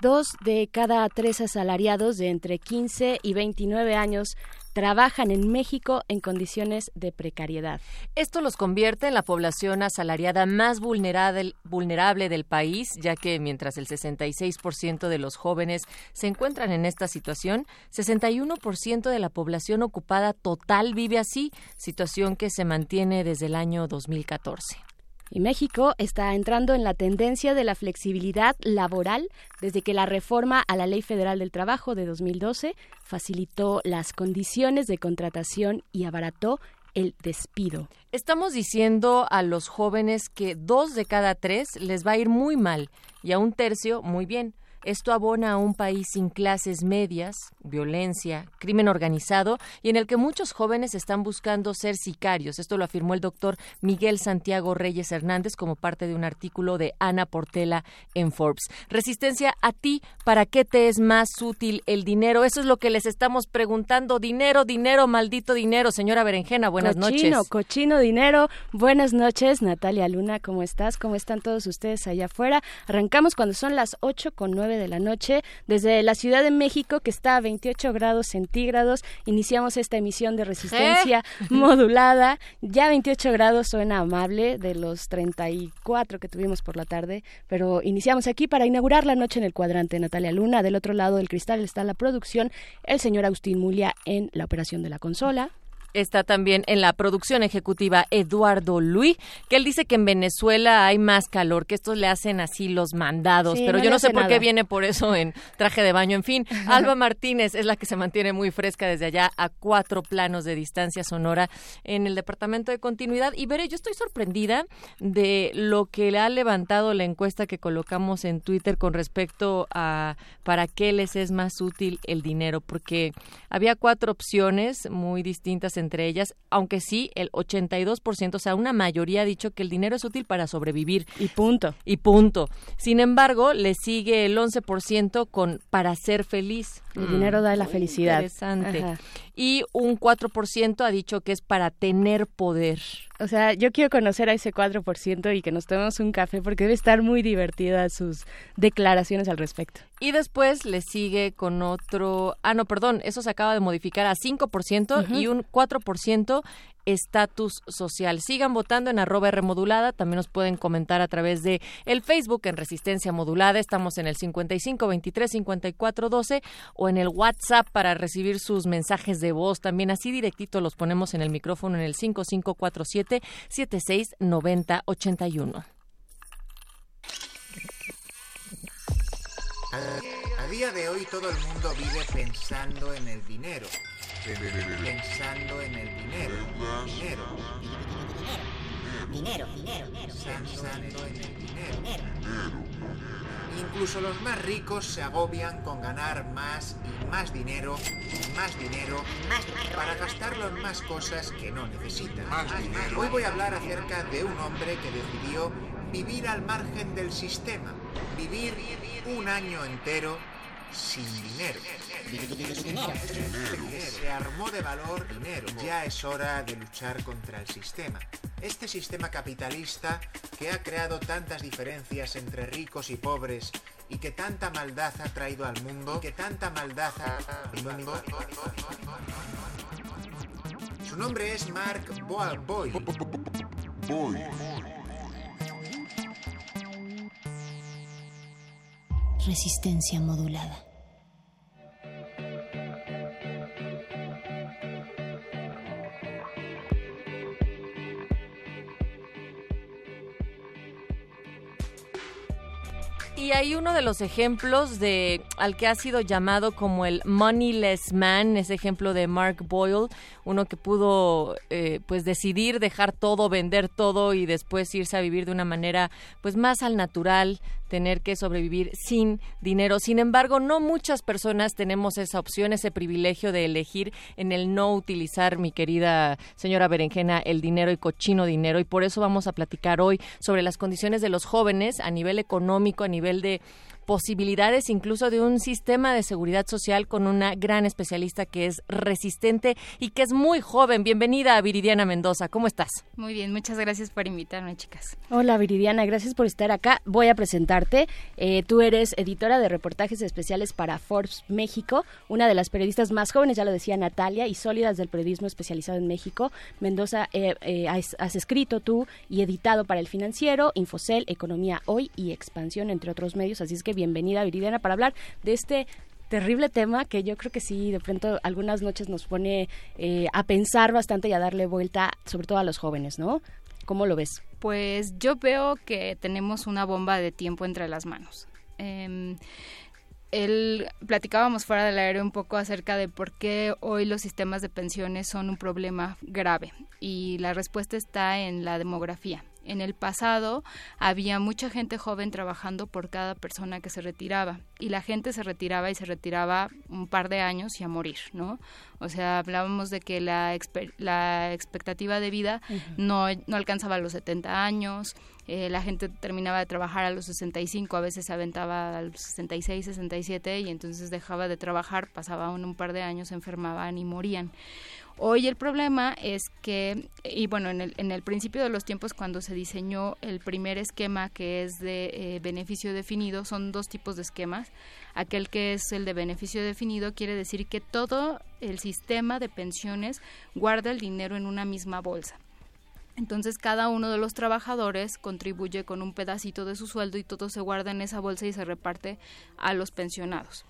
Dos de cada tres asalariados de entre 15 y 29 años trabajan en México en condiciones de precariedad. Esto los convierte en la población asalariada más vulnerable, del país, ya que mientras el 66% de los jóvenes se encuentran en esta situación, 61% de la población ocupada total vive así, situación que se mantiene desde el año 2014. Y México está entrando en la tendencia de la flexibilidad laboral desde que la reforma a la Ley Federal del Trabajo de 2012 facilitó las condiciones de contratación y abarató el despido. Estamos diciendo a los jóvenes que dos de cada tres les va a ir muy mal y a un tercio muy bien. Esto abona a un país sin clases medias, violencia, crimen organizado y en el que muchos jóvenes están buscando ser sicarios. Esto lo afirmó el doctor Miguel Santiago Reyes Hernández como parte de un artículo de Ana Portela en Forbes. Resistencia a ti, ¿para qué te es más útil el dinero? Eso es lo que les estamos preguntando. Dinero, dinero, maldito dinero. Señora Berenjena, buenas cochino, noches. Cochino, dinero. Buenas noches, Natalia Luna, ¿cómo estás? ¿Cómo están todos ustedes allá afuera? Arrancamos cuando son las 8 con 9 de la noche desde la Ciudad de México que está a 28 grados centígrados. Iniciamos esta emisión de resistencia modulada. Ya 28 grados suena amable de los 34 que tuvimos por la tarde, pero iniciamos aquí para inaugurar la noche en el cuadrante. Natalia Luna, del otro lado del cristal está la producción, el señor Agustín Mulia en la operación de la consola. Está también en la producción ejecutiva Eduardo Luis, que él dice que en Venezuela hay más calor, que estos le hacen así los mandados, Sí, pero no yo no sé por qué viene por eso en traje de baño. En fin, Alba Martínez es la que se mantiene muy fresca desde allá a cuatro planos de distancia sonora en el departamento de continuidad. Y veré, yo estoy sorprendida de lo que le ha levantado la encuesta que colocamos en Twitter con respecto a para qué les es más útil el dinero, porque había cuatro opciones muy distintas entre ellas, aunque sí el 82%, o sea, una mayoría ha dicho que el dinero es útil para sobrevivir. Y punto. Y punto. Sin embargo, le sigue el 11% con para ser feliz. El dinero da la Muy felicidad. Interesante. Ajá. Y un 4% ha dicho que es para tener poder. O sea, yo quiero conocer a ese 4% y que nos tomemos un café porque debe estar muy divertida sus declaraciones al respecto. Y después le sigue con otro, ah no, perdón, eso se acaba de modificar a 5% Ujú. y un 4% estatus social. Sigan votando en arroba R modulada, también nos pueden comentar a través de el Facebook en Resistencia Modulada, estamos en el 55 23 54 12 o en el WhatsApp para recibir sus mensajes de voz, también así directito los ponemos en el micrófono en el 5547 76 90 81. A, a día de hoy todo el mundo vive pensando en el dinero. Pensando en el dinero. Dinero. Dinero, dinero, Pensando en el dinero. Incluso los más ricos se agobian con ganar más y más dinero, y más dinero, para gastarlo en más cosas que no necesitan. Hoy voy a hablar acerca de un hombre que decidió vivir al margen del sistema, vivir un año entero sin dinero. Se armó de valor dinero. Ya es hora de luchar contra el sistema. Este sistema capitalista que ha creado tantas diferencias entre ricos y pobres y que tanta maldad ha traído al mundo, que tanta maldad ha al mundo. Su nombre es Mark Boy. Resistencia modulada. Y hay uno de los ejemplos de al que ha sido llamado como el moneyless man, ese ejemplo de Mark Boyle, uno que pudo eh, pues decidir dejar todo, vender todo y después irse a vivir de una manera pues más al natural, tener que sobrevivir sin dinero. Sin embargo, no muchas personas tenemos esa opción, ese privilegio de elegir en el no utilizar, mi querida señora Berenjena, el dinero y cochino dinero. Y por eso vamos a platicar hoy sobre las condiciones de los jóvenes a nivel económico, a nivel de posibilidades incluso de un sistema de seguridad social con una gran especialista que es resistente y que es muy joven. Bienvenida, Viridiana Mendoza. ¿Cómo estás? Muy bien, muchas gracias por invitarme, chicas. Hola, Viridiana, gracias por estar acá. Voy a presentarte. Eh, tú eres editora de reportajes especiales para Forbes México, una de las periodistas más jóvenes, ya lo decía Natalia, y sólidas del periodismo especializado en México. Mendoza, eh, eh, has, has escrito tú y editado para El Financiero, Infocel, Economía Hoy y Expansión, entre otros medios. Así es que bienvenida, Viridiana, para hablar de este terrible tema que yo creo que sí, de pronto algunas noches nos pone eh, a pensar bastante y a darle vuelta, sobre todo a los jóvenes, ¿no? ¿Cómo lo ves? Pues yo veo que tenemos una bomba de tiempo entre las manos. Él platicábamos fuera del aire un poco acerca de por qué hoy los sistemas de pensiones son un problema grave y la respuesta está en la demografía. En el pasado había mucha gente joven trabajando por cada persona que se retiraba y la gente se retiraba y se retiraba un par de años y a morir, ¿no? O sea, hablábamos de que la, la expectativa de vida no, no alcanzaba los 70 años, eh, la gente terminaba de trabajar a los 65, a veces se aventaba a los 66, 67 y entonces dejaba de trabajar, pasaban un par de años, se enfermaban y morían. Hoy el problema es que, y bueno, en el, en el principio de los tiempos cuando se diseñó el primer esquema que es de eh, beneficio definido, son dos tipos de esquemas. Aquel que es el de beneficio definido quiere decir que todo el sistema de pensiones guarda el dinero en una misma bolsa. Entonces cada uno de los trabajadores contribuye con un pedacito de su sueldo y todo se guarda en esa bolsa y se reparte a los pensionados.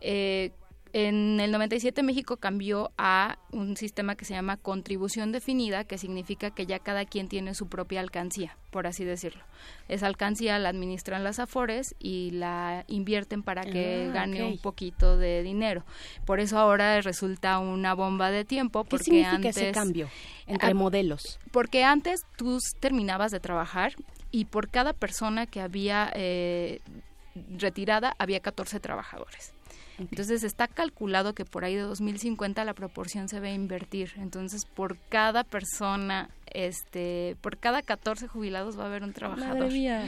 Eh, en el 97 México cambió a un sistema que se llama contribución definida, que significa que ya cada quien tiene su propia alcancía, por así decirlo. Esa alcancía la administran las AFORES y la invierten para que Ah, gane un poquito de dinero. Por eso ahora resulta una bomba de tiempo ¿Qué porque significa antes ese cambio entre modelos? porque antes tú terminabas de trabajar y por cada persona que había eh, retirada había 14 trabajadores. Entonces está calculado que por ahí de 2050 la proporción se va a invertir. Entonces por cada persona, este, por cada 14 jubilados va a haber un trabajador. Madre mía.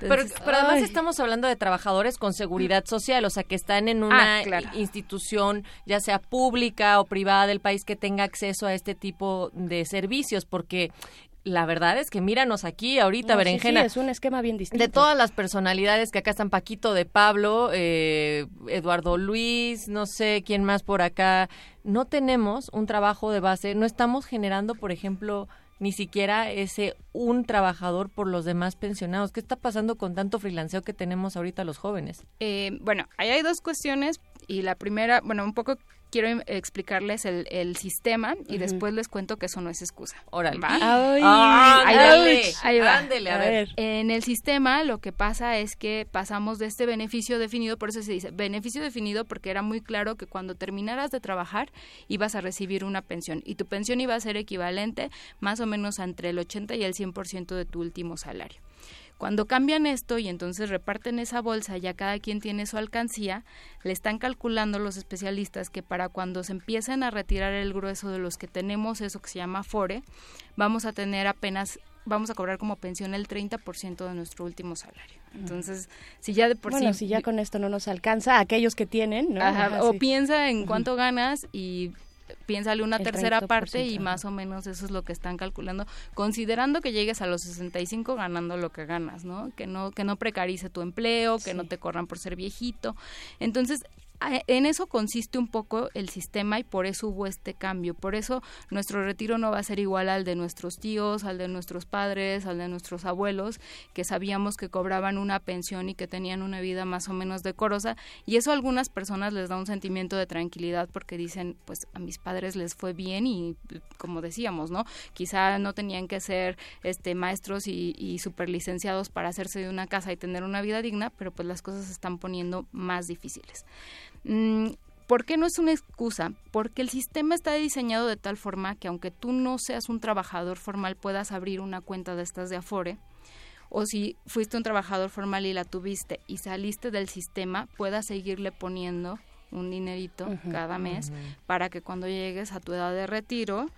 Pero, Entonces, pero además ay. estamos hablando de trabajadores con seguridad social, o sea, que están en una Ah, claro. institución, ya sea pública o privada del país, que tenga acceso a este tipo de servicios, porque la verdad es que míranos aquí ahorita, No, sí, Berenjena. sí, es un esquema bien distinto. De todas las personalidades que acá están, Paquito de Pablo, eh, Eduardo Luis, no sé quién más por acá, no tenemos un trabajo de base, no estamos generando, por ejemplo, ni siquiera ese un trabajador por los demás pensionados. ¿Qué está pasando con tanto freelanceo que tenemos ahorita los jóvenes? Eh, bueno, ahí hay dos cuestiones y la primera, bueno, un poco quiero explicarles el, el sistema y después les cuento que eso no es excusa. Órale. ¿Va? Ay, ahí va, ándale, ahí va. ándele, a ver. En el sistema lo que pasa es que pasamos de este beneficio definido, por eso se dice beneficio definido porque era muy claro que cuando terminaras de trabajar ibas a recibir una pensión y tu pensión iba a ser equivalente más o menos entre el 80 y el 100% de tu último salario. Cuando cambian esto y entonces reparten esa bolsa, ya cada quien tiene su alcancía, le están calculando los especialistas que para cuando se empiecen a retirar el grueso de los que tenemos eso que se llama FORE, vamos a tener apenas vamos a cobrar como pensión el 30% de nuestro último salario. Entonces, si ya de por bueno, sí... si ya con esto no nos alcanza, aquellos que tienen, ¿no? Ajá, Ajá, o sí. piensa en cuánto ganas y piénsale una El tercera 30%, parte y más o menos eso es lo que están calculando, considerando que llegues a los 65 ganando lo que ganas, ¿no? Que no que no precarice tu empleo, que no te corran por ser viejito. Entonces, en eso consiste un poco el sistema y por eso hubo este cambio. Por eso nuestro retiro no va a ser igual al de nuestros tíos, al de nuestros padres, al de nuestros abuelos, que sabíamos que cobraban una pensión y que tenían una vida más o menos decorosa. Y eso a algunas personas les da un sentimiento de tranquilidad porque dicen, pues a mis padres les fue bien y como decíamos, ¿no? Quizá no tenían que ser este maestros y, y superlicenciados para hacerse de una casa y tener una vida digna, pero pues las cosas se están poniendo más difíciles. Mm, ¿Por qué no es una excusa? Porque el sistema está diseñado de tal forma que aunque tú no seas un trabajador formal puedas abrir una cuenta de estas de Afore, o si fuiste un trabajador formal y la tuviste y saliste del sistema, puedas seguirle poniendo un dinerito cada mes para que cuando llegues a tu edad de retiro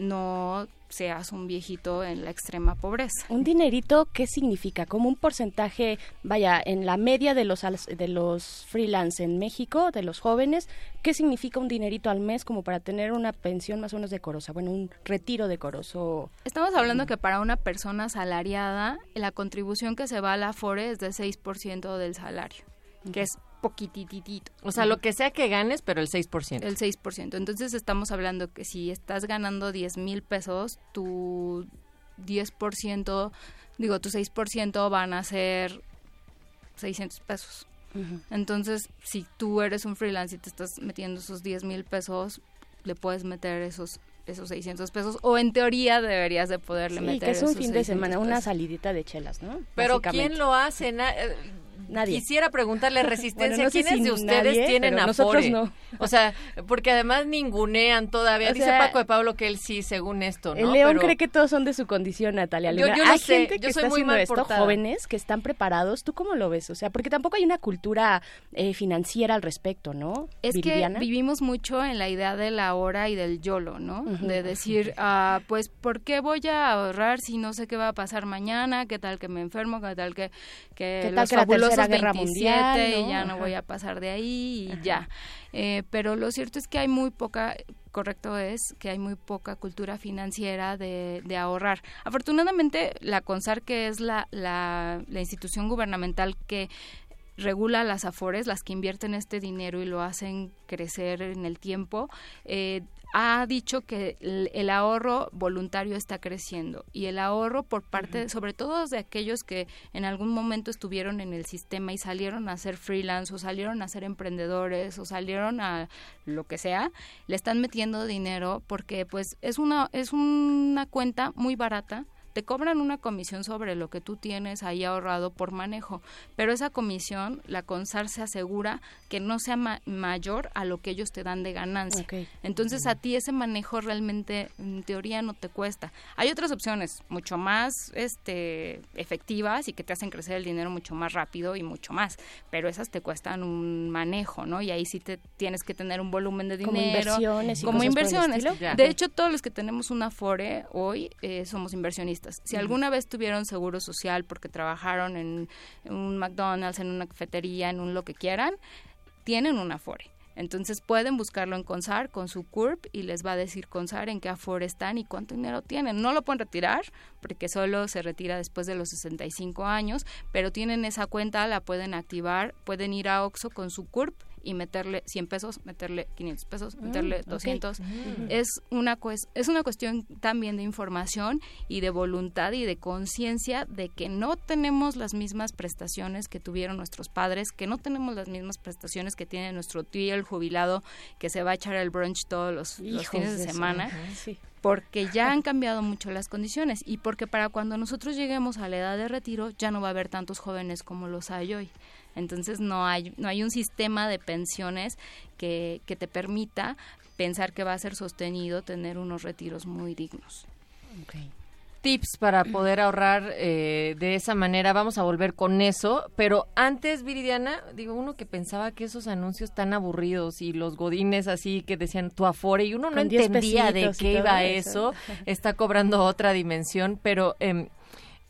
no seas un viejito en la extrema pobreza. Un dinerito, ¿qué significa? Como un porcentaje, vaya, en la media de los de los freelance en México, de los jóvenes, ¿qué significa un dinerito al mes como para tener una pensión más o menos decorosa? Bueno, un retiro decoroso. Estamos hablando que para una persona asalariada la contribución que se va a la FORE es de 6% del salario, que es poquititito. O sea, lo que sea que ganes, pero el 6%. El 6%. Entonces estamos hablando que si estás ganando 10 mil pesos, tu 10%, digo, tu 6% van a ser 600 pesos. Entonces, si tú eres un freelance y te estás metiendo esos 10 mil pesos, le puedes meter esos esos 600 pesos o en teoría deberías de poderle Sí, meter que es un esos fin de 600 semana, una salidita de chelas, ¿no? Pero. ¿quién lo hace? Na- eh, Nadie. Quisiera preguntarle resistencia, Bueno, no sé ¿quiénes si de ustedes nadie, tienen pero Afore? nosotros no. O sea, porque además ningunean todavía. O Dice sea, Paco de Pablo que él sí, según esto, ¿no? El león Pero- cree que todos son de su condición, Natalia. Yo- Luna. yo hay sé, gente que yo soy está muy haciendo mal esto, portada. jóvenes que están preparados. ¿Tú cómo lo ves? O sea, porque tampoco hay una cultura eh, financiera al respecto, ¿no? Es Viridiana? que vivimos mucho en la idea de la hora y del YOLO, ¿no? De decir, ah, pues, ¿por qué voy a ahorrar si no sé qué va a pasar mañana? ¿Qué tal que me enfermo? ¿Qué tal que, que ¿Qué tal los que la fabulosos Tercera Guerra 27 Mundial, y ya no Ajá. voy a pasar de ahí y ya? Eh, pero lo cierto es que hay muy poca, correcto es que hay muy poca cultura financiera de, de ahorrar. Afortunadamente, la CONSAR, que es la, la, la institución gubernamental que regula las afores, las que invierten este dinero y lo hacen crecer en el tiempo, eh, ha dicho que el, el ahorro voluntario está creciendo y el ahorro por parte, sobre todo de aquellos que en algún momento estuvieron en el sistema y salieron a ser freelance o salieron a ser emprendedores o salieron a lo que sea, le están metiendo dinero porque pues es una es una cuenta muy barata te cobran una comisión sobre lo que tú tienes ahí ahorrado por manejo, pero esa comisión, la CONSAR se asegura que no sea ma- mayor a lo que ellos te dan de ganancia. Entonces a ti ese manejo realmente en teoría no te cuesta. Hay otras opciones mucho más este efectivas y que te hacen crecer el dinero mucho más rápido y mucho más, pero esas te cuestan un manejo, ¿no? Y ahí sí te tienes que tener un volumen de Como dinero, inversiones y como cosas por el inversiones. De hecho, todos los que tenemos una Afore hoy eh, somos inversionistas. Si alguna vez tuvieron seguro social porque trabajaron en, en un McDonald's, en una cafetería, en un lo que quieran, tienen una Afore. Entonces pueden buscarlo en Consar con su CURP y les va a decir Consar en qué Afore están y cuánto dinero tienen. No lo pueden retirar porque solo se retira después de los 65 años, pero tienen esa cuenta, la pueden activar, pueden ir a Oxxo con su CURP y meterle 100 pesos, meterle 500 pesos, Mm, meterle ok. 200. Mm. Es una es una cuestión también de información y de voluntad y de conciencia de que no tenemos las mismas prestaciones que tuvieron nuestros padres, que no tenemos las mismas prestaciones que tiene nuestro tío el jubilado que se va a echar el brunch todos los, fines de semana ajá, sí. porque ya han cambiado mucho las condiciones y porque para cuando nosotros lleguemos a la edad de retiro ya no va a haber tantos jóvenes como los hay hoy. Entonces no hay no hay un sistema de pensiones que, que te permita pensar que va a ser sostenido tener unos retiros muy dignos. tips para poder ahorrar eh, de esa manera. Vamos a volver con eso. Pero antes, Viridiana, digo, uno que pensaba que esos anuncios tan aburridos y los godines así que decían tu afore y uno no entendía de qué iba eso. está cobrando otra dimensión. Pero eh,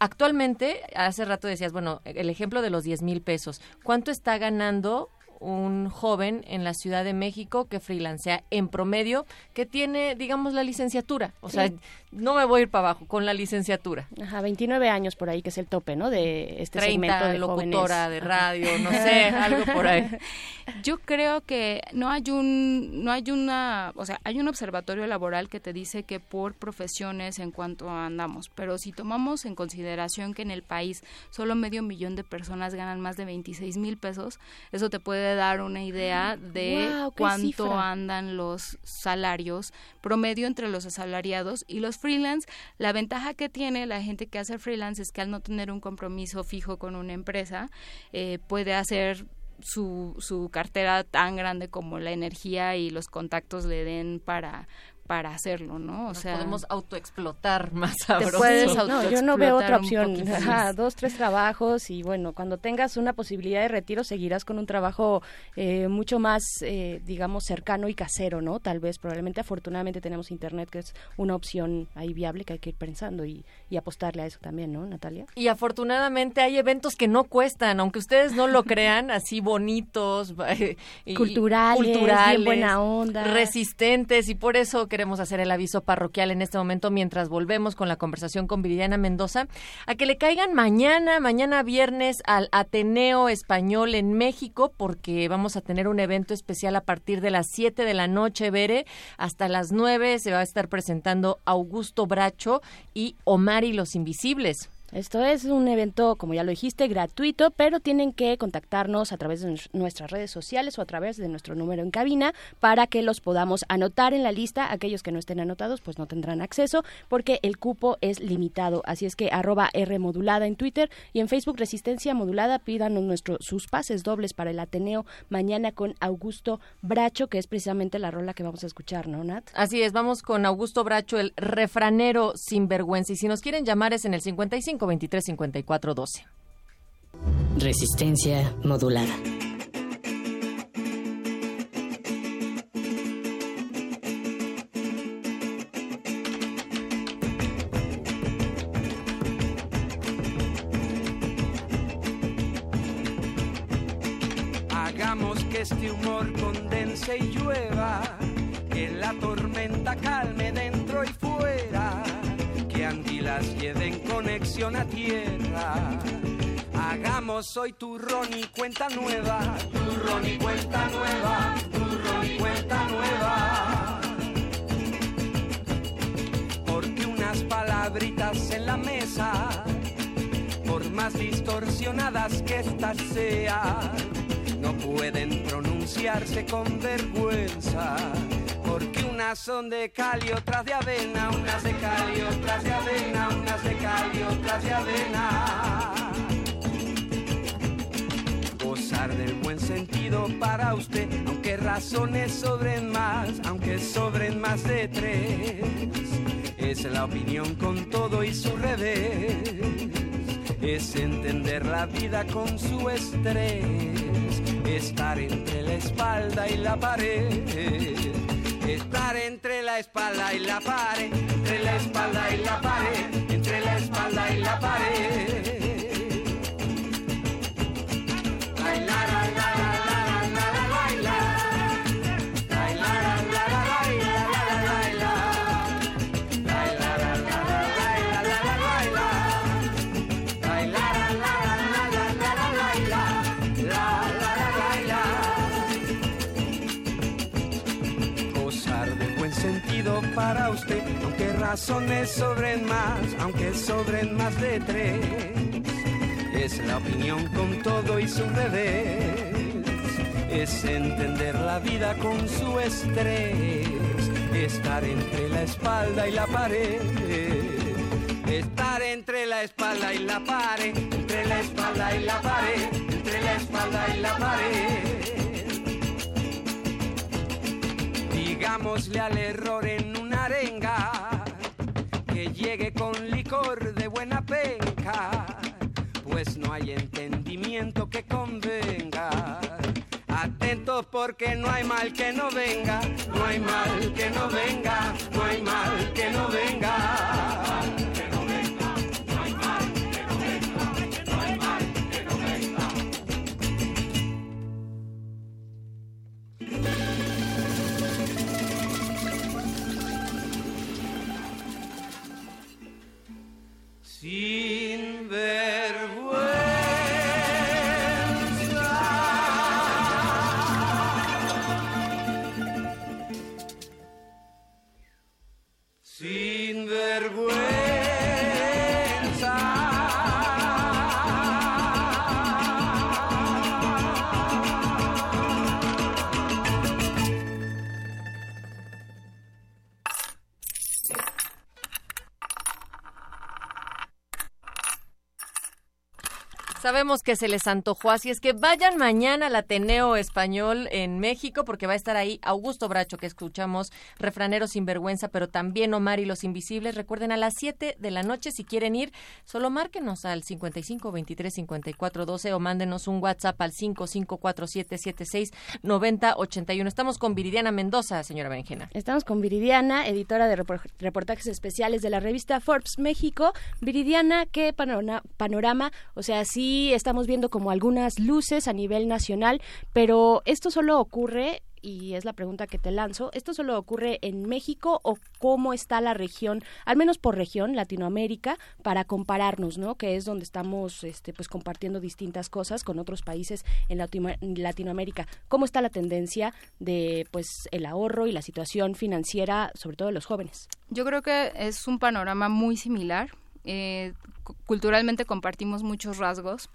actualmente, hace rato decías, bueno, el ejemplo de los 10 mil pesos. ¿Cuánto está ganando un joven en la Ciudad de México que freelancea en promedio, que tiene, digamos, la licenciatura. O sea, no me voy a ir para abajo, con la licenciatura. Ajá, 29 años por ahí, que es el tope, ¿no? De este 30, segmento de locutora de radio, no sé, algo por ahí. Yo creo que no hay un, no hay una, o sea, hay un observatorio laboral que te dice que por profesiones en cuanto andamos, pero si tomamos en consideración que en el país solo medio millón de personas ganan más de 26 mil pesos, eso te puede dar una idea de cuánto andan los salarios promedio entre los asalariados y los freelance, la ventaja que tiene la gente que hace freelance es que al no tener un compromiso fijo con una empresa, eh, puede hacer su, su cartera tan grande como la energía y los contactos le den para para hacerlo, ¿no? O sea, podemos autoexplotar más sabroso. Puedes no, yo no veo otra opción. dos, tres trabajos y bueno, cuando tengas una posibilidad de retiro seguirás con un trabajo eh, mucho más, eh, digamos, cercano y casero, ¿no? Tal vez, probablemente, afortunadamente tenemos internet que es una opción ahí viable que hay que ir pensando y, y apostarle a eso también, ¿no, Natalia? Y afortunadamente hay eventos que no cuestan, aunque ustedes no lo crean, así bonitos, y, culturales, culturales, buena onda, resistentes y por eso que queremos hacer el aviso parroquial en este momento mientras volvemos con la conversación con Viridiana Mendoza, a que le caigan mañana, mañana viernes al Ateneo Español en México, porque vamos a tener un evento especial a partir de las 7 de la noche, Bere, hasta las 9 se va a estar presentando Augusto Bracho y Omar y los Invisibles. Esto es un evento, como ya lo dijiste, gratuito, pero tienen que contactarnos a través de nuestras redes sociales o a través de nuestro número en cabina para que los podamos anotar en la lista. Aquellos que no estén anotados, pues no tendrán acceso porque el cupo es limitado. Así es que arroba R modulada en Twitter y en Facebook Resistencia Modulada, pídanos nuestro, sus pases dobles para el Ateneo mañana con Augusto Bracho, que es precisamente la rola que vamos a escuchar, ¿no, Nat? Así es, vamos con Augusto Bracho, el refranero sin vergüenza. Y si nos quieren llamar es en el 55 23 54 12. Resistencia modulada. Hagamos que este humor condense y llueva, que la tormenta calme dentro y fuera andilas lleven conexión a tierra. Hagamos hoy turrón y cuenta nueva, turrón y cuenta nueva, turrón y cuenta nueva. Porque unas palabritas en la mesa, por más distorsionadas que éstas sean, no pueden pronunciarse con vergüenza son de cal y de avena, unas de cal y otras de avena, unas de cal y otras de avena. Gozar del buen sentido para usted, aunque razones sobren más, aunque sobren más de tres. Es la opinión con todo y su revés. Es entender la vida con su estrés. Estar entre la espalda y la pared Estar entre la espalda y la pared, entre la espalda y la pared, entre la espalda y la pared. Razones sobren más, aunque sobren más de tres. Es la opinión con todo y su revés, es entender la vida con su estrés, estar entre la espalda y la pared. Estar entre la espalda y la pared, entre la espalda y la pared, entre la espalda y la pared. Digámosle al error en una arenga llegue con licor de buena penca, pues no hay entendimiento que convenga. Atentos porque no hay mal que no venga, no hay mal que no venga, no hay mal que no venga. Sin vergüenza. Sabemos que se les antojó, así es que vayan mañana al Ateneo Español en México, porque va a estar ahí Augusto Bracho, que escuchamos, Refranero sin vergüenza, pero también Omar y los Invisibles. Recuerden, a las 7 de la noche, si quieren ir, solo márquenos al 55 23 54 12 o mándenos un WhatsApp al 554776 90 81. Estamos con Viridiana Mendoza, señora Benjena. Estamos con Viridiana, editora de reportajes especiales de la revista Forbes México. Viridiana, ¿qué panorama? O sea, sí estamos viendo como algunas luces a nivel nacional, pero esto solo ocurre y es la pregunta que te lanzo, ¿esto solo ocurre en México o cómo está la región, al menos por región, Latinoamérica, para compararnos, ¿no? Que es donde estamos este, pues compartiendo distintas cosas con otros países en Latinoamérica. ¿Cómo está la tendencia de pues el ahorro y la situación financiera, sobre todo de los jóvenes? Yo creo que es un panorama muy similar. Eh, culturalmente compartimos muchos rasgos.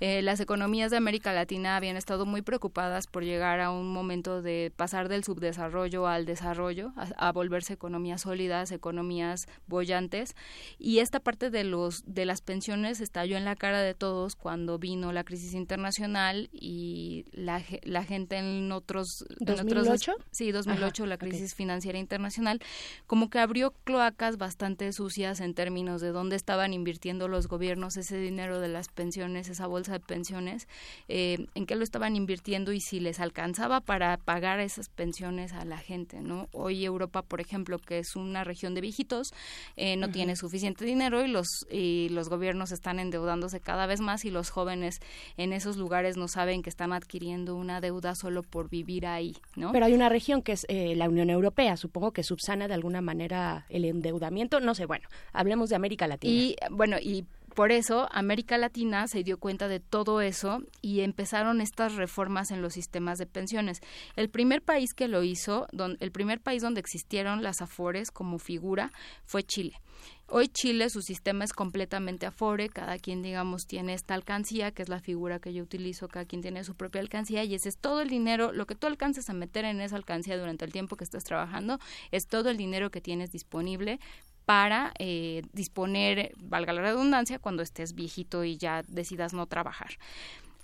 Eh, las economías de América Latina habían estado muy preocupadas por llegar a un momento de pasar del subdesarrollo al desarrollo, a, volverse economías sólidas, economías bollantes. Y esta parte de los de las pensiones estalló en la cara de todos cuando vino la crisis internacional y la, la gente en otros... ¿2008? sí, 2008, la crisis financiera internacional, como que abrió cloacas bastante sucias en términos de dónde estaban invirtiendo los gobiernos ese dinero de las pensiones, esa bolsa de pensiones, eh, en qué lo estaban invirtiendo y si les alcanzaba para pagar esas pensiones a la gente, ¿no? Hoy Europa, por ejemplo, que es una región de viejitos, eh, no tiene suficiente dinero y los, y los gobiernos están endeudándose cada vez más y los jóvenes en esos lugares no saben que están adquiriendo una deuda solo por vivir ahí, ¿no? Pero hay una región que es eh, la Unión Europea, supongo que subsana de alguna manera el endeudamiento, no sé, bueno, hablemos de América Latina. Y bueno, y por eso América Latina se dio cuenta de todo eso y empezaron estas reformas en los sistemas de pensiones. El primer país que lo hizo, el primer país donde existieron las afores como figura fue Chile. Hoy Chile, su sistema es completamente afore, cada quien, digamos, tiene esta alcancía, que es la figura que yo utilizo, cada quien tiene su propia alcancía y ese es todo el dinero, lo que tú alcances a meter en esa alcancía durante el tiempo que estás trabajando, es todo el dinero que tienes disponible para eh, disponer, valga la redundancia, cuando estés viejito y ya decidas no trabajar.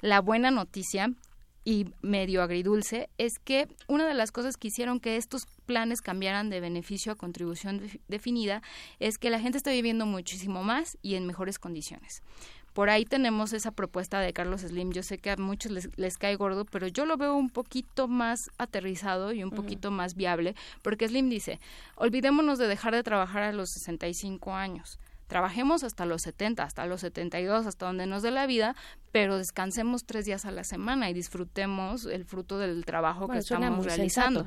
La buena noticia y medio agridulce es que una de las cosas que hicieron que estos planes cambiaran de beneficio a contribución definida es que la gente está viviendo muchísimo más y en mejores condiciones. Por ahí tenemos esa propuesta de Carlos Slim. Yo sé que a muchos les, cae gordo, pero yo lo veo un poquito más aterrizado y un poquito más viable, porque Slim dice, olvidémonos de dejar de trabajar a los 65 años. Trabajemos hasta los 70, hasta los 72, hasta donde nos dé la vida, pero descansemos tres días a la semana y disfrutemos el fruto del trabajo que estamos realizando.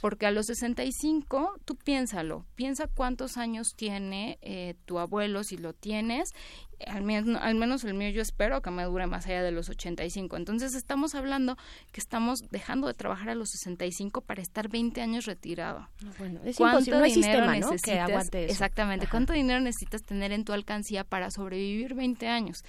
Porque a los 65, tú piénsalo, piensa cuántos años tiene eh, tu abuelo, si lo tienes, al menos, al menos el mío yo espero que me dure más allá de los 85. Entonces estamos hablando que estamos dejando de trabajar a los 65 para estar 20 años retirado. Bueno, es ¿Cuánto dinero necesitas? Exactamente. ¿Cuánto dinero necesitas tener en tu alcancía para sobrevivir 20 años?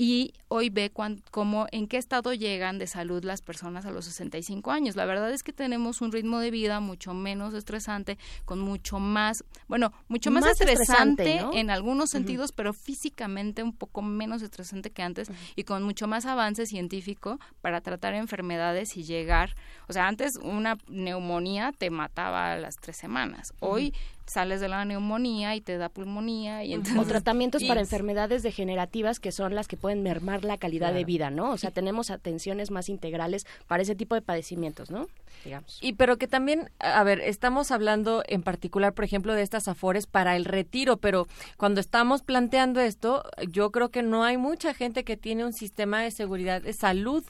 Y hoy ve cómo, en qué estado llegan de salud las personas a los 65 años. La verdad es que tenemos un ritmo de vida mucho menos estresante, con mucho más, bueno, mucho más, estresante, en algunos sentidos, pero físicamente un poco menos estresante que antes y con mucho más avance científico para tratar enfermedades y llegar, o sea, antes una neumonía te mataba a las tres semanas. Hoy sales de la neumonía y te da pulmonía y entonces o tratamientos para enfermedades degenerativas que son las que pueden mermar la calidad de vida, ¿no? O sea, tenemos atenciones más integrales para ese tipo de padecimientos, ¿no? Digamos. Y pero que también, a ver, estamos hablando en particular, por ejemplo, de estas afores para el retiro, pero cuando estamos planteando esto, yo creo que no hay mucha gente que tiene un sistema de seguridad de salud,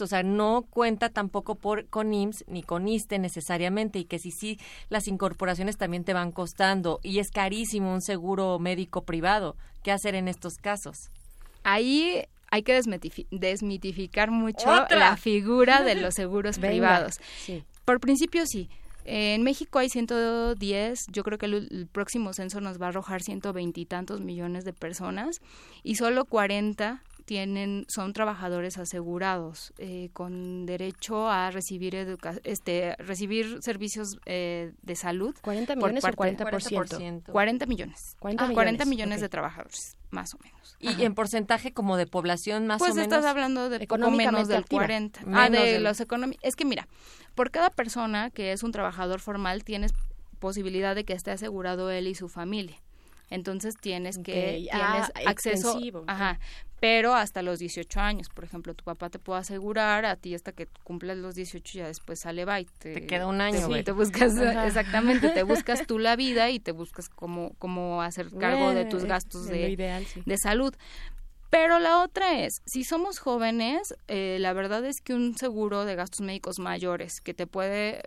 o sea, no cuenta tampoco por con IMSS ni con ISTE necesariamente y que si sí las incorporaciones también te van costando y es carísimo un seguro médico privado. ¿Qué hacer en estos casos? Ahí hay que desmitifi- desmitificar mucho ¡Otra! la figura de los seguros Venga, privados. sí. Por principio sí. En México hay 110, yo creo que el, el próximo censo nos va a arrojar 120 y tantos millones de personas y solo 40 tienen son trabajadores asegurados eh, con derecho a recibir educa este recibir servicios eh, de salud 40 por millones o parte- 40%. 40 millones 40 Ah, millones, 40 millones ok. de trabajadores más o menos Y en porcentaje como de población más pues o menos. estás hablando de poco menos del activa. 40. ah, Menos de del- los economi- Es que mira, por cada persona que es un trabajador formal tienes posibilidad de que esté asegurado él y su familia. Entonces tienes que ah, tienes acceso, extensivo, ajá, pero hasta los 18 años, por ejemplo, tu papá te puede asegurar a ti hasta que cumplas los 18 y ya después sale bye. Te, Te queda un año, te- güey. te buscas Ajá. exactamente, te buscas tú la vida y te buscas cómo cómo hacer cargo de tus gastos de ideal, sí. de salud. Pero la otra es, si somos jóvenes, eh, la verdad es que un seguro de gastos médicos mayores que te puede,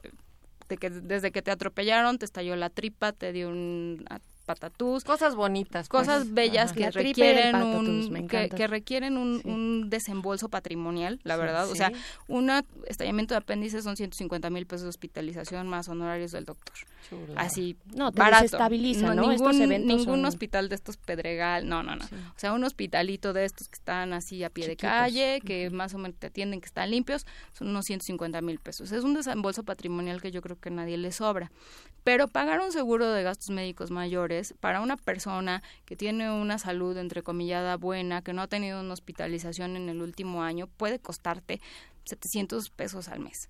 de que desde que te atropellaron, te estalló la tripa, te dio un patatús, Cosas bonitas. pues. cosas bellas que requieren patatús, un que, que requieren un, Sí. un desembolso patrimonial, la verdad. sí. O sea, un estallamiento de apéndice son 150 mil pesos de hospitalización más honorarios del doctor. Chula. Así, No, te barato. desestabiliza, ¿no? Ningún, eventos ningún son- hospital de estos Pedregal, no, no, no. Sí. O sea, un hospitalito de estos que están así a pie Chiquitos. de calle, que más o menos te atienden, que están limpios, son unos 150 mil pesos. Es un desembolso patrimonial que yo creo que a nadie le sobra. Pero pagar un seguro de gastos médicos mayores para una persona que tiene una salud entrecomillada buena, que no ha tenido una hospitalización en el último año, puede costarte 700 pesos al mes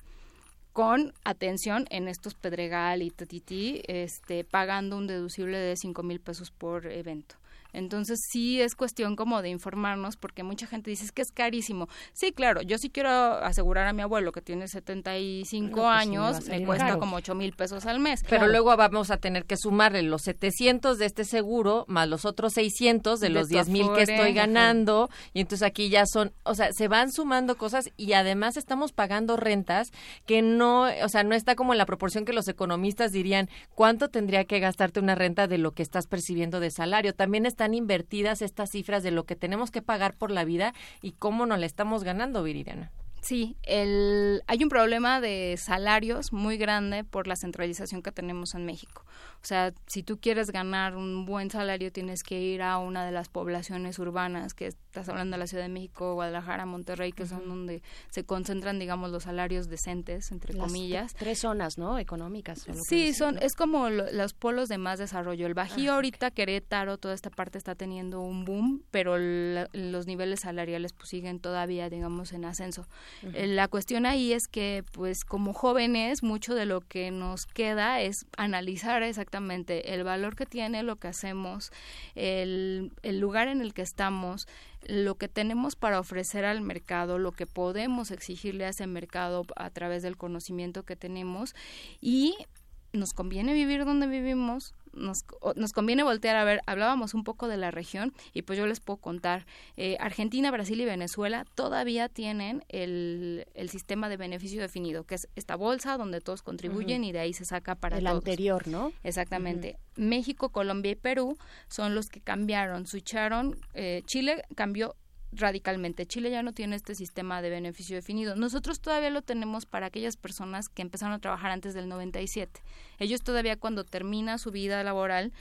con atención en estos Pedregal y Tatiti, este, pagando un deducible de cinco mil pesos por evento. Entonces sí es cuestión como de informarnos porque mucha gente dice es que es carísimo. Sí, claro, yo sí quiero asegurar a mi abuelo que tiene 75 No, pues años, me cuesta caro. como ocho mil pesos al mes. Pero Claro. luego vamos a tener que sumarle los 700 de este seguro más los otros 600 de De los tu 10 mil que estoy Ajá. ganando. Y entonces aquí ya son, o sea, se van sumando cosas y además estamos pagando rentas que no, o sea, no está como en la proporción que los economistas dirían cuánto tendría que gastarte una renta de lo que estás percibiendo de salario. También están invertidas estas cifras de lo que tenemos que pagar por la vida y cómo nos la estamos ganando, Viridiana. Sí, el, hay un problema de salarios muy grande por la centralización que tenemos en México. O sea, si tú quieres ganar un buen salario, tienes que ir a una de las poblaciones urbanas, que estás hablando de la Ciudad de México, Guadalajara, Monterrey, que son donde se concentran, digamos, los salarios decentes, entre Las comillas. Tres zonas, ¿no? Económicas. lo Sí, son, es como lo- los polos de más desarrollo. El Bajío Ah, ahorita, Querétaro, toda esta parte está teniendo un boom, pero la- los niveles salariales pues siguen todavía, digamos, en ascenso. Eh, La cuestión ahí es que, pues, como jóvenes, mucho de lo que nos queda es analizar exactamente el valor que tiene lo que hacemos, el, el lugar en el que estamos, lo que tenemos para ofrecer al mercado, lo que podemos exigirle a ese mercado a través del conocimiento que tenemos y nos conviene vivir donde vivimos, nos, nos conviene voltear a ver, hablábamos un poco de la región y pues yo les puedo contar, eh, Argentina, Brasil y Venezuela todavía tienen el, el sistema de beneficio definido, que es esta bolsa donde todos contribuyen y de ahí se saca para El todos. anterior, ¿no? Exactamente. México, Colombia y Perú son los que cambiaron, switcharon. eh, Chile cambió radicalmente. Chile ya no tiene este sistema de beneficio definido. Nosotros todavía lo tenemos para aquellas personas que empezaron a trabajar antes del 97. Ellos todavía cuando termina su vida laboral,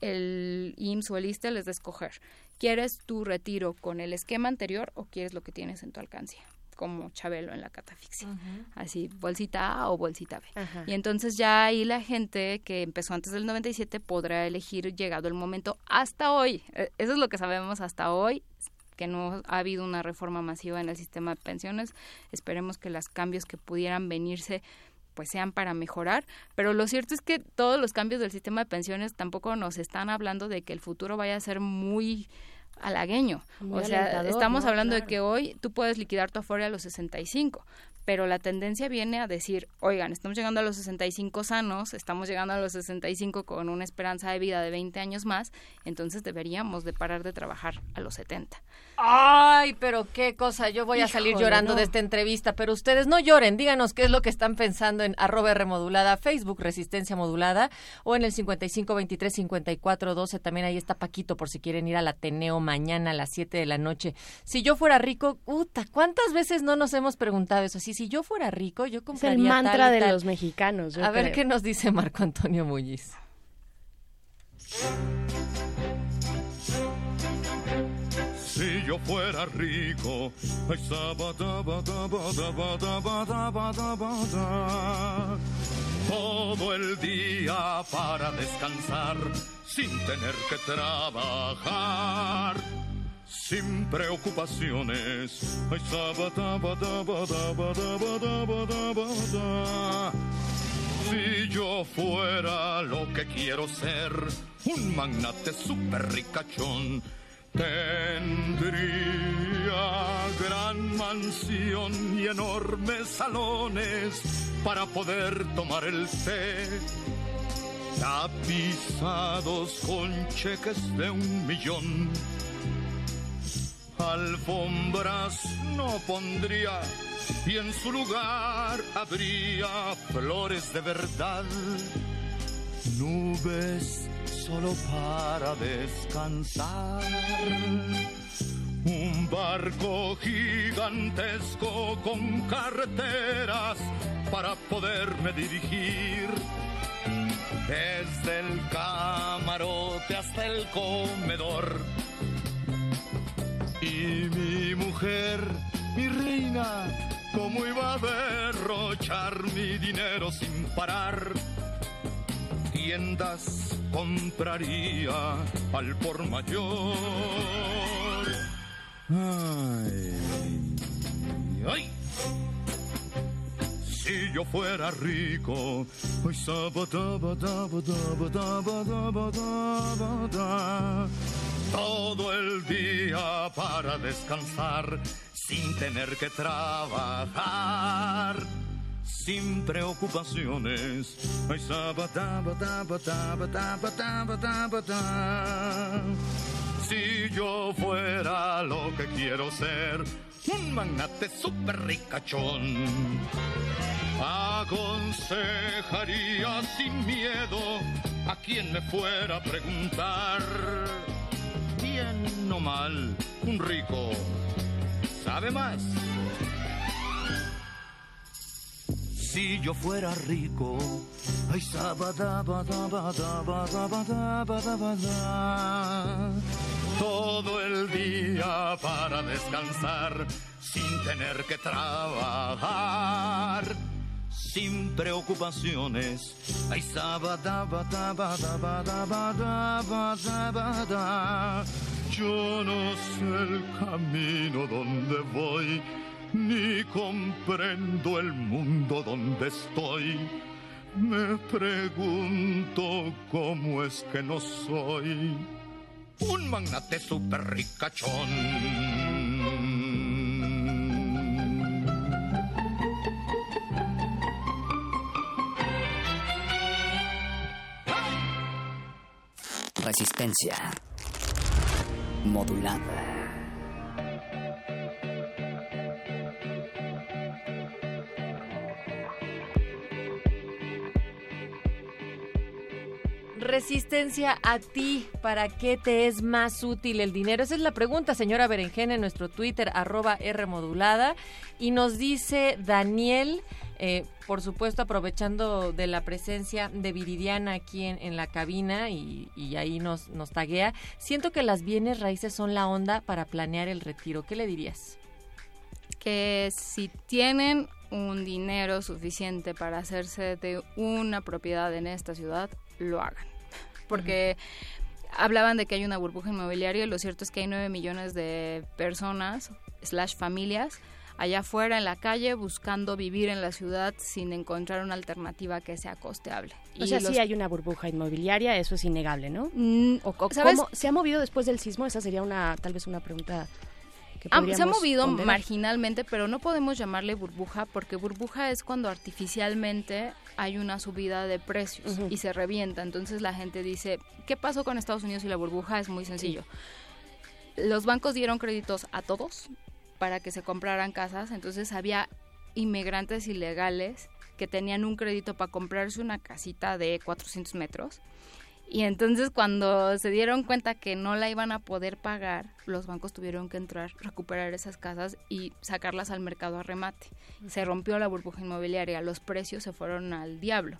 el IMSS o el ISSSTE les da escoger. ¿Quieres tu retiro con el esquema anterior o quieres lo que tienes en tu alcancía? Como Chabelo en la catafixia. Así, bolsita A o bolsita B. Ajá. Y entonces ya ahí la gente que empezó antes del 97 podrá elegir llegado el momento hasta hoy. Eh, Eso es lo que sabemos hasta hoy que no ha habido una reforma masiva en el sistema de pensiones. Esperemos que los cambios que pudieran venirse pues sean para mejorar, pero lo cierto es que todos los cambios del sistema de pensiones tampoco nos están hablando de que el futuro vaya a ser muy halagueño. o sea, estamos hablando de que hoy tú puedes liquidar tu afuera a los 65, pero la tendencia viene a decir, oigan, estamos llegando a los 65 sanos, estamos llegando a los 65 con una esperanza de vida de 20 años más, entonces deberíamos de parar de trabajar a los 70. Ay, pero qué cosa, yo voy a salir llorando de esta entrevista, pero ustedes no lloren, díganos qué es lo que están pensando en arroba remodulada, Facebook Resistencia Modulada, o en el 55 23 54 12, también ahí está Paquito por si quieren ir al Ateneo mañana a las 7 de la noche. Si yo fuera rico, puta, ¿cuántas veces no nos hemos preguntado eso? Si, si yo fuera rico, yo compraría Es el mantra tal de tal. los mexicanos. yo A ver qué nos dice Marco Antonio Muñiz. Si yo fuera rico, todo el día para descansar sin tener que trabajar. Sin preocupaciones. Si yo fuera lo que quiero ser, un magnate super ricachón, tendría gran mansión y enormes salones para poder tomar el té. Tapizados con cheques de un millón. Alfombras no pondría y en su lugar habría flores de verdad. Nubes solo para descansar. Un barco gigantesco con carreteras para poderme dirigir. Desde el camarote hasta el comedor. Y mi mujer, mi reina, ¿cómo iba a derrochar mi dinero sin parar? Tiendas compraría al por mayor. Ay, ay. Si yo fuera rico, todo el día para descansar sin tener que trabajar. Sin preocupaciones. Ay, sabadabadabadabadabadabada. Si yo fuera lo que quiero ser, un magnate super ricachón. Aconsejaría sin miedo a quien me fuera a preguntar. Bien o mal, un rico sabe más. Si yo fuera rico, ay, todo el día para descansar sin tener que trabajar. Sin preocupaciones, ay, yo no sé el camino donde voy, ni comprendo el mundo donde estoy. Me pregunto cómo es que no soy un magnate super ricachón. Resistencia modulada. Resistencia a ti, ¿para qué te es más útil el dinero? Esa es la pregunta, señora Berenjena, en nuestro Twitter, arroba Rmodulada. Y nos dice Daniel, eh, por supuesto aprovechando de la presencia de Viridiana aquí en, en la cabina y, y ahí nos, nos taguea, siento que las bienes raíces son la onda para planear el retiro. ¿Qué le dirías? que si tienen un dinero suficiente para hacerse de una propiedad en esta ciudad, lo hagan. Porque hablaban de que hay una burbuja inmobiliaria y lo cierto es que hay 9 millones de personas, slash familias, allá afuera en la calle buscando vivir en la ciudad sin encontrar una alternativa que sea costeable. O sea, sí hay una burbuja inmobiliaria, eso es innegable, ¿no? Mm, o, o ¿sabes? ¿Cómo se ha movido después del sismo? Esa sería una, tal vez una pregunta que Ah, se ha movido ponderar. marginalmente, pero no podemos llamarle burbuja porque burbuja es cuando artificialmente hay una subida de precios y se revienta. Entonces la gente dice, ¿qué pasó con Estados Unidos y la burbuja? Es muy sencillo. Los bancos dieron créditos a todos para que se compraran casas, entonces había inmigrantes ilegales que tenían un crédito para comprarse una casita de 400 metros. Y entonces cuando se dieron cuenta que no la iban a poder pagar, los bancos tuvieron que entrar, recuperar esas casas y sacarlas al mercado a remate. Se rompió la burbuja inmobiliaria, los precios se fueron al diablo.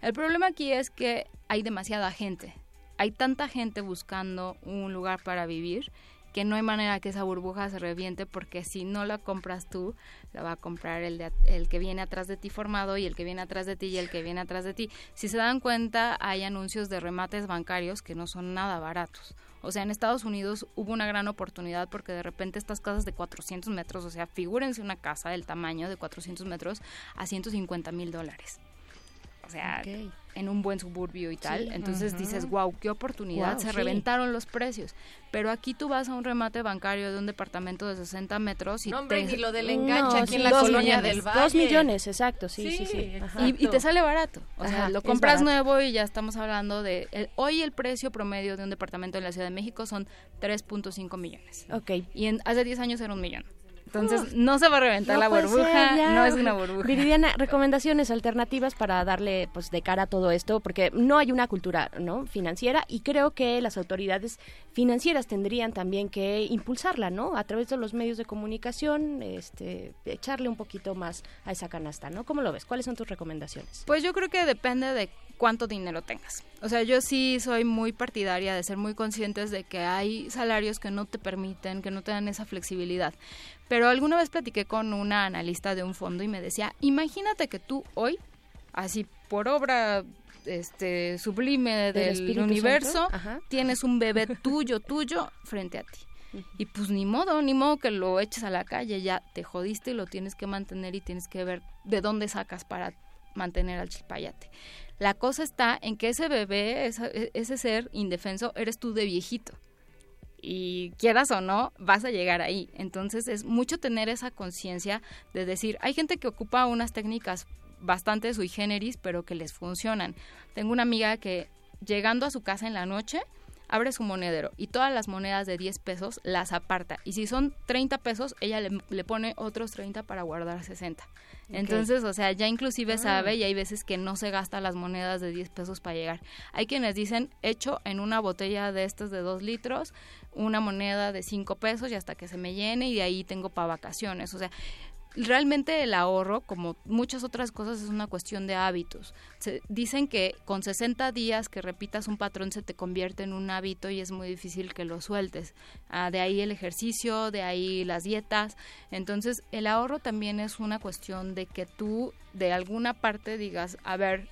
El problema aquí es que hay demasiada gente. Hay tanta gente buscando un lugar para vivir que no hay manera que esa burbuja se reviente porque si no la compras tú, la va a comprar el, de, el que viene atrás de ti formado y el que viene atrás de ti y el que viene atrás de ti. Si se dan cuenta, hay anuncios de remates bancarios que no son nada baratos. O sea, en Estados Unidos hubo una gran oportunidad porque de repente estas casas de 400 metros, o sea, figúrense una casa del tamaño de 400 metros a 150 mil dólares. O sea, en un buen suburbio y tal. Sí. Entonces dices, wow, qué oportunidad, se sí. reventaron los precios. Pero aquí tú vas a un remate bancario de un departamento de 60 metros y No, hombre, te... ni lo del enganche No, aquí en la dos colonia millones, del Valle. Dos millones, exacto, sí, sí, Sí, sí. exacto. Ajá. y, y te sale barato. O sea, Ajá, lo compras nuevo y ya estamos hablando de... el- hoy el precio promedio de un departamento en la Ciudad de México son 3.5 millones. Ok. Y en, hace 10 años era un millón. Entonces, no se va a reventar No la burbuja, ser, no es una burbuja. Viridiana, recomendaciones alternativas para darle pues de cara a todo esto, porque no hay una cultura ¿no? financiera y creo que las autoridades financieras tendrían también que impulsarla, ¿no? A través de los medios de comunicación, este, echarle un poquito más a esa canasta, ¿no? ¿Cómo lo ves? ¿Cuáles son tus recomendaciones? Pues yo creo que depende de cuánto dinero tengas. O sea, yo sí soy muy partidaria de ser muy conscientes de que hay salarios que no te permiten, que no te dan esa flexibilidad. Pero alguna vez platiqué con una analista de un fondo y me decía, imagínate que tú hoy, así por obra este sublime ¿Del universo, tienes un bebé tuyo, tuyo, frente a ti. Y pues ni modo, ni modo que lo eches a la calle, ya te jodiste y lo tienes que mantener y tienes que ver de dónde sacas para mantener al chilpayate. La cosa está en que ese bebé, e- ese ser indefenso, eres tú de viejito. Y quieras o no, vas a llegar ahí. Entonces es mucho tener esa conciencia de decir, hay gente que ocupa unas técnicas bastante sui generis, pero que les funcionan. Tengo una amiga que llegando a su casa en la noche, abre su monedero y todas las monedas de 10 pesos las aparta. Y si son 30 pesos, ella le, le pone otros 30 para guardar 60. Entonces, o sea, ya inclusive Ah. sabe y hay veces que no se gasta las monedas de 10 pesos para llegar. Hay quienes dicen, hecho en una botella de estas de 2 litros, una moneda de 5 pesos y hasta que se me llene y de ahí tengo para vacaciones. O sea, realmente el ahorro, como muchas otras cosas, es una cuestión de hábitos. Se, dicen que con 60 días que repitas un patrón se te convierte en un hábito y es muy difícil que lo sueltes. Ah, de ahí el ejercicio, de ahí las dietas. Entonces, el ahorro también es una cuestión de que tú de alguna parte digas, a ver,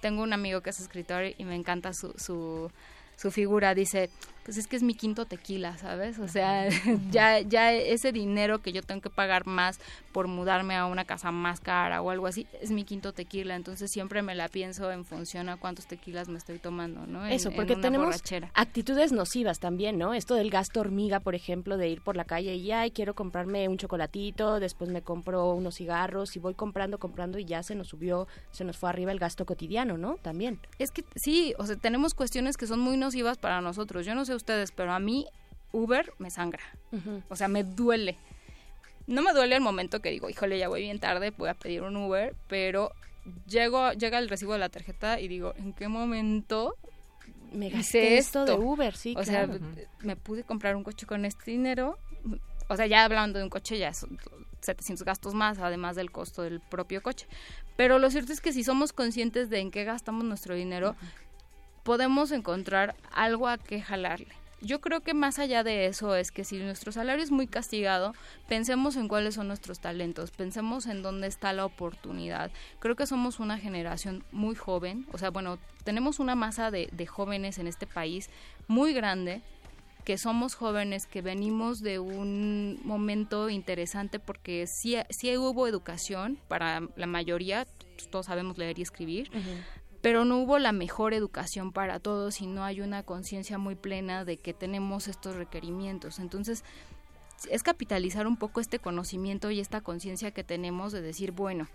tengo un amigo que es escritor y me encanta su, su, su figura, dice, pues es que es mi quinto tequila, ¿sabes? O sea, ya, ya ese dinero que yo tengo que pagar más por mudarme a una casa más cara o algo así, es mi quinto tequila, entonces siempre me la pienso en función a cuántos tequilas me estoy tomando, ¿no? En- Eso, en porque una tenemos borrachera. actitudes nocivas también, ¿no? Esto del gasto hormiga, por ejemplo, de ir por la calle y, ay, quiero comprarme un chocolatito, después me compro unos cigarros y voy comprando, comprando y ya se nos subió, se nos fue arriba el gasto cotidiano, ¿no? También. Es que sí, o sea, tenemos cuestiones que son muy nocivas para nosotros. Yo no sé ustedes, pero a mí Uber me sangra. O sea, me duele. No me duele el momento que digo, híjole, ya voy bien tarde, voy a pedir un Uber, pero llego, llega el recibo de la tarjeta y digo, ¿en qué momento Me gasté esto de Uber, sí, O claro. sea, me pude comprar un coche con este dinero. O sea, ya hablando de un coche, ya son 700 gastos más, además del costo del propio coche. Pero lo cierto es que si somos conscientes de en qué gastamos nuestro dinero, podemos encontrar algo a que jalarle. Yo creo que más allá de eso es que si nuestro salario es muy castigado, pensemos en cuáles son nuestros talentos, pensemos en dónde está la oportunidad. Creo que somos una generación muy joven, o sea, bueno, tenemos una masa de, jóvenes en este país muy grande que somos jóvenes, que venimos de un momento interesante porque sí, sí hubo educación para la mayoría, todos sabemos leer y escribir, pero no hubo la mejor educación para todos y no hay una conciencia muy plena de que tenemos estos requerimientos. Entonces, es capitalizar un poco este conocimiento y esta conciencia que tenemos de decir, bueno,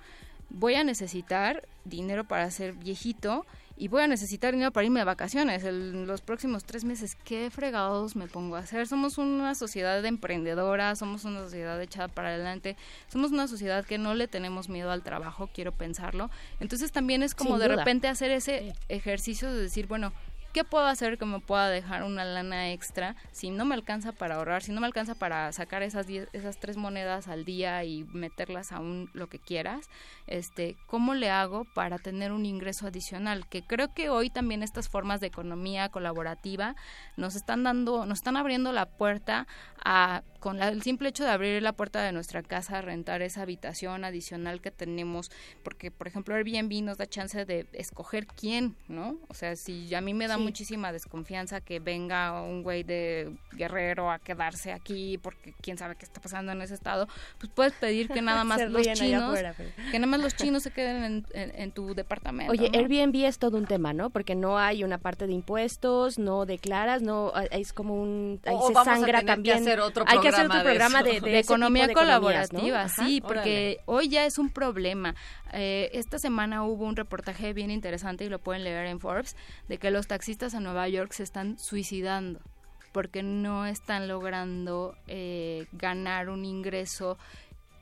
voy a necesitar dinero para ser viejito y voy a necesitar dinero para irme de vacaciones en los próximos tres meses. ¿Qué fregados me pongo a hacer? Somos una sociedad de emprendedoras, somos una sociedad echada para adelante, somos una sociedad que no le tenemos miedo al trabajo, quiero pensarlo. Entonces también es como de repente hacer ese ejercicio de decir, bueno, ¿qué puedo hacer que me pueda dejar una lana extra si no me alcanza para ahorrar, si no me alcanza para sacar esas esas tres monedas al día y meterlas a un lo que quieras? Este, ¿cómo le hago para tener un ingreso adicional? Que creo que hoy también estas formas de economía colaborativa nos están dando, nos están abriendo la puerta a con el simple hecho de abrir la puerta de nuestra casa, rentar esa habitación adicional que tenemos, porque por ejemplo Airbnb nos da chance de escoger quién, ¿no? O sea, si a mí me da muchísima desconfianza que venga un güey de guerrero a quedarse aquí porque quién sabe qué está pasando en ese estado, pues puedes pedir que nada más los chinos, que nada más los chinos se queden en, tu departamento. Oye, Airbnb es todo un tema, ¿no? Porque no hay una parte de impuestos, no declaras, no es como un ahí se sangra también. hacer otro hay que hacer otro programa de, economía colaborativa, sí, porque hoy ya es un problema. Eh, esta semana hubo un reportaje bien interesante y lo pueden leer en Forbes de que los taxistas en Nueva York se están suicidando porque no están logrando eh, ganar un ingreso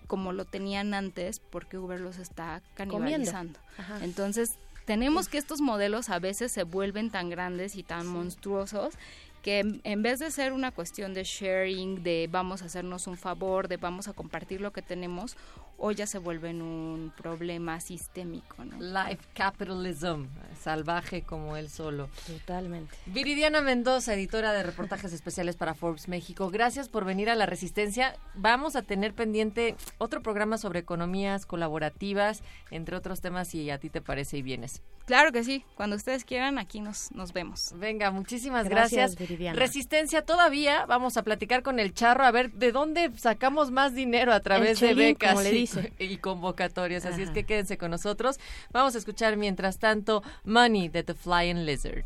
como lo tenían antes porque Uber los está canibalizando. Entonces, tenemos que estos modelos a veces se vuelven tan grandes y tan monstruosos que en vez de ser una cuestión de sharing, de vamos a hacernos un favor, de vamos a compartir lo que tenemos, hoy ya se vuelven un problema sistémico. ¿no? Life capitalism, salvaje como él solo. Totalmente. Viridiana Mendoza, editora de reportajes especiales para Forbes México, gracias por venir a La Resistencia. Vamos a tener pendiente otro programa sobre economías colaborativas, entre otros temas, si a ti te parece y vienes. Claro que sí, cuando ustedes quieran, aquí nos, nos vemos. Venga, muchísimas gracias. Resistencia todavía, vamos a platicar con el charro a ver de dónde sacamos más dinero a través de becas y, convocatorias. Así es que quédense con nosotros. Vamos a escuchar mientras tanto Money de The Flying Lizard.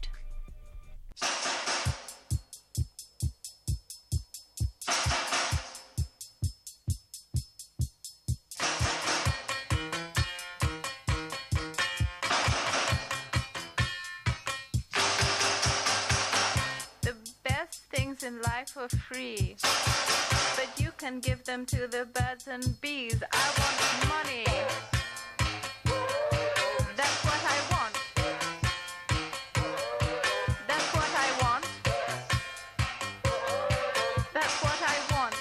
in life are free, but you can give them to the birds and bees. I want money. That's what I want. That's what I want. That's what I want.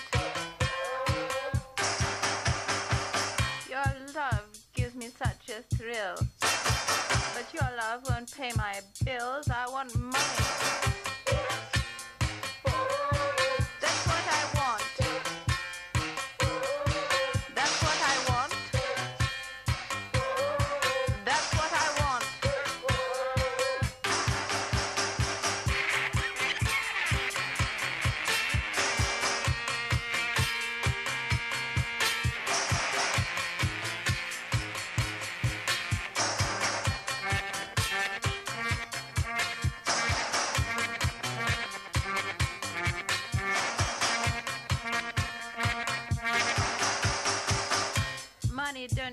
Your love gives me such a thrill. But your love won't pay my bills. I want money.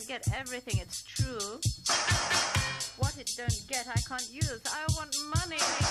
Don't get everything, it's true. What it don't get, I can't use. I want money.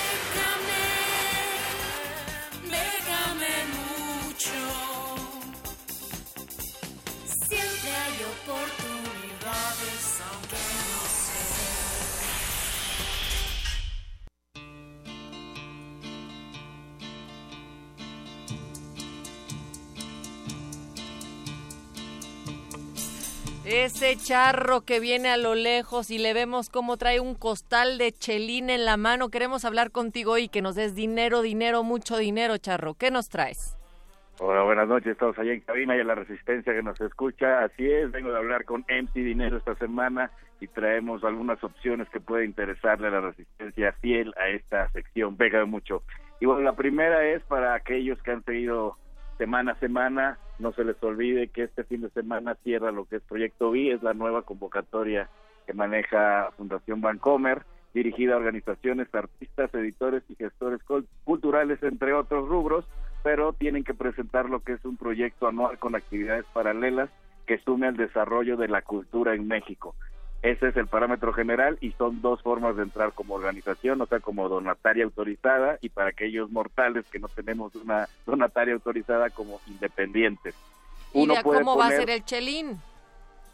charro que viene a lo lejos y le vemos cómo trae un costal de chelín en la mano. Queremos hablar contigo y que nos des dinero, dinero, mucho dinero, charro. ¿Qué nos traes? Hola, buenas noches, todos allá en cabina y a la resistencia que nos escucha. Así es, vengo de hablar con MC Dinero esta semana y traemos algunas opciones que puede interesarle a la resistencia fiel a esta sección. Pega mucho. Y bueno, la primera es para aquellos que han seguido semana a semana, no se les olvide que este fin de semana cierra lo que es Proyecto Vi, es la nueva convocatoria que maneja Fundación Bancomer, dirigida a organizaciones, artistas, editores y gestores cul- culturales, entre otros rubros, pero tienen que presentar lo que es un proyecto anual con actividades paralelas que sume al desarrollo de la cultura en México. Ese es el parámetro general y son dos formas de entrar como organización, o sea, como donataria autorizada y para aquellos mortales que no tenemos una donataria autorizada como independientes. ¿Y de a puede cómo va a ser el chelín?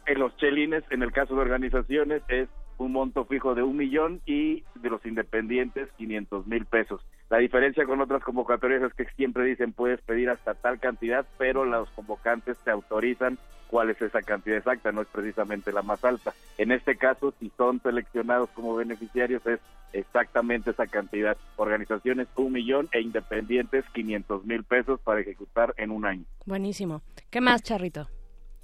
en los chelines, en el caso de organizaciones, es un monto fijo de un millón y de los independientes 500 mil pesos. La diferencia con otras convocatorias es que siempre dicen puedes pedir hasta tal cantidad, pero los convocantes te autorizan cuál es esa cantidad exacta, no es precisamente la más alta. En este caso, si son seleccionados como beneficiarios, es exactamente esa cantidad. Organizaciones un millón e independientes 500 mil pesos para ejecutar en un año. Buenísimo. ¿Qué más, Charrito?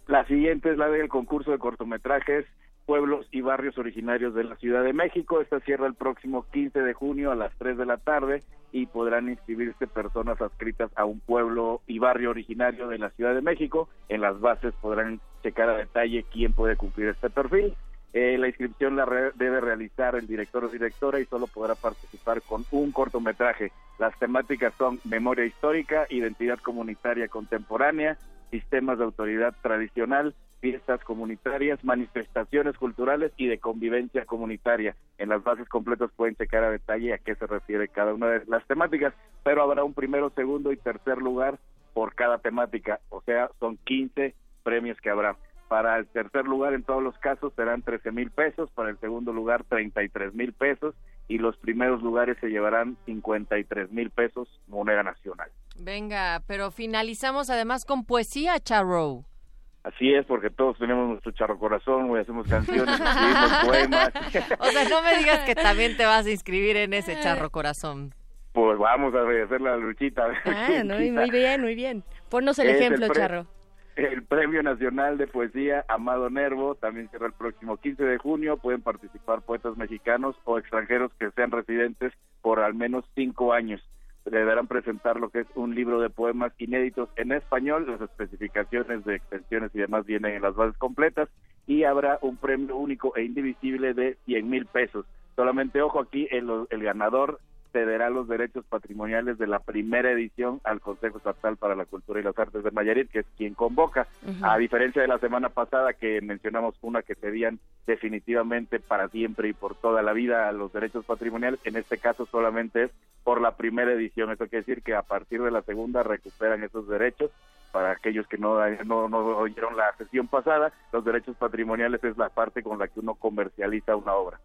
La siguiente es la del concurso de cortometrajes Pueblos y Barrios Originarios de la Ciudad de México. Esta cierra el próximo 15 de junio a las 3 de la tarde y podrán inscribirse personas adscritas a un pueblo y barrio originario de la Ciudad de México. En las bases podrán checar a detalle quién puede cumplir este perfil. Eh, la inscripción la re- debe realizar el director o directora y solo podrá participar con un cortometraje. Las temáticas son memoria histórica, identidad comunitaria contemporánea, sistemas de autoridad tradicional, fiestas comunitarias, manifestaciones culturales y de convivencia comunitaria. En las bases completas pueden checar a detalle a qué se refiere cada una de las temáticas, pero habrá un primero, segundo y tercer lugar por cada temática, o sea, son 15 premios que habrá. Para el tercer lugar, en todos los casos, serán 13 mil pesos, para el segundo lugar, 33 mil pesos, y los primeros lugares se llevarán 53 mil pesos, moneda nacional. Venga, pero finalizamos además con poesía, charro. Así es, porque todos tenemos nuestro charro corazón, güey, hacemos canciones, escribimos poemas. O sea, no me digas que también te vas a inscribir en ese charro corazón. Pues vamos a hacer la luchita. Ah, no, muy bien, muy bien. Ponnos el Es el ejemplo, pre- Charro. El Premio Nacional de Poesía Amado Nervo también cierra el próximo 15 de junio. Pueden participar poetas mexicanos o extranjeros que sean residentes por al menos cinco años. Deberán presentar lo que es un libro de poemas inéditos en español. Las especificaciones de extensiones y demás vienen en las bases completas. Y habrá un premio único e indivisible de 100 mil pesos. Solamente, ojo aquí, el, el ganador cederá los derechos patrimoniales de la primera edición al Consejo Estatal para la Cultura y las Artes de Nayarit, que es quien convoca. A diferencia de la semana pasada que mencionamos una que cedían definitivamente para siempre y por toda la vida los derechos patrimoniales, en este caso solamente es por la primera edición. Eso quiere decir que a partir de la segunda recuperan esos derechos. Para aquellos que no, no, no oyeron la sesión pasada, los derechos patrimoniales es la parte con la que uno comercializa una obra.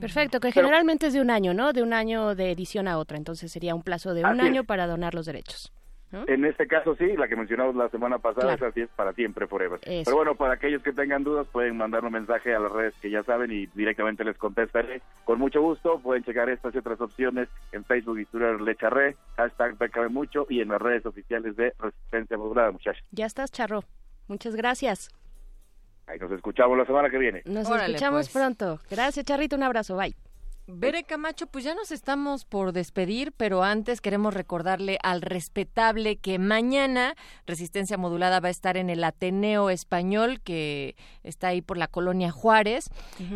Perfecto, que Pero- generalmente es de un año, ¿no? De un año de edición a otra, entonces sería un plazo de un año es. para donar los derechos. ¿no? En este caso sí, la que mencionamos la semana pasada, Claro. es para siempre, forever. Eso. Pero bueno, para aquellos que tengan dudas, pueden mandar un mensaje a las redes que ya saben y directamente les contestaré. Con mucho gusto, pueden checar estas y otras opciones en Facebook y Twitter Lecharre, hashtag Bécame Mucho y en las redes oficiales de Resistencia Modulada, muchachos. Ya estás, Charro. Muchas gracias. Ahí nos escuchamos la semana que viene. Nos Órale, escuchamos pues. pronto. Gracias, Charrito. Un abrazo. Bye. Bere Camacho, pues ya nos estamos por despedir, pero antes queremos recordarle al respetable que mañana Resistencia Modulada va a estar en el Ateneo Español, que está ahí por la colonia Juárez,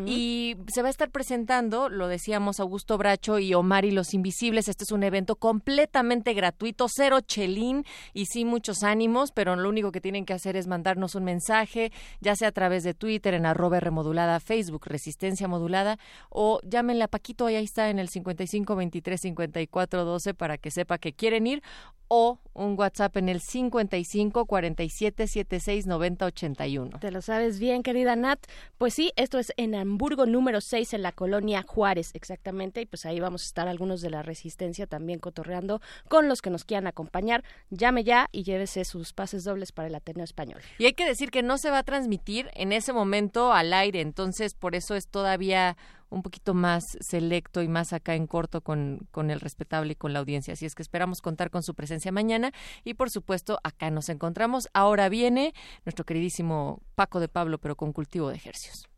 y se va a estar presentando, lo decíamos, Augusto Bracho y Omar y los Invisibles. Este es un evento completamente gratuito, cero chelín y sí muchos ánimos, pero lo único que tienen que hacer es mandarnos un mensaje, ya sea a través de Twitter, en arroba remodulada, Facebook, Resistencia Modulada, o llámenle a Paquito, ahí está en el 55 23 54 12 para que sepa que quieren ir, o un WhatsApp en el 55 47 76 90 81. Te lo sabes bien, querida Nat. Pues sí, esto es en Hamburgo número 6, en la colonia Juárez, exactamente. Y pues ahí vamos a estar algunos de la Resistencia también cotorreando con los que nos quieran acompañar. Llame ya y llévese sus pases dobles para el Ateneo Español. Y hay que decir que no se va a transmitir en ese momento al aire, entonces por eso es todavía un poquito más selecto y más acá en corto con, con el respetable y con la audiencia. Así es que esperamos contar con su presencia mañana y por supuesto acá nos encontramos. Ahora viene nuestro queridísimo Paco de Pablo, pero con cultivo de ejercicios.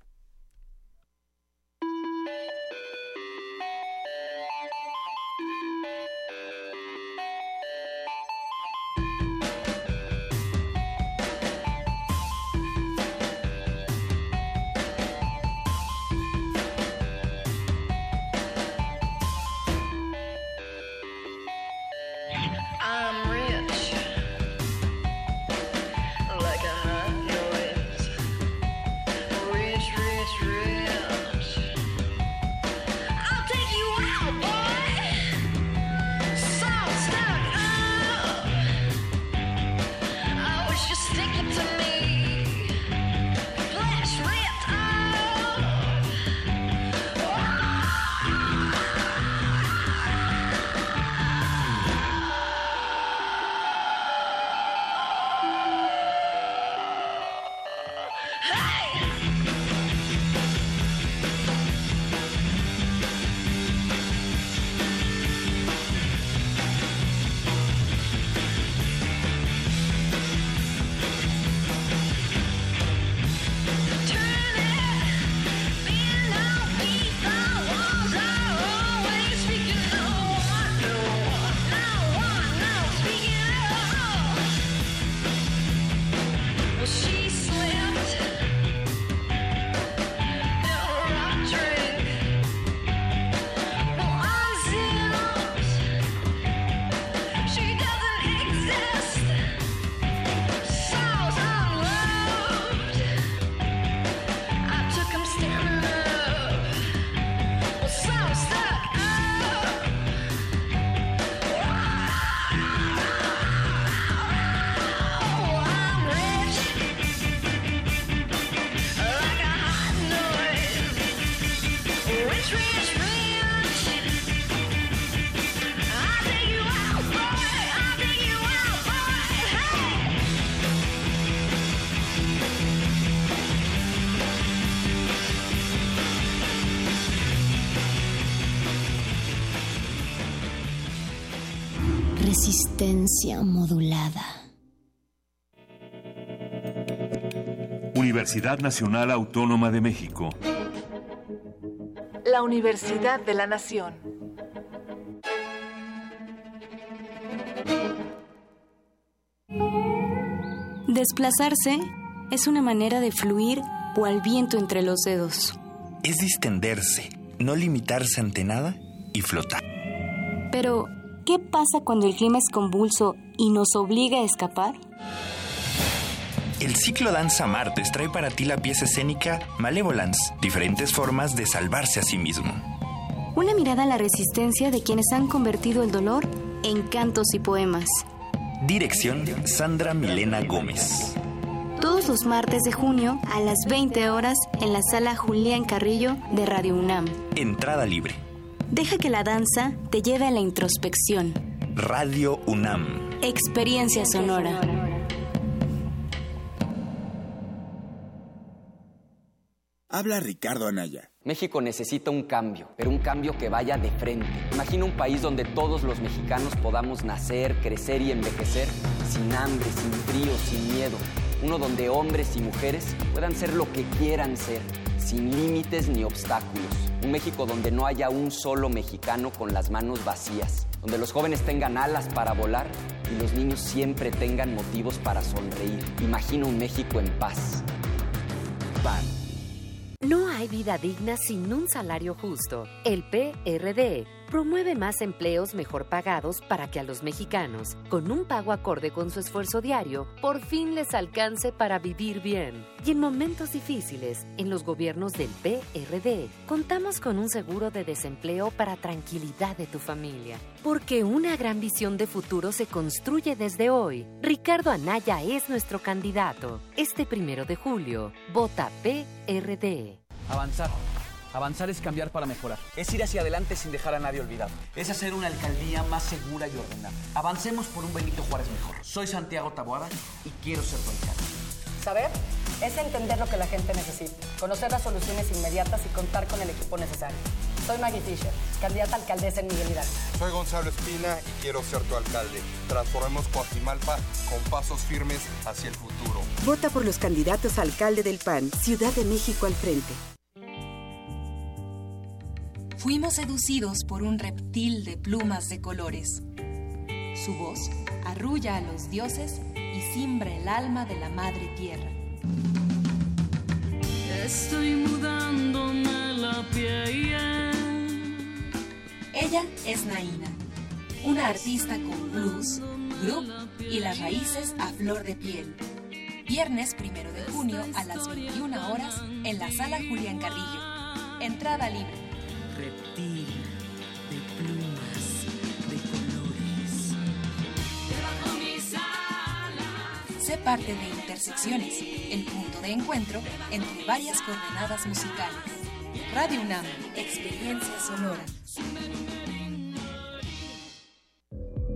Resistencia modulada. Universidad Nacional Autónoma de México. La Universidad de la Nación. Desplazarse es una manera de fluir cual viento entre los dedos. Es distenderse, no limitarse ante nada y flotar. Pero, ¿qué pasa cuando el clima es convulso y nos obliga a escapar? El ciclo Danza Martes trae para ti la pieza escénica Malevolence, diferentes formas de salvarse a sí mismo. Una mirada a la resistencia de quienes han convertido el dolor en cantos y poemas. Dirección Sandra Milena Gómez. Todos los martes de junio a las 20 horas en la sala Julián Carrillo de Radio UNAM. Entrada libre. Deja que la danza te lleve a la introspección. Radio UNAM. Experiencia sonora. Habla Ricardo Anaya. México necesita un cambio, pero un cambio que vaya de frente. Imagina un país donde todos los mexicanos podamos nacer, crecer y envejecer sin hambre, sin frío, sin miedo. Uno donde hombres y mujeres puedan ser lo que quieran ser, sin límites ni obstáculos. Un México donde no haya un solo mexicano con las manos vacías. Donde los jóvenes tengan alas para volar y los niños siempre tengan motivos para sonreír. Imagina un México en paz. PAN. No hay vida digna sin un salario justo. El PRD promueve más empleos mejor pagados para que a los mexicanos, con un pago acorde con su esfuerzo diario, por fin les alcance para vivir bien. Y en momentos difíciles, en los gobiernos del PRD, contamos con un seguro de desempleo para tranquilidad de tu familia. Porque una gran visión de futuro se construye desde hoy. Ricardo Anaya es nuestro candidato. Este primero de julio, vota PRD. Avanzar. Avanzar es cambiar para mejorar. Es ir hacia adelante sin dejar a nadie olvidado. Es hacer una alcaldía más segura y ordenada. Avancemos por un Benito Juárez mejor. Soy Santiago Taboada y quiero ser tu alcalde. Saber es entender lo que la gente necesita, conocer las soluciones inmediatas y contar con el equipo necesario. Soy Maggie Fisher, candidata a alcaldesa en Miguel Hidalgo. Soy Gonzalo Espina y quiero ser tu alcalde. Transformemos Coajimalpa con pasos firmes hacia el futuro. Vota por los candidatos a alcalde del PAN, Ciudad de México al frente. Fuimos seducidos por un reptil de plumas de colores. Su voz arrulla a los dioses y simbra el alma de la madre tierra. Estoy mudándome la piel. Ella es Naina, una artista con blues, groove y las raíces a flor de piel. Viernes primero de junio a las 21 horas en la sala Julián Carrillo. Entrada libre. Sé parte de Intersecciones, el punto de encuentro entre varias coordenadas musicales. Radio UNAM, experiencia sonora.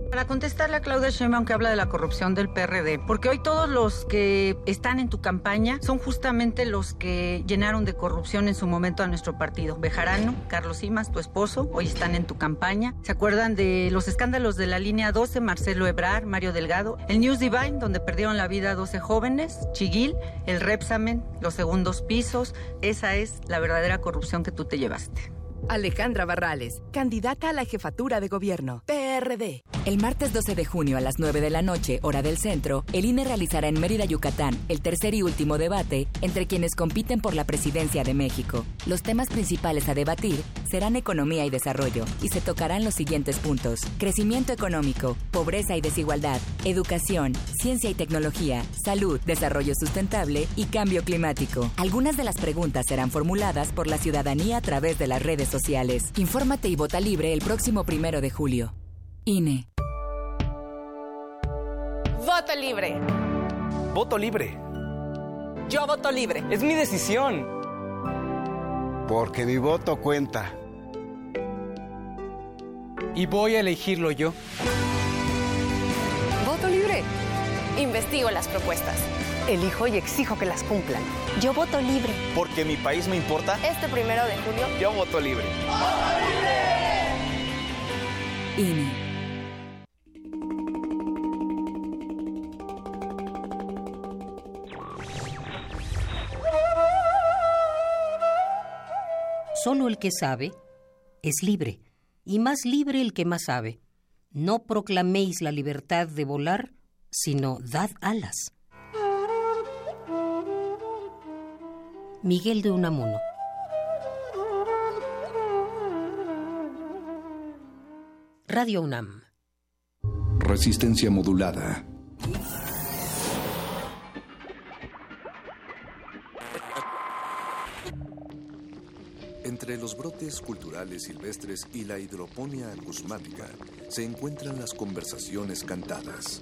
Para contestarle a Claudia Sheinbaum que habla de la corrupción del PRD, porque hoy todos los que están en tu campaña son justamente los que llenaron de corrupción en su momento a nuestro partido. Bejarano, Carlos Simas, tu esposo, hoy están en tu campaña. ¿Se acuerdan de los escándalos de la línea 12, Marcelo Ebrar, Mario Delgado? El News Divine, donde perdieron la vida 12 jóvenes, Chiguil, el Repsamen, los segundos pisos. Esa es la verdadera corrupción que tú te llevaste. Alejandra Barrales, candidata a la jefatura de gobierno, PRD. El martes 12 de junio a las 9 de la noche, hora del centro, el INE realizará en Mérida, Yucatán, el tercer y último debate entre quienes compiten por la presidencia de México. Los temas principales a debatir serán economía y desarrollo, y se tocarán los siguientes puntos. Crecimiento económico, pobreza y desigualdad, educación, ciencia y tecnología, salud, desarrollo sustentable y cambio climático. Algunas de las preguntas serán formuladas por la ciudadanía a través de las redes sociales. Infórmate y vota libre el próximo primero de julio. INE. Voto libre. Voto libre. Yo voto libre. Es mi decisión. Porque mi voto cuenta. Y voy a elegirlo yo. Voto libre. Investigo las propuestas. Elijo y exijo que las cumplan. Yo voto libre. Porque mi país me importa. Este primero de julio. Yo voto libre. INE. Solo el que sabe es libre, y más libre el que más sabe. No proclaméis la libertad de volar, sino dad alas. Miguel de Unamuno. Radio UNAM. Resistencia modulada. Entre los brotes culturales silvestres y la hidroponía acusmática se encuentran las conversaciones cantadas.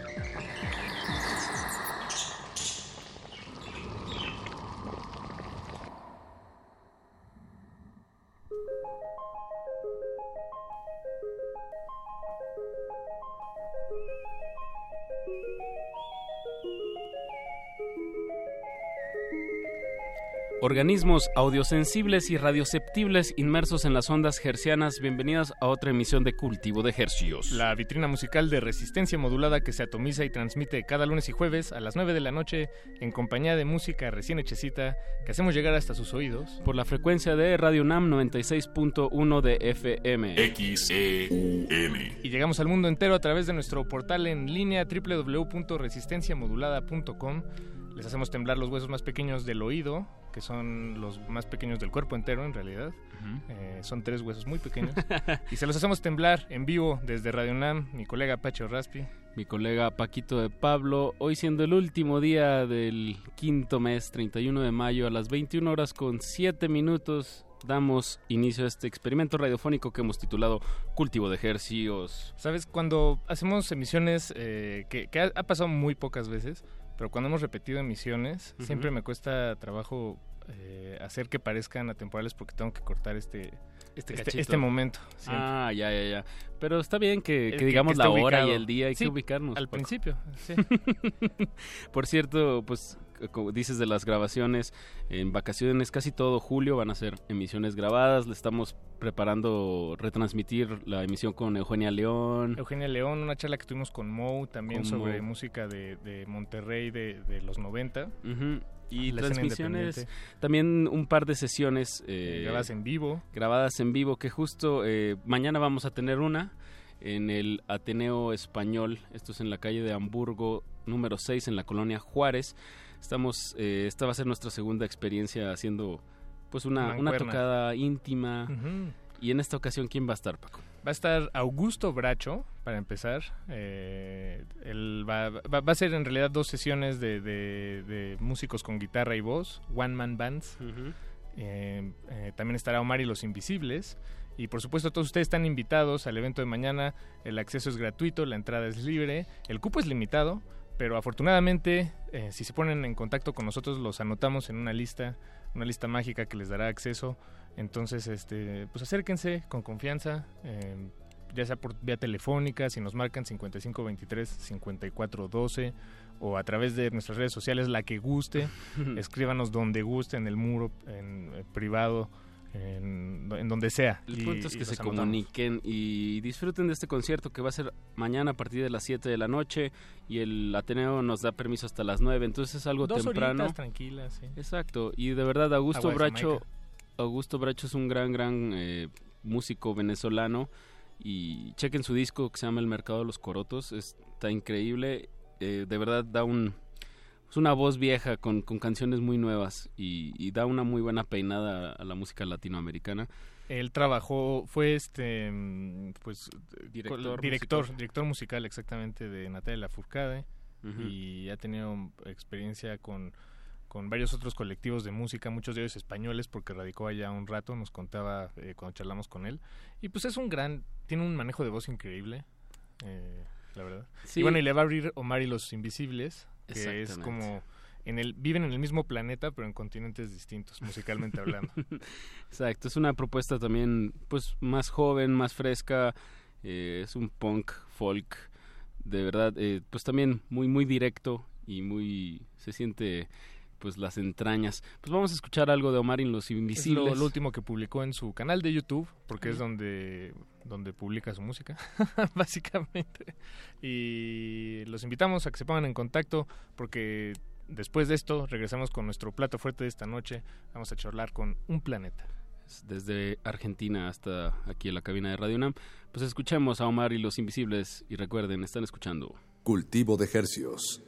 Organismos audiosensibles y radioceptibles inmersos en las ondas hercianas, bienvenidos a otra emisión de Cultivo de Hercios. La vitrina musical de resistencia modulada que se atomiza y transmite cada lunes y jueves a las 9 de la noche en compañía de música recién hechecita que hacemos llegar hasta sus oídos. Por la frecuencia de Radio NAM 96.1 de FM. XEUN. Y llegamos al mundo entero a través de nuestro portal en línea www.resistenciamodulada.com. Les hacemos temblar los huesos más pequeños del oído, que son los más pequeños del cuerpo entero en realidad. Eh, son tres huesos muy pequeños. y se los hacemos temblar en vivo desde Radio Nam, mi colega Pacho Raspi. Mi colega Paquito de Pablo, hoy siendo el último día del quinto mes, 31 de mayo, a las 21 horas con 7 minutos, damos inicio a este experimento radiofónico que hemos titulado Cultivo de Ejercicios. ¿Sabes? Cuando hacemos emisiones, eh, que, que ha, ha pasado muy pocas veces, pero cuando hemos repetido emisiones, siempre me cuesta trabajo eh, hacer que parezcan atemporales porque tengo que cortar este, Este este, este momento. siempre. Ah, ya, ya, ya. Pero está bien que, que digamos que la hora y el día, hay Sí, que ubicarnos. al principio, sí. Por cierto, pues como dices de las grabaciones, en vacaciones casi todo julio van a ser emisiones grabadas. Le estamos preparando retransmitir la emisión con Eugenia León. Eugenia León, una charla que tuvimos con Mo también Con sobre Mo. música de, de Monterrey de, de los 90. Ujú. Y La transmisiones, también un par de sesiones eh, Grabadas en vivo. Grabadas en vivo, que justo eh, mañana vamos a tener una en el Ateneo Español. Esto es en la calle de Hamburgo, número 6, en la colonia Juárez. Estamos, eh, esta va a ser nuestra segunda experiencia haciendo pues una, una tocada íntima. Y en esta ocasión, ¿quién va a estar, Paco? Va a estar Augusto Bracho, para empezar. Eh, él va, va- va a ser en realidad dos sesiones de, de- de músicos con guitarra y voz, One Man Bands. Eh, eh, también estará Omar y los Invisibles. Y por supuesto todos ustedes están invitados al evento de mañana. El acceso es gratuito, la entrada es libre, el cupo es limitado, pero afortunadamente eh, si se ponen en contacto con nosotros los anotamos en una lista, una lista mágica que les dará acceso. Entonces, este, pues acérquense con confianza. eh, ya sea por vía telefónica, si nos marcan 5523-5412 o a través de nuestras redes sociales, la que guste, escríbanos donde guste, en el muro, en eh, privado, en, en donde sea. El y- punto es que se anotamos. comuniquen y disfruten de este concierto que va a ser mañana a partir de las 7 de la noche y el Ateneo nos da permiso hasta las 9, entonces es algo Dos temprano. horitas tranquilas, sí. Exacto, y de verdad Augusto Agua Bracho. Augusto Bracho es un gran, gran eh, músico venezolano y chequen su disco que se llama El Mercado de los Corotos, está increíble, eh, de verdad da un... Es una voz vieja con, con canciones muy nuevas y, y da una muy buena peinada a la música latinoamericana. Él trabajó, fue este, pues, Director director, musical. director musical exactamente de Natalia Lafourcade Ujú. y ha tenido experiencia con, con varios otros colectivos de música, muchos de ellos españoles porque radicó allá un rato, nos contaba eh, cuando charlamos con él y pues es un gran, tiene un manejo de voz increíble, eh, la verdad. Sí. Y bueno, y le va a abrir Omar y los Invisibles, que es como en el viven en el mismo planeta pero en continentes distintos musicalmente hablando. Exacto, es una propuesta también pues más joven, más fresca, eh, es un punk, folk, de verdad, eh, pues también muy muy directo y muy se siente pues las entrañas. Pues vamos a escuchar algo de Omar y los Es Invisibles. lo, lo último que publicó en su canal de YouTube, porque es donde, donde publica su música, básicamente. Y los invitamos a que se pongan en contacto, porque después de esto regresamos con nuestro plato fuerte de esta noche. Vamos a charlar con un planeta. Desde Argentina hasta aquí en la cabina de Radio UNAM, pues escuchemos a Omar y los Invisibles y recuerden, están escuchando. Cultivo de Hercios.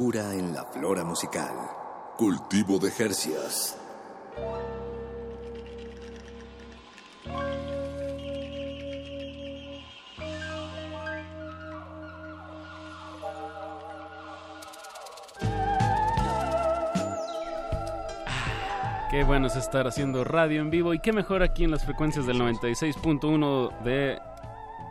Frescura en la flora musical. Cultivo de Jercias. Qué bueno es estar haciendo radio en vivo y qué mejor aquí en las frecuencias del 96.1 de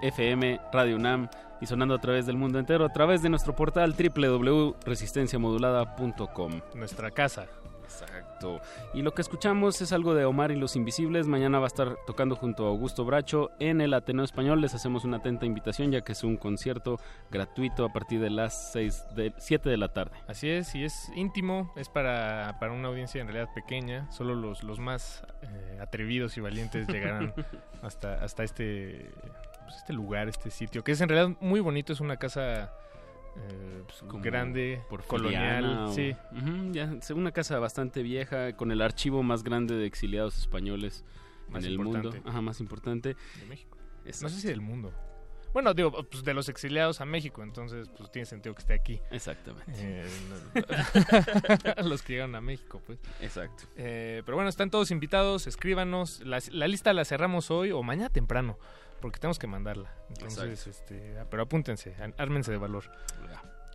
FM Radio UNAM y sonando a través del mundo entero a través de nuestro portal www.resistenciamodulada.com. Nuestra casa. Exacto. Y lo que escuchamos es algo de Omar y los Invisibles. Mañana va a estar tocando junto a Augusto Bracho en el Ateneo Español. Les hacemos una atenta invitación ya que es un concierto gratuito a partir de las 6 de 7 de la tarde. Así es, y es íntimo, es para, para una audiencia en realidad pequeña, solo los, los más eh, atrevidos y valientes llegarán hasta, hasta este, pues, este lugar, este sitio, que es en realidad muy bonito, es una casa eh, pues, grande, colonial, o- sí. Ya, es una casa bastante vieja con el archivo más grande de exiliados españoles Más en el mundo. Ajá, más importante. De México. Exacto. No sé si del mundo. Bueno, digo, pues de los exiliados a México, entonces pues tiene sentido que esté aquí. Exactamente. Eh, no- los que llegaron a México, pues. Exacto. Eh, pero bueno, están todos invitados, escríbanos. La, la lista la cerramos hoy o mañana temprano, porque tenemos que mandarla. Entonces, este, ah, pero apúntense, ármense de valor.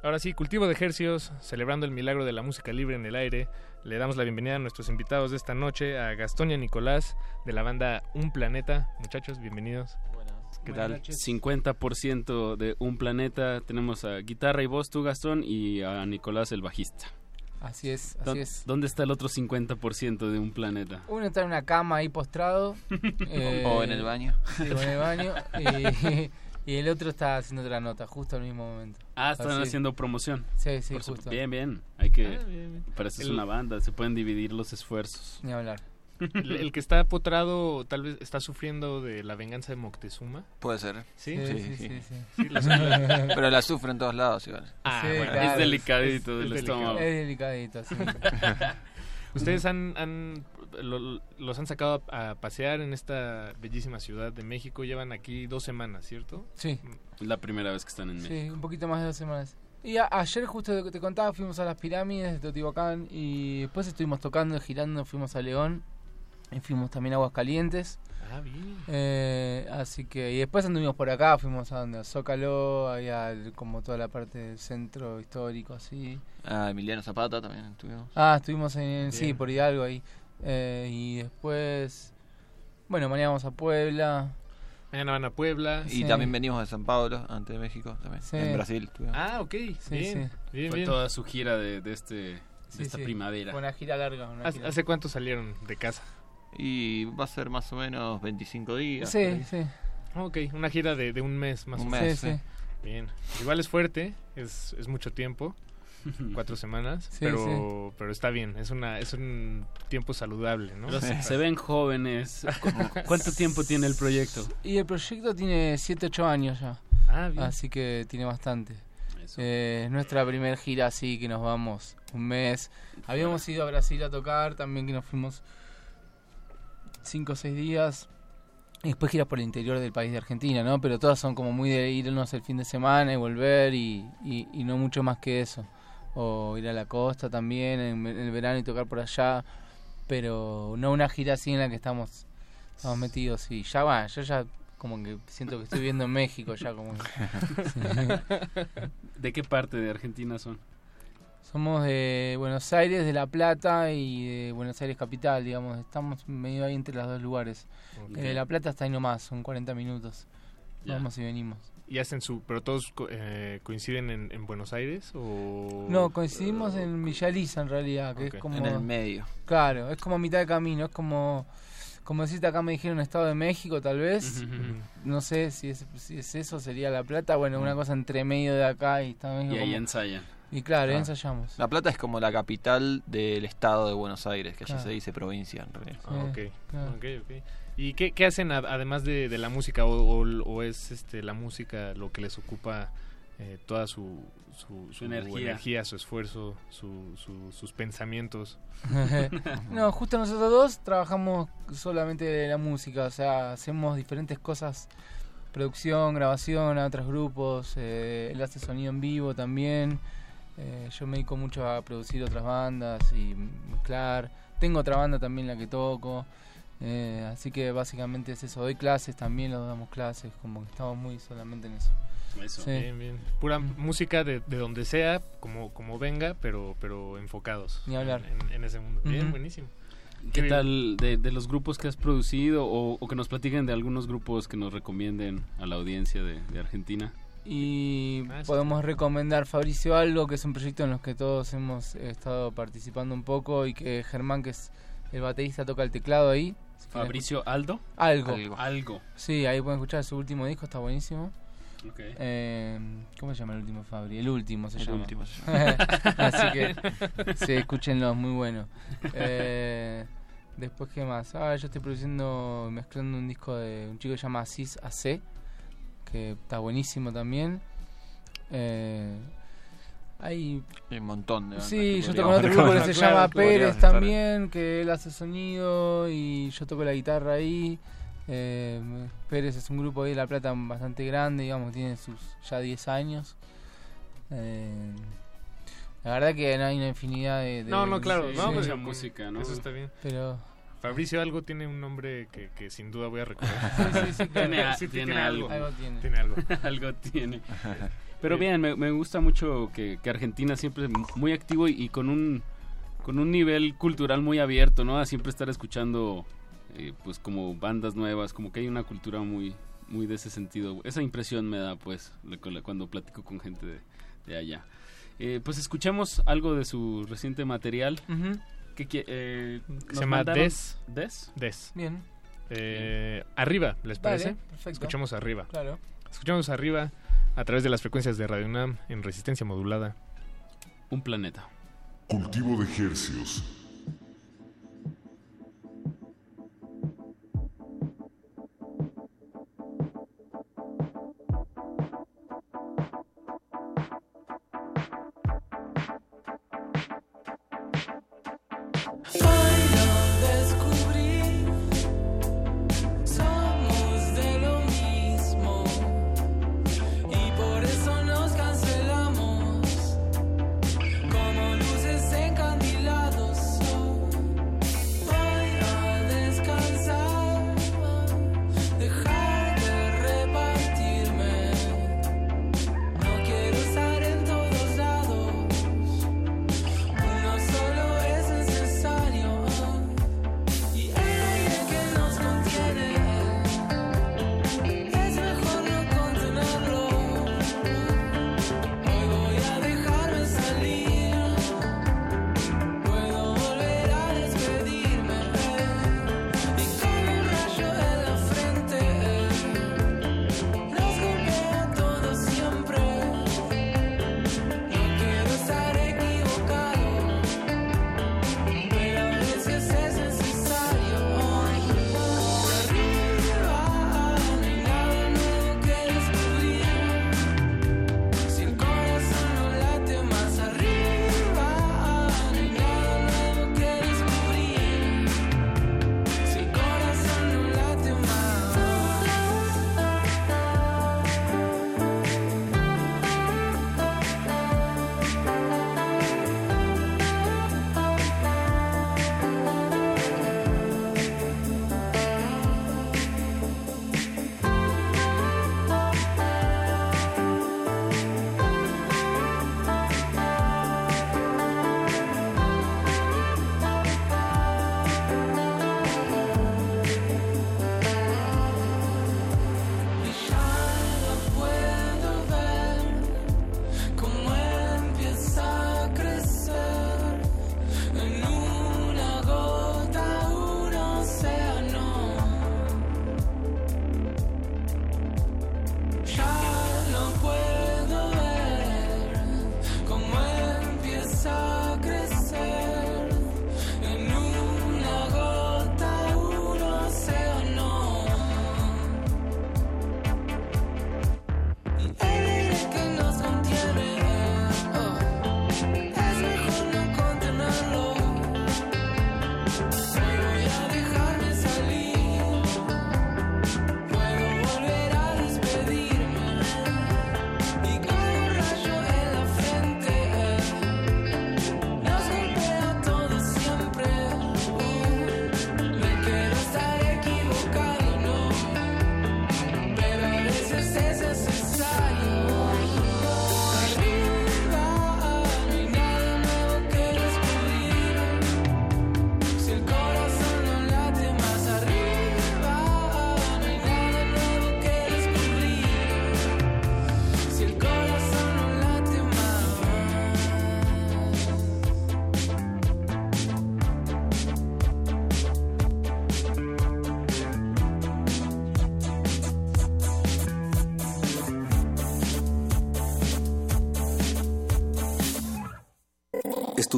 Ahora sí, cultivo de ejercios, celebrando el milagro de la música libre en el aire. Le damos la bienvenida a nuestros invitados de esta noche, a Gastón y a Nicolás, de la banda Un Planeta. Muchachos, bienvenidos. ¿Qué tal? 50% de un planeta. Tenemos a guitarra y voz, tú Gastón, y a Nicolás el bajista. Así es, así ¿Dó- es. ¿Dónde está el otro 50% de un planeta? Uno está en una cama ahí postrado. eh, O en el baño. Sí, o en el baño. y, y el otro está haciendo otra nota, justo al mismo momento. Ah, están Así. haciendo promoción. Sí, sí, Por su- justo. Bien, bien. Hay que. Ah, bien, bien. Para eso es una banda, se pueden dividir los esfuerzos. Ni hablar. El, el que está potrado tal vez está sufriendo de la venganza de Moctezuma. Puede ser. Sí, Sí, sí, sí, sí. Sí, la- la- Pero la sufre en todos lados igual. Ah, Sí, bueno. claro. Es delicadito Es- del es estómago. Es delicadito, sí. Ustedes han, han- lo- los han sacado a, a pasear en esta bellísima ciudad de México. Llevan aquí dos semanas, ¿cierto? Sí, Es la primera vez que están en México. sí, un poquito más de dos semanas. Y a- ayer justo te contaba, fuimos a las pirámides de Teotihuacán y después estuvimos tocando, girando, fuimos a León y fuimos también a Aguascalientes. Ah, bien. Eh, así que, y después anduvimos por acá, fuimos a donde, a Zócalo, el- como toda la parte del centro histórico, así. Ah, Emiliano Zapata también estuvimos. Ah, estuvimos en, sí, por Hidalgo ahí. Eh, y después, bueno, mañana vamos a Puebla. Mañana van a Puebla. Y Sí. también venimos de San Pablo, antes de México también. Sí. En Brasil. estuvimos. Ah, ok. bien, sí. bien, Fue bien. toda su gira de, de este, de Sí, esta sí. primavera. Fue una gira larga. Una ¿Hace, gira. hace cuánto salieron de casa? Y va a ser más o menos 25 días. Sí, sí. Ok, una gira de, de un mes más Un o Sí, menos. sí. Bien. Igual es fuerte, es, es mucho tiempo, cuatro semanas, Sí, pero, pero está bien, es una es un tiempo saludable, ¿no? Pero se, se ven jóvenes. ¿Cu- ¿Cuánto tiempo tiene el proyecto? Y el proyecto tiene 7, 8 años ya. Ah, bien. Así que tiene bastante. Eh, es nuestra primera gira así que nos vamos un mes. Habíamos ido a Brasil a tocar, también que nos fuimos 5 o 6 días. Y después giras por el interior del país de Argentina, ¿no? Pero todas son como muy de irnos el fin de semana y volver y, y, y no mucho más que eso. O ir a la costa también en, en el verano y tocar por allá. Pero no una gira así en la que estamos, estamos metidos. Y ya va, yo ya como que siento que estoy viviendo en México ya como... ¿De qué parte de Argentina son? Somos de Buenos Aires, de La Plata y de Buenos Aires Capital, digamos. Estamos medio ahí entre los dos lugares. Eh, la Plata está ahí nomás, son 40 minutos. Vamos y venimos. ¿Y hacen su... pero todos co- eh, coinciden en, en Buenos Aires o...? No, coincidimos en Villa Elisa en realidad, que es como... En el medio. Claro, es como a mitad de camino, es como... Como decirte acá me dijeron Estado de México tal vez. No sé si es, si es eso, sería La Plata. Bueno, una cosa entre medio de acá y Estado de Y México. ahí como- ensayan. Y claro, Ah. ensayamos. La Plata es como la capital del estado de Buenos Aires, que allí Claro. se dice provincia en realidad. Ah, ok. Sí, claro. ok, ok. ¿Y qué, qué hacen ad- además de, de la música? ¿O, o- o es este, la música lo que les ocupa eh, toda su, su, su energía. su esfuerzo, su, su- sus pensamientos? no, justo nosotros dos trabajamos solamente de la música, o sea, hacemos diferentes cosas, producción, grabación a otros grupos, eh, él hace sonido en vivo también, Eh, yo me dedico mucho a producir otras bandas y mezclar. Tengo otra banda también la que toco. Eh, así que básicamente es eso. Doy clases también, lo damos clases, como que estamos muy solamente en eso. Sí. Bien, bien. Pura música de, de donde sea, como, como venga, pero, pero enfocados. Ni hablar. En, en ese mundo. Bien, buenísimo. ¿Qué tal de, de los grupos que has producido o, o que nos platiquen de algunos grupos que nos recomienden a la audiencia de, de Argentina? Y Ah, podemos recomendar Fabricio Algo, que es un proyecto en los que todos hemos estado participando un poco y que Germán, que es el baterista, toca el teclado ahí. Si Fabricio Aldo? Algo. Algo. Algo. Sí, ahí pueden escuchar su último disco, está buenísimo. Eh, ¿Cómo se llama el último Fabri? El último se El llama. último se Así que sí, escúchenlo, es muy bueno. Eh, después, ¿qué más? Ah, yo estoy produciendo, mezclando un disco de un chico que se llama Aziz AC, que está buenísimo también. Eh, hay un montón de Sí, yo toco en otro grupo que se Claro, llama Pérez estar. también, que él hace sonido y yo toco la guitarra ahí. Eh, Pérez es un grupo ahí de La Plata bastante grande, digamos, tiene sus ya 10 años. Eh, la verdad que no hay una infinidad de... de- No, no, claro. no, música, ¿no? Eso está bien. Pero... Fabricio Algo tiene un nombre que, que sin duda voy a recordar. Sí, sí, sí, Tiene, a- Sí, tiene algo. Algo tiene. Tiene algo. algo tiene. Pero bien, me, me gusta mucho que, que Argentina siempre es muy activo y, y con un con un nivel cultural muy abierto, ¿no? A siempre estar escuchando eh, pues como bandas nuevas, como que hay una cultura muy muy de ese sentido. Esa impresión me da pues cuando platico con gente de, de allá. Eh, pues escuchemos algo de su reciente material. Que eh, Se llama mandaron- Des. Des. Des. Bien. Eh, arriba, ¿les parece? perfecto. Escuchemos arriba. Claro. Escuchamos arriba a través de las frecuencias de Radio UNAM en resistencia modulada. Un planeta. Cultivo de hercios.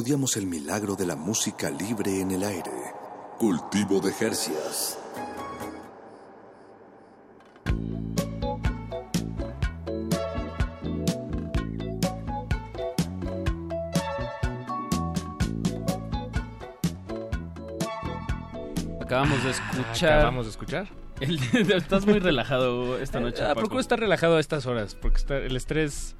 Estudiamos el milagro de la música libre en el aire. Cultivo de Jercias. Acabamos de escuchar. Acabamos de escuchar. El- estás muy relajado esta noche. Ah, Paco. procuro estar relajado a estas horas, porque está- el estrés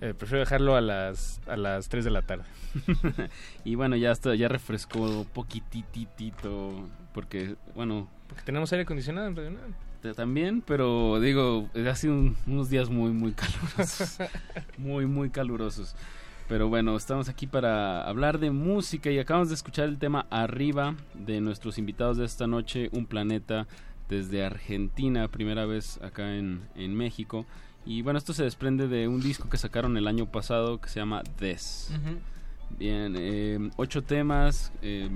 eh, prefiero dejarlo a las, a las 3 de la tarde. y bueno, ya está, ya refrescó poquititito, porque, bueno... Porque tenemos aire acondicionado en Radio También, pero digo, ha sido un- unos días muy, muy calurosos. muy, muy calurosos. Pero bueno, estamos aquí para hablar de música y acabamos de escuchar el tema Arriba de nuestros invitados de esta noche, Un Planeta desde Argentina, primera vez acá en, en México. Y bueno, esto se desprende de un disco que sacaron el año pasado que se llama Des. Bien, eh, ocho temas. eh,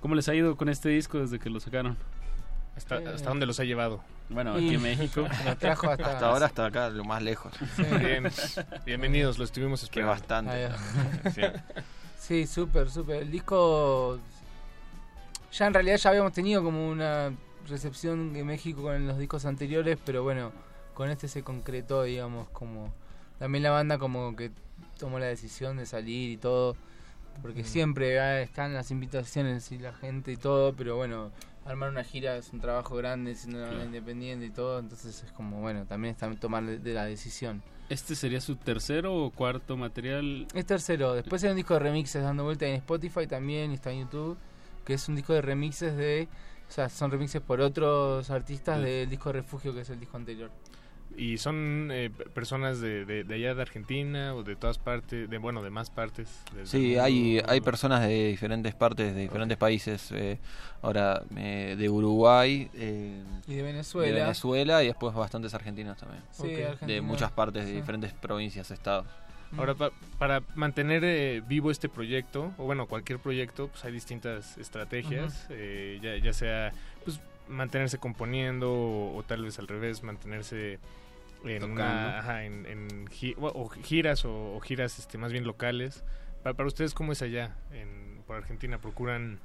¿Cómo les ha ido con este disco desde que lo sacaron? ¿Hasta, Eh. hasta dónde los ha llevado? Bueno, aquí en México. Nos trajo hasta- Hasta ahora hasta acá, lo más lejos. Sí. Bien. Bienvenidos, lo estuvimos Que esperando. bastante. Sí. Sí, súper, súper. El disco. Ya en realidad ya habíamos tenido como una recepción en México con los discos anteriores, pero bueno, con este se concretó, digamos, como. También la banda como que tomó la decisión de salir y todo, porque siempre ah, están las invitaciones y la gente y todo, pero bueno, armar una gira es un trabajo grande, siendo una banda independiente y todo, entonces es como, bueno, también está tomar de- la decisión. ¿Este sería su tercero o cuarto material? Es tercero. Después hay un disco de remixes dando vuelta en Spotify también y está en YouTube. Que es un disco de remixes de. O sea, son remixes por otros artistas Sí. del disco Refugio, que es el disco anterior. ¿Y son eh, personas de, de, de allá de Argentina o de todas partes, de bueno, de más partes? del- Sí, del hay, mundo? hay personas de diferentes partes, de diferentes países. eh, ahora, eh, de Uruguay. eh, Y de Venezuela. De Venezuela y después bastantes argentinos también. Sí, Ok. De Argentina. muchas partes, de Sí. diferentes provincias, estados. Ahora, pa- para mantener eh, vivo este proyecto, o bueno, cualquier proyecto, pues hay distintas estrategias, eh, ya, ya sea mantenerse componiendo o, o tal vez al revés, mantenerse en, una, ajá, en, en gi- o giras o, o giras este, más bien locales. Pa- para ustedes, ¿cómo es allá en, por Argentina? ¿Procuran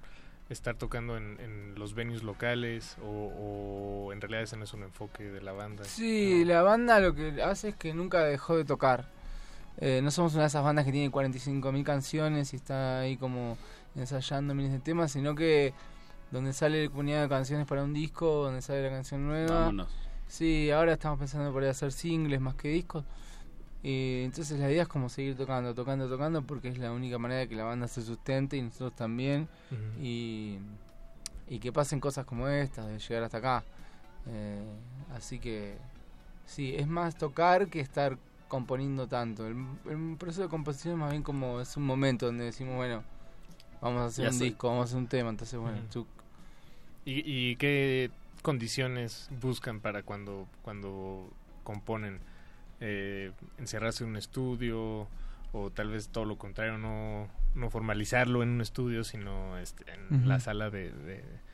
estar tocando en, en los venues locales o, o en realidad ese no es un enfoque de la banda? Sí, la banda lo que hace es que nunca dejó de tocar. Eh, no somos una de esas bandas que tiene 45.000 canciones y está ahí como ensayando miles de temas, sino que donde sale la comunidad de canciones para un disco, donde sale la canción nueva. Vámonos. Sí, ahora estamos pensando por ahí hacer singles más que discos. Y entonces la idea es como seguir tocando, tocando, tocando, porque es la única manera de que la banda se sustente y nosotros también. Y, y que pasen cosas como estas, de llegar hasta acá. Eh, así que sí, es más tocar que estar componiendo tanto. El, el proceso de composición es más bien como es un momento donde decimos, bueno, vamos a hacer Ya un disco, vamos a hacer un tema, entonces bueno, tú- ¿Y, y qué condiciones buscan para cuando, cuando componen? Eh, ¿Encerrarse en un estudio o tal vez todo lo contrario, no, no formalizarlo en un estudio, sino este, en la sala de... de-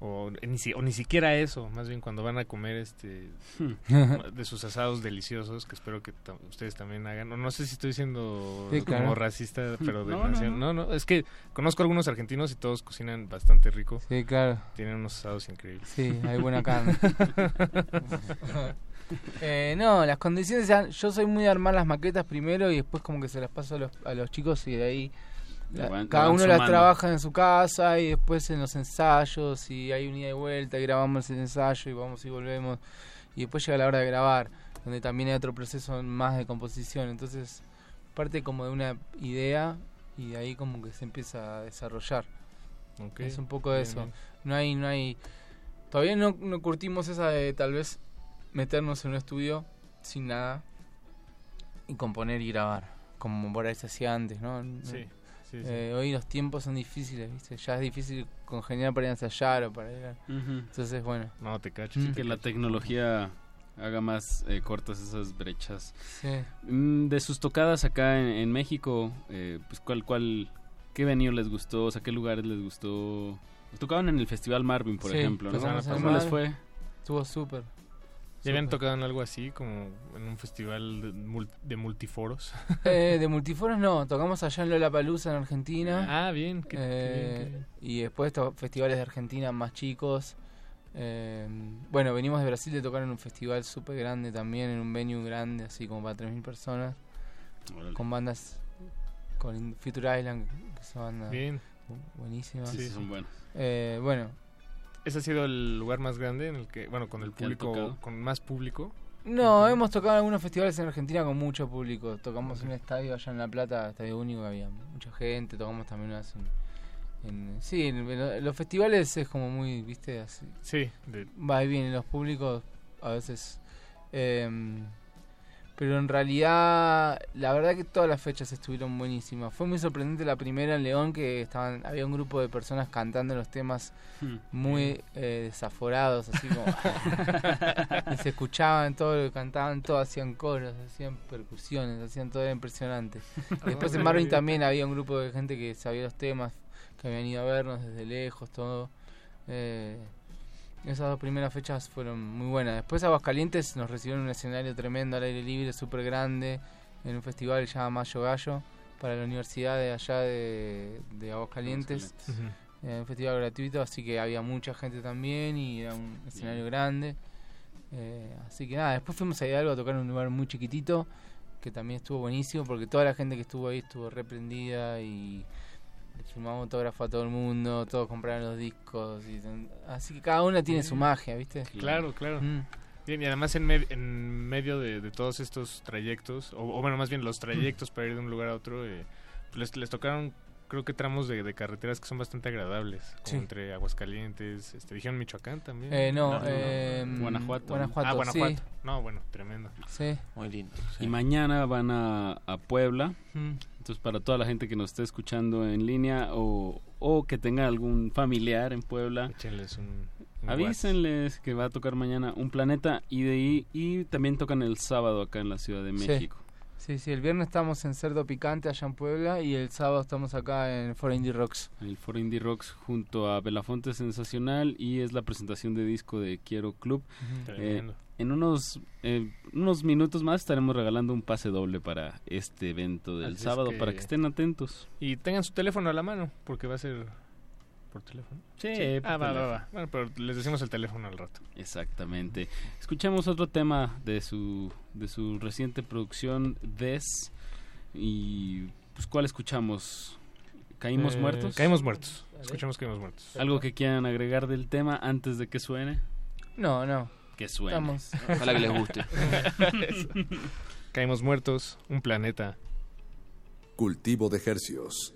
o, ni, si- o ni siquiera eso, más bien cuando van a comer este de sus asados deliciosos, que espero que ustedes también hagan. O no sé si estoy siendo Sí, como racista, pero de No, no, nación. no. no, no, es que conozco algunos argentinos y todos cocinan bastante rico. Sí, claro. Tienen unos asados increíbles. Sí, hay buena carne. Eh, no, las condiciones, sean- yo soy muy de armar las maquetas primero y después como que se las paso a los, a los chicos y de ahí la- van- le cada uno las sumando. trabaja en su casa y después en los ensayos y hay un ida y vuelta y grabamos el ensayo y vamos y volvemos. Y después llega la hora de grabar donde también hay otro proceso más de composición. Entonces parte como de una idea y de ahí como que se empieza a desarrollar. Es un poco de bien, eso. bien. no hay no hay todavía no, no curtimos esa de tal vez meternos en un estudio sin nada y componer y grabar como por ahí se hacía antes no Sí, sí, sí. Eh, hoy los tiempos son difíciles viste ya es difícil congeniar para ir a ensayar o para ir a- entonces bueno No, te cacho. Mm. sí Que la tecnología haga más eh, cortas esas brechas. Sí. Mm, De sus tocadas acá en, en México, eh, pues cuál, cuál, qué venue les gustó, o sea, qué lugares les gustó. Tocaban en el Festival Marvin, por Sí, ejemplo, en el ¿Cómo les fue? estuvo súper ¿Ya habían tocado en algo así, como en un festival de, mul- de multiforos? Eh, de multiforos no, tocamos allá en Lollapalooza en Argentina. Ah, bien, qué- qué Eh, bien, qué bien. Y después to- festivales de Argentina más chicos. Eh, bueno, venimos de Brasil de tocar en un festival súper grande también, en un venue grande, así como para 3.000 personas. Con bandas, con In- Future Island, que es una banda Bien. buenísima. Sí, sí, son buenos. Eh, bueno, ¿Ese ha sido el lugar más grande en el que, bueno, con el ¿Que han público, con más público? No, hemos tocado en algunos festivales en Argentina con mucho público. Tocamos en un estadio allá en La Plata, estadio único, había mucha gente. Tocamos también una vez en. en- sí, en, en los festivales es como muy, viste, así. Sí, de- Va y viene, los públicos a veces. em, pero en realidad, la verdad que todas las fechas estuvieron buenísimas. Fue muy sorprendente la primera en León, que estaban había un grupo de personas cantando los temas Hmm. muy eh, desaforados, así como... y se escuchaban todo, cantaban todo, hacían coros, hacían percusiones, hacían todo, era impresionante. Después en Marvin también había un grupo de gente que sabía los temas, que habían ido a vernos desde lejos, todo. Eh, esas dos primeras fechas fueron muy buenas. Después Aguascalientes nos recibieron en un escenario tremendo al aire libre, súper grande, en un festival que se llama Mayo Gallo, para la universidad de allá de, de Aguascalientes. Eh, un festival gratuito, así que había mucha gente también y era un escenario grande. Eh, así que nada, después fuimos a Hidalgo a tocar en un lugar muy chiquitito, que también estuvo buenísimo, porque toda la gente que estuvo ahí estuvo reprendida y le firmamos autógrafo a todo el mundo, todos compraron los discos. Y, así que cada una tiene su magia, ¿viste? Claro, claro. Mm. Bien, y además en, me- en medio de, de todos estos trayectos, o, o bueno, más bien los trayectos para ir de un lugar a otro, eh, pues les, les tocaron, creo que tramos de, de carreteras que son bastante agradables, como Sí. entre Aguascalientes, este, dijeron Michoacán también. Eh, no, eh, Guanajuato. Guanajuato, Ah, Guanajuato. sí. No, bueno, tremendo. Sí. Muy lindo. Y mañana van a, a Puebla. Mm. Entonces, para toda la gente que nos esté escuchando en línea o, o que tenga algún familiar en Puebla, Échenles un, un avísenles que va a tocar mañana Un Planeta y de ahí, y también tocan el sábado acá en la Ciudad de Sí. México. Sí, sí, el viernes estamos en Cerdo Picante allá en Puebla y el sábado estamos acá en For Indie Rocks. El Foro Indie Rocks junto a Belafonte Sensacional y es la presentación de disco de Quiero Club. Ujú. Eh, en unos eh, unos minutos más estaremos regalando un pase doble para este evento del Así es sábado que- para que estén atentos. Y tengan su teléfono a la mano, porque va a ser por teléfono. Sí, por Ah, va, va, teléfono. va. Bueno, pero les decimos el teléfono al rato. Exactamente. Escuchemos otro tema de su de su reciente producción Des y pues cuál escuchamos. ¿Caímos Eh, muertos? Caímos muertos. Escuchamos Caímos muertos. ¿Algo que quieran agregar del tema antes de que suene? No, no. Que suene. Estamos. Ojalá que les guste. Caímos muertos, un planeta. Cultivo de hercios.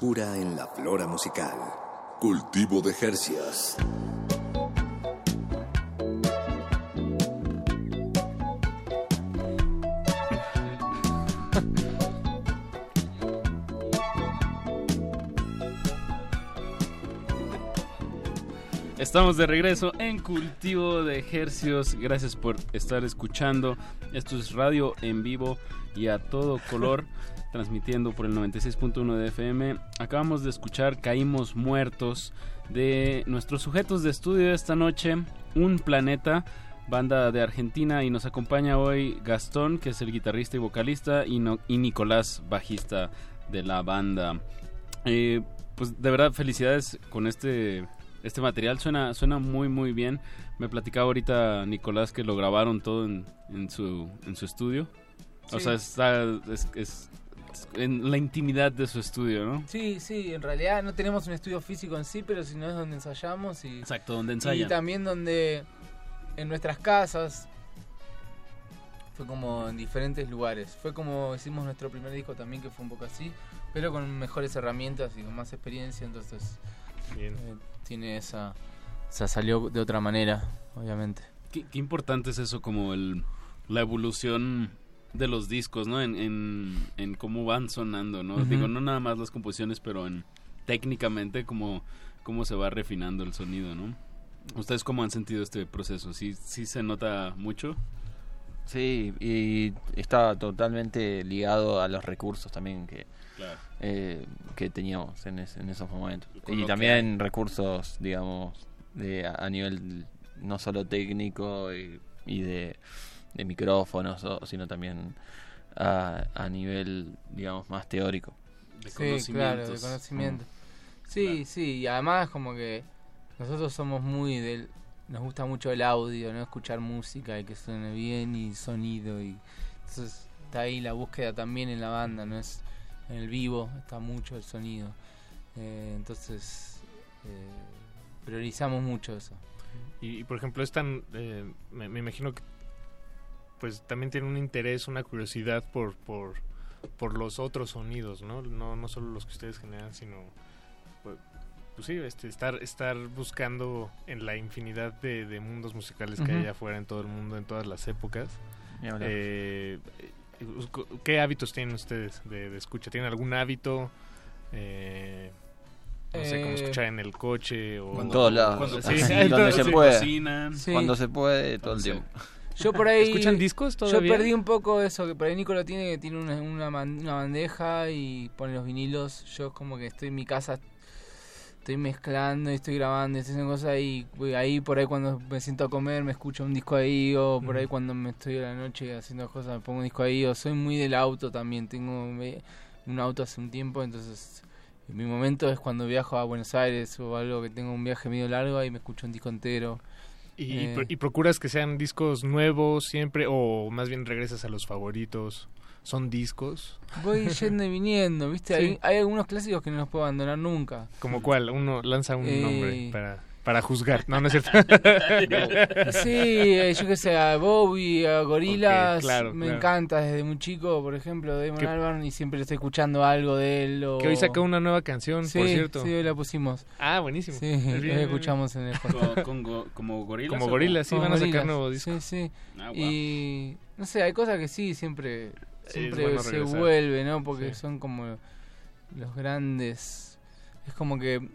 Frescura en la flora musical. Cultivo de Jercias. Estamos de regreso en Cultivo de Ejercios. Gracias por estar escuchando. Esto es radio en vivo y a todo color, transmitiendo por el 96.1 de FM. Acabamos de escuchar Caímos Muertos de nuestros sujetos de estudio esta noche, Un Planeta, banda de Argentina, y nos acompaña hoy Gastón, que es el guitarrista y vocalista, y, no- y Nicolás, bajista de la banda. Eh, pues de verdad, felicidades con este este material suena suena muy muy bien. Me platicaba ahorita Nicolás que lo grabaron todo en, en su en su estudio. O sea, está es, es- es en la intimidad de su estudio, ¿no? Sí, sí, en realidad no tenemos un estudio físico en sí, pero si no es donde ensayamos y... Exacto, donde ensayan. Y también donde en nuestras casas fue como en diferentes lugares. Fue como hicimos nuestro primer disco también que fue un poco así, pero con mejores herramientas y con más experiencia, entonces eh, tiene esa... O sea, salió de otra manera, obviamente. Qué, qué importante es eso como el la evolución de los discos, ¿no? En, en, en cómo van sonando, ¿no? Digo, no nada más las composiciones, pero en técnicamente cómo, cómo se va refinando el sonido, ¿no? ¿Ustedes cómo han sentido este proceso? ¿Sí, sí se nota mucho? Sí, y está totalmente ligado a los recursos también que, Claro. eh, que teníamos en, es- en esos momentos. Con Y que también recursos, digamos, de, a, a nivel no solo técnico y, y de, de micrófonos, o- sino también a, a nivel, digamos, más teórico. sí, claro, de conocimiento. Sí, sí, y además como que nosotros somos muy del... Nos gusta mucho el audio, ¿no? Escuchar música y que suene bien y sonido y... Entonces está ahí la búsqueda también en la banda, ¿no? Es en el vivo, está mucho el sonido. Eh, entonces eh, priorizamos mucho eso. Y, y, por ejemplo, es tan. eh, me, me imagino que. Pues también tiene un interés, una curiosidad por, por, por los otros sonidos, ¿no? ¿no? No solo los que ustedes generan, sino. Pues, pues sí, este, estar, estar buscando en la infinidad de, de mundos musicales que hay afuera en todo el mundo, en todas las épocas. Eh, eh, ¿Qué hábitos tienen ustedes de, de escucha? ¿Tienen algún hábito? Eh, no sé, como Eh, escuchar en el coche o... En todos lados. Cuando- sí, donde se sí. puede. cocinan. Sí. Cuando se puede, todo el tiempo. Yo por ahí. ¿Escuchan discos Yo perdí un poco eso, que por ahí Nico lo tiene, que tiene una, una, man- una bandeja y pone los vinilos. Yo como que estoy en mi casa, estoy mezclando y estoy grabando y estoy haciendo cosas y ahí por ahí cuando me siento a comer me escucho un disco ahí o por ahí cuando me estoy a la noche haciendo cosas me pongo un disco ahí o soy muy del auto también, tengo un auto hace un tiempo entonces mi momento es cuando viajo a Buenos Aires o algo que tengo un viaje medio largo ahí me escucho un disco entero. ¿Y, Eh, y procuras que sean discos nuevos siempre o más bien regresas a los favoritos? ¿Son discos? Voy yendo y viniendo, ¿viste? Sí. Hay, hay algunos clásicos que no los puedo abandonar nunca. ¿Como cuál? Uno lanza un Eh, nombre para, para juzgar. No, no es cierto. Sí, eh, yo qué sé, a Bowie, a Gorillaz, Ok, claro, me claro. encanta desde muy chico, por ejemplo, Damon Que- Albarn, y siempre estoy escuchando algo de él. O... Que hoy sacó una nueva canción, sí, por cierto. Sí, hoy la pusimos. Ah, buenísimo. Sí, Bien, hoy bien, bien. escuchamos en el Con- con go- como gorilas. Como gorilas, sí, Con van a sacar nuevo disco. Sí, sí. Ah. Y no sé, hay cosas que sí, siempre, siempre bueno se regresar. vuelve, ¿no? Porque Sí. son como los grandes. Es como que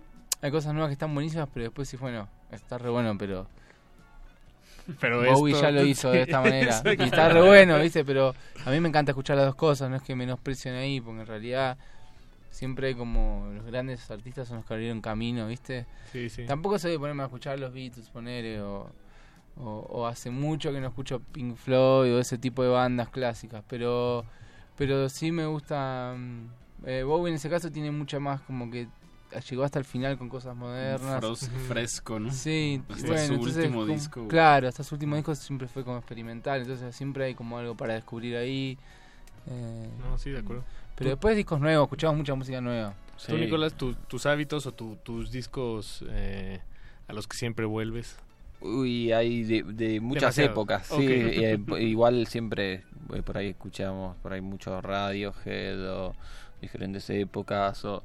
hay cosas nuevas que están buenísimas, pero después sí, bueno, está re bueno, pero. Pero Bowie esto- ya lo hizo de esta manera. Y está re bueno, ¿viste? Pero a mí me encanta escuchar las dos cosas, no es que menosprecien ahí, porque en realidad siempre hay como los grandes artistas son los que abrieron camino, ¿viste? Sí, sí. Tampoco soy de ponerme a escuchar los Beatles, poner o, o, o hace mucho que no escucho Pink Floyd o ese tipo de bandas clásicas, pero pero sí me gusta mm, eh, Bowie en ese caso tiene mucha más como que llegó hasta el final con cosas modernas. Fros- fresco, ¿no? Sí, Hasta bueno, su entonces, último como- disco. Claro, hasta su último disco siempre fue como experimental, entonces siempre hay como algo para descubrir ahí. eh, No, sí, de acuerdo. Pero Tú- después discos nuevos, escuchamos mucha música nueva. Tú, Nicolás, tu- tus hábitos o tu- tus discos eh, a los que siempre vuelves. Uy, hay de, de muchas Demasiado. épocas, sí. eh, igual siempre eh, por ahí escuchamos por ahí mucho Radiohead o diferentes épocas o,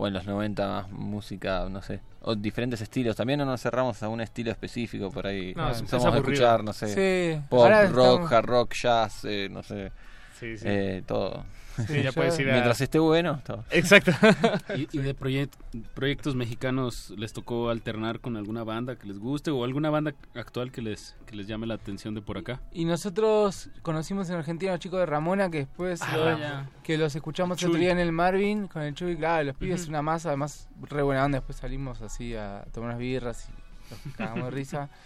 o en los 90 música, no sé, o diferentes estilos. También no nos cerramos a un estilo específico por ahí. No, Somos a aburrido. escuchar, no sé, Sí, pop, ahora rock, estamos- hard rock, jazz, eh, no sé, Sí, sí. eh, todo. Sí, ya puedes ir a- Mientras esté bueno, todo. Exacto. ¿Y, y de proyect- proyectos mexicanos les tocó alternar con alguna banda que les guste o alguna banda actual que les, que les llame la atención de por acá? Y nosotros conocimos en Argentina a los chicos de Ramona que después Ah, lo- que los escuchamos Chuy. otro día en el Marvin con el Chuy, claro, los pibes Ujú. una masa, además re buena onda, después salimos así a tomar unas birras y nos cagamos de risa.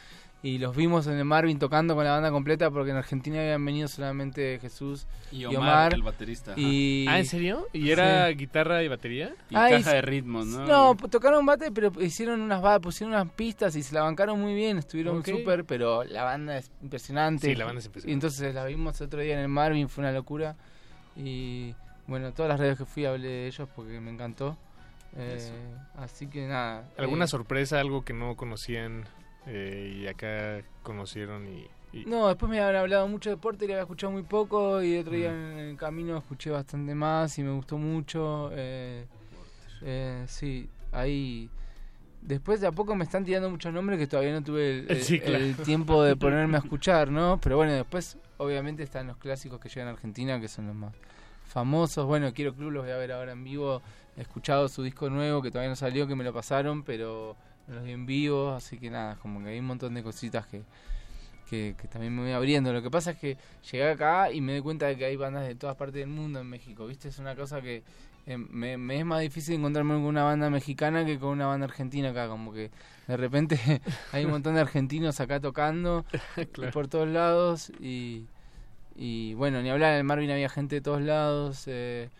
Y los vimos en el Marvin tocando con la banda completa porque en Argentina habían venido solamente Jesús Y y Omar, Omar. el baterista. Y... Ah, ¿en serio? ¿Y era Sí. guitarra y batería? Y Ah, caja de ritmos, ¿no? No, tocaron bate, pero hicieron unas pusieron unas pistas y se la bancaron muy bien, estuvieron Ok. súper, pero la banda es impresionante. Sí, la banda es impresionante. Y entonces la vimos otro día en el Marvin, fue una locura. Y bueno, todas las redes que fui hablé de ellos porque me encantó. Eh, así que nada. ¿Alguna eh, sorpresa, algo que no conocían eh, y acá conocieron y... y- No, después me habían hablado mucho de deporte y le había escuchado muy poco y otro día Mm. en el camino escuché bastante más y me gustó mucho. Eh, eh, sí, ahí... Después de a poco me están tirando muchos nombres que todavía no tuve el, el- Sí, claro. el tiempo de ponerme a escuchar, ¿no? Pero bueno, después obviamente están los clásicos que llegan a Argentina, que son los más famosos. Bueno, Quiero Club los voy a ver ahora en vivo. He escuchado su disco nuevo que todavía no salió, que me lo pasaron, pero no los en vivo. Así que nada, como que hay un montón de cositas que, que, que también me voy abriendo. Lo que pasa es que llegué acá y me doy cuenta de que hay bandas de todas partes del mundo en México, ¿viste? Es una cosa que eh, me, me es más difícil encontrarme con una banda mexicana que con una banda argentina acá, como que de repente hay un montón de argentinos acá tocando Claro. por todos lados y, y bueno, ni hablar, en el Marvin había gente de todos lados. eh,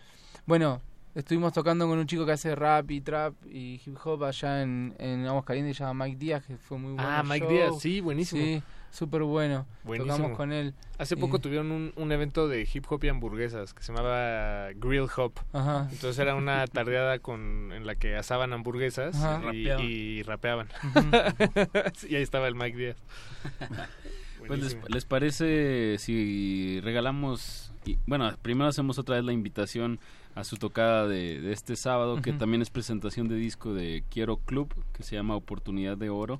bueno, estuvimos tocando con un chico que hace rap y trap y hip hop allá en, en Aguascalientes, se llama Mike Díaz, que fue muy bueno. Ah, Mike show. Díaz, sí, buenísimo. Sí, súper bueno. Buenísimo. Tocamos con él. Hace Y- poco tuvieron un, un evento de hip hop y hamburguesas que se llamaba Grill Hop. Ajá. Entonces era una tardeada con, en la que asaban hamburguesas y, Rapeaban. y rapeaban. Ujú. y ahí estaba el Mike Díaz. Pues les, les parece si regalamos, y, bueno, primero hacemos otra vez la invitación a su tocada de, de este sábado, que también es presentación de disco de Quiero Club, que se llama Oportunidad de Oro,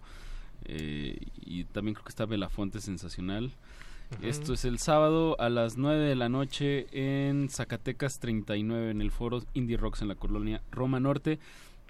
eh, y también creo que está Belafonte Sensacional. Ujú. Esto es el sábado a las 9 de la noche en Zacatecas 39, en el foro Indie Rocks en la colonia Roma Norte.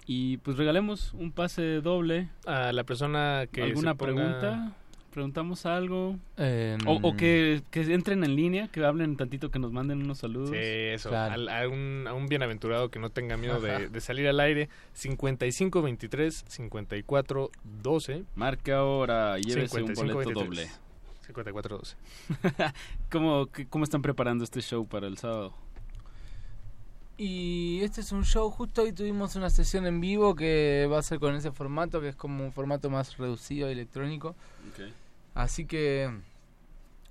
Y pues regalemos un pase doble. A la persona que ¿Alguna se ponga- pregunta? ¿Preguntamos algo? Em, O, o que, que entren en línea, que hablen tantito, que nos manden unos saludos. Sí, eso. Claro. Al- a, un, a un bienaventurado que no tenga miedo de, de salir al aire. 55 23 54 12. Marque ahora y llévese un 55, boleto 23. doble. 54 12. ¿Cómo, qué- ¿Cómo están preparando este show para el sábado? Y este es un show, justo hoy tuvimos una sesión en vivo que va a ser con ese formato, que es como un formato más reducido electrónico. Así que,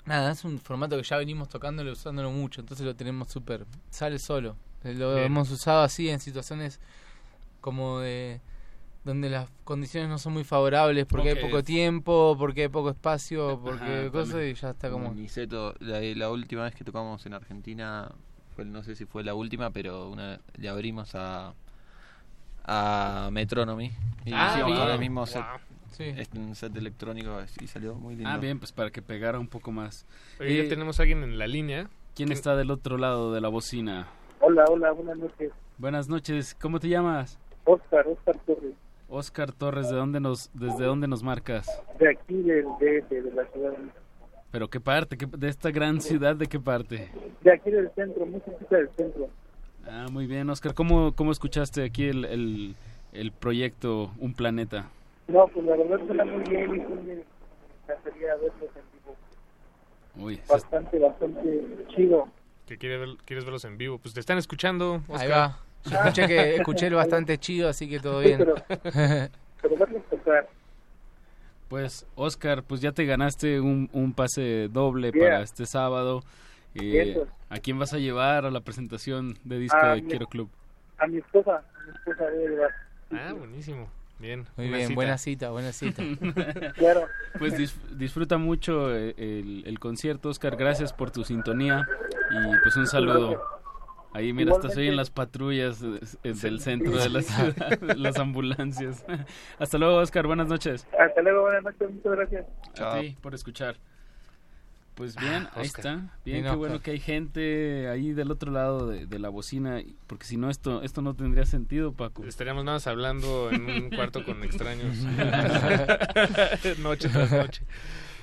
nada, es un formato que ya venimos tocándolo y usándolo mucho, entonces lo tenemos súper, sale solo. Lo Bien. hemos usado así en situaciones como de donde las condiciones no son muy favorables porque hay poco tiempo, porque hay poco espacio, porque Ajá, cosas también. y ya está como... Niceto, la, la última vez que tocamos en Argentina, fue, no sé si fue la última, pero una, le abrimos a a Metronomy. Y Ah, hicimos bien. el mismo set, Wow. Sí. este, un set electrónico y salió muy lindo. Ah, bien, pues para que pegara un poco más. Oye, ya Eh, tenemos a alguien en la línea. ¿Quién está del otro lado de la bocina? Hola, hola, buenas noches. Buenas noches, ¿cómo te llamas? Oscar, Oscar Torres, Oscar Torres, ¿de dónde nos, ¿desde dónde nos marcas? de aquí del DF, de la ciudad. de. ¿Pero qué parte? ¿Qué- ¿De esta gran ciudad de qué parte? De aquí del centro, muy cerquita del centro. Ah, muy bien, Oscar. ¿Cómo, cómo escuchaste aquí el, el, el proyecto Un Planeta? No, pues la verdad suena muy bien y me encantaría verlos en vivo. Uy, Bastante, bastante chido. Que quiere ver- quieres verlos en vivo. Pues te están escuchando. Ahí Oscar. va. Yo escuché que escuché el bastante chido, así que todo bien. pero. Pues, Oscar, pues ya te ganaste un, un pase doble Yeah. para este sábado. Eh. ¿A quién vas a llevar a la presentación de disco A de mi- Quiero Club? A mi esposa, a mi esposa debe llevar. Ah, buenísimo. Bien. Muy bien, cita. buena cita, buena cita. Claro. Pues dis- disfruta mucho eh, el, el concierto, Oscar. Gracias por tu sintonía y pues un saludo. Ahí, mira, Igualmente. se oyen las patrullas eh, eh, del centro de la ciudad, las ambulancias. Hasta luego, Oscar. Buenas noches. Hasta luego, buenas noches, muchas gracias. A ti por escuchar. Pues bien, ahí está. Bien, qué bueno que hay gente ahí del otro lado de, de la bocina, porque si no esto esto no tendría sentido, Paco. Estaríamos nada más hablando en un cuarto con extraños. noche tras noche.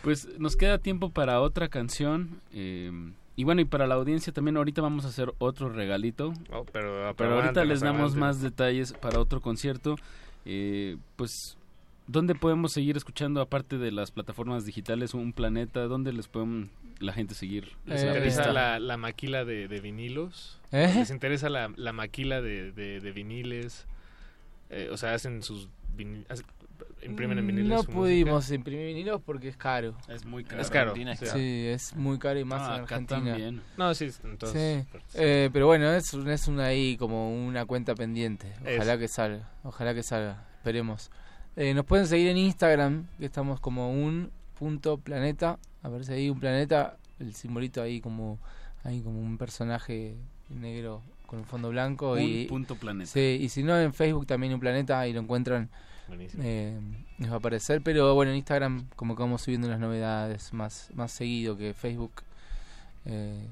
Pues nos queda tiempo para otra canción. eh, y bueno, y para la audiencia también ahorita vamos a hacer otro regalito. Oh, pero, Pero ahorita les damos más detalles para otro concierto. Eh, pues, ¿dónde podemos seguir escuchando, aparte de las plataformas digitales, un planeta? ¿Dónde les podemos la gente seguir? ¿Les Eh, interesa la, la maquila de, de vinilos? ¿Eh? ¿Les interesa la, la maquila de, de, de viniles? Eh, o sea, hacen sus vini- hace- imprimen en viniles. No música. pudimos imprimir vinilos porque es caro. Es muy caro. Es caro, Sí, sí. es muy caro y más Ah, en acá Argentina. también. No, sí, entonces. Sí. Eh, pero bueno, es, un- es una ahí como una cuenta pendiente. Ojalá que salga. Ojalá que salga. Esperemos. Eh, nos pueden seguir en Instagram, que estamos como un punto planeta. Aparece ahí un planeta, el simbolito ahí como, ahí como un personaje negro con un fondo blanco. Un y, punto planeta. Sí, y si no en Facebook también un planeta y lo encuentran. Eh, les va a aparecer, pero bueno, en Instagram como que vamos subiendo las novedades más, más seguido que Facebook. Eh,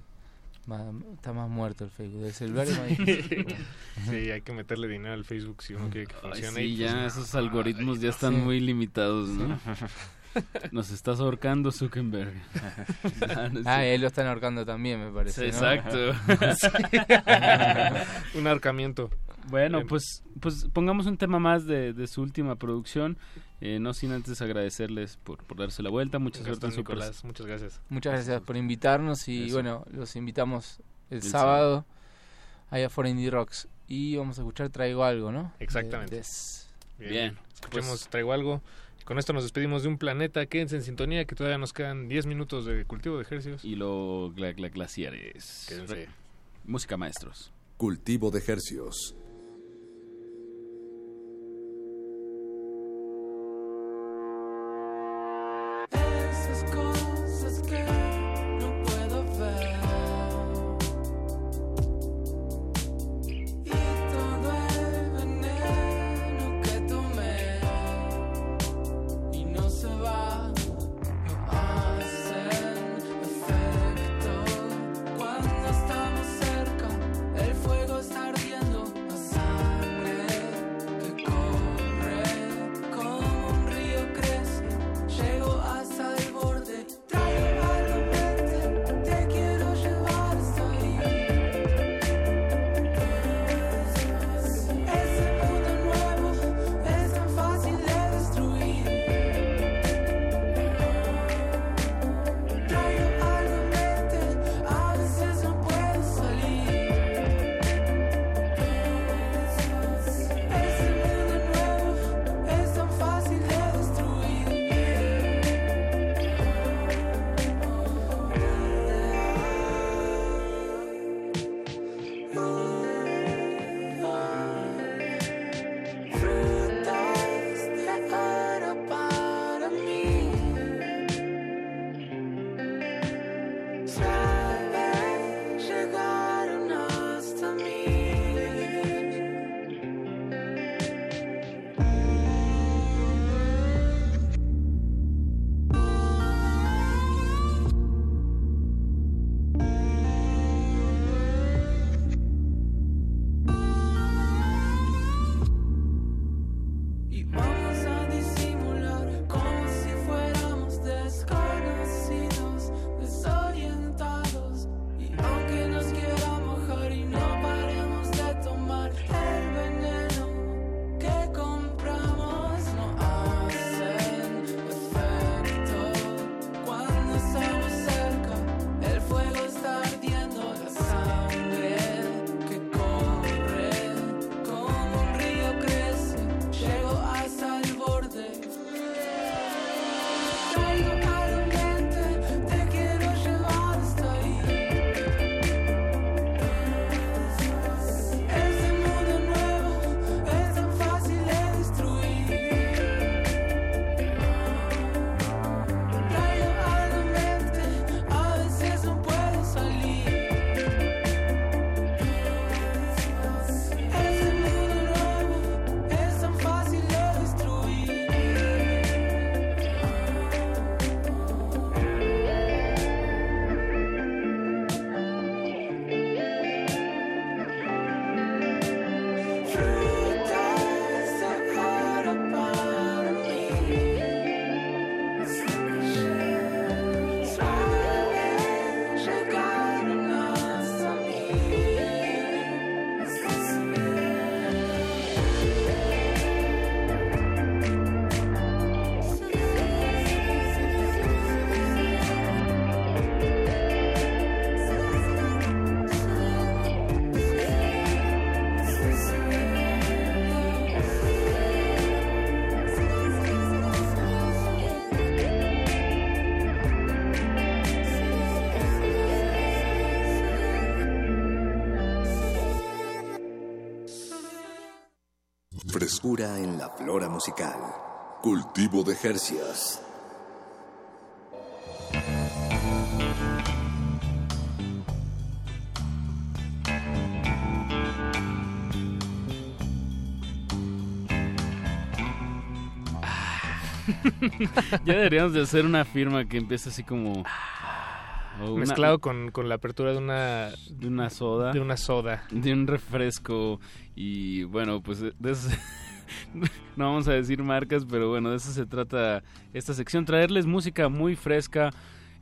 está más muerto el Facebook. El celular es más difícil. Sí, hay que meterle dinero al Facebook si uno quiere que Ay, funcione. sí, y pues ya no. esos algoritmos ya están Sí. muy limitados, ¿no? Nos estás ahorcando Zuckerberg. Ah, no Ah, él lo están ahorcando también, me parece. Sí, ¿no? exacto. Un ahorcamiento. Bueno, pues, pues pongamos un tema más de, de su última producción. Eh, no sin antes agradecerles por, por darse la vuelta. Mucha suerte Gastón en su Nicolás, muchas gracias. Muchas gracias por invitarnos y Eso. bueno, los invitamos el, El sábado ahí a For Indie Rocks. Y vamos a escuchar Traigo Algo, ¿no? Exactamente. Des. Bien, Escuchemos, pues- traigo algo. Con esto nos despedimos de un planeta. Quédense en sintonía que todavía nos quedan 10 minutos de cultivo de ejercicios. Y lo gla- gla- glaciares. Quédense. Música maestros. Cultivo de hercios. Frescura en la flora musical. Cultivo de Jercias. ya deberíamos de hacer una firma que empiece así como... una- Mezclado con, con la apertura de una... de una soda. De una soda. De un refresco. Y bueno, pues de de no vamos a decir marcas, pero bueno, de eso se trata esta sección. Traerles música muy fresca,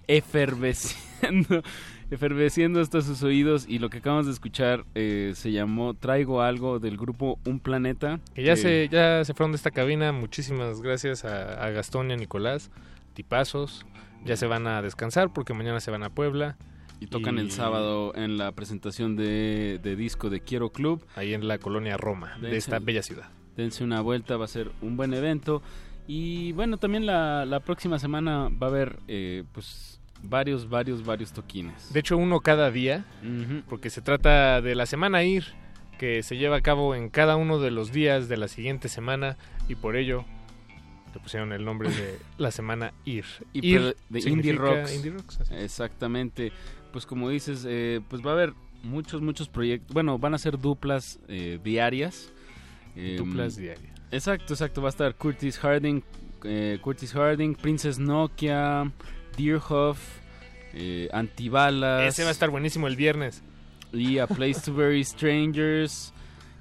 efervesciendo, efervesciendo hasta sus oídos. Y lo que acabamos de escuchar eh, se llamó Traigo Algo del grupo Un Planeta. Que ya, se, ya se fueron de esta cabina. Muchísimas gracias a, a Gastón y a Nicolás. Tipazos. Ya se van a descansar porque mañana se van a Puebla. Y tocan el sábado en la presentación de, de disco de Quiero Club. Ahí en la colonia Roma, de esta bella ciudad. Dense una vuelta, va a ser un buen evento. Y bueno, también la, la próxima semana va a haber eh, pues varios, varios, varios toquines. De hecho, uno cada día, porque se trata de la semana IR, que se lleva a cabo en cada uno de los días de la siguiente semana, y por ello le pusieron el nombre de la semana IR. Y IR de Indie Rocks. Indie. Exactamente. Pues como dices, eh, pues va a haber muchos, muchos proyectos. Bueno, van a ser duplas eh, diarias. Eh, Duplas diarias. Exacto, exacto. Va a estar Curtis Harding, eh, Curtis Harding, Princess Nokia, Deerhoff, eh, Antibalas. Ese va a estar buenísimo el viernes. Y A Place to Bury Strangers.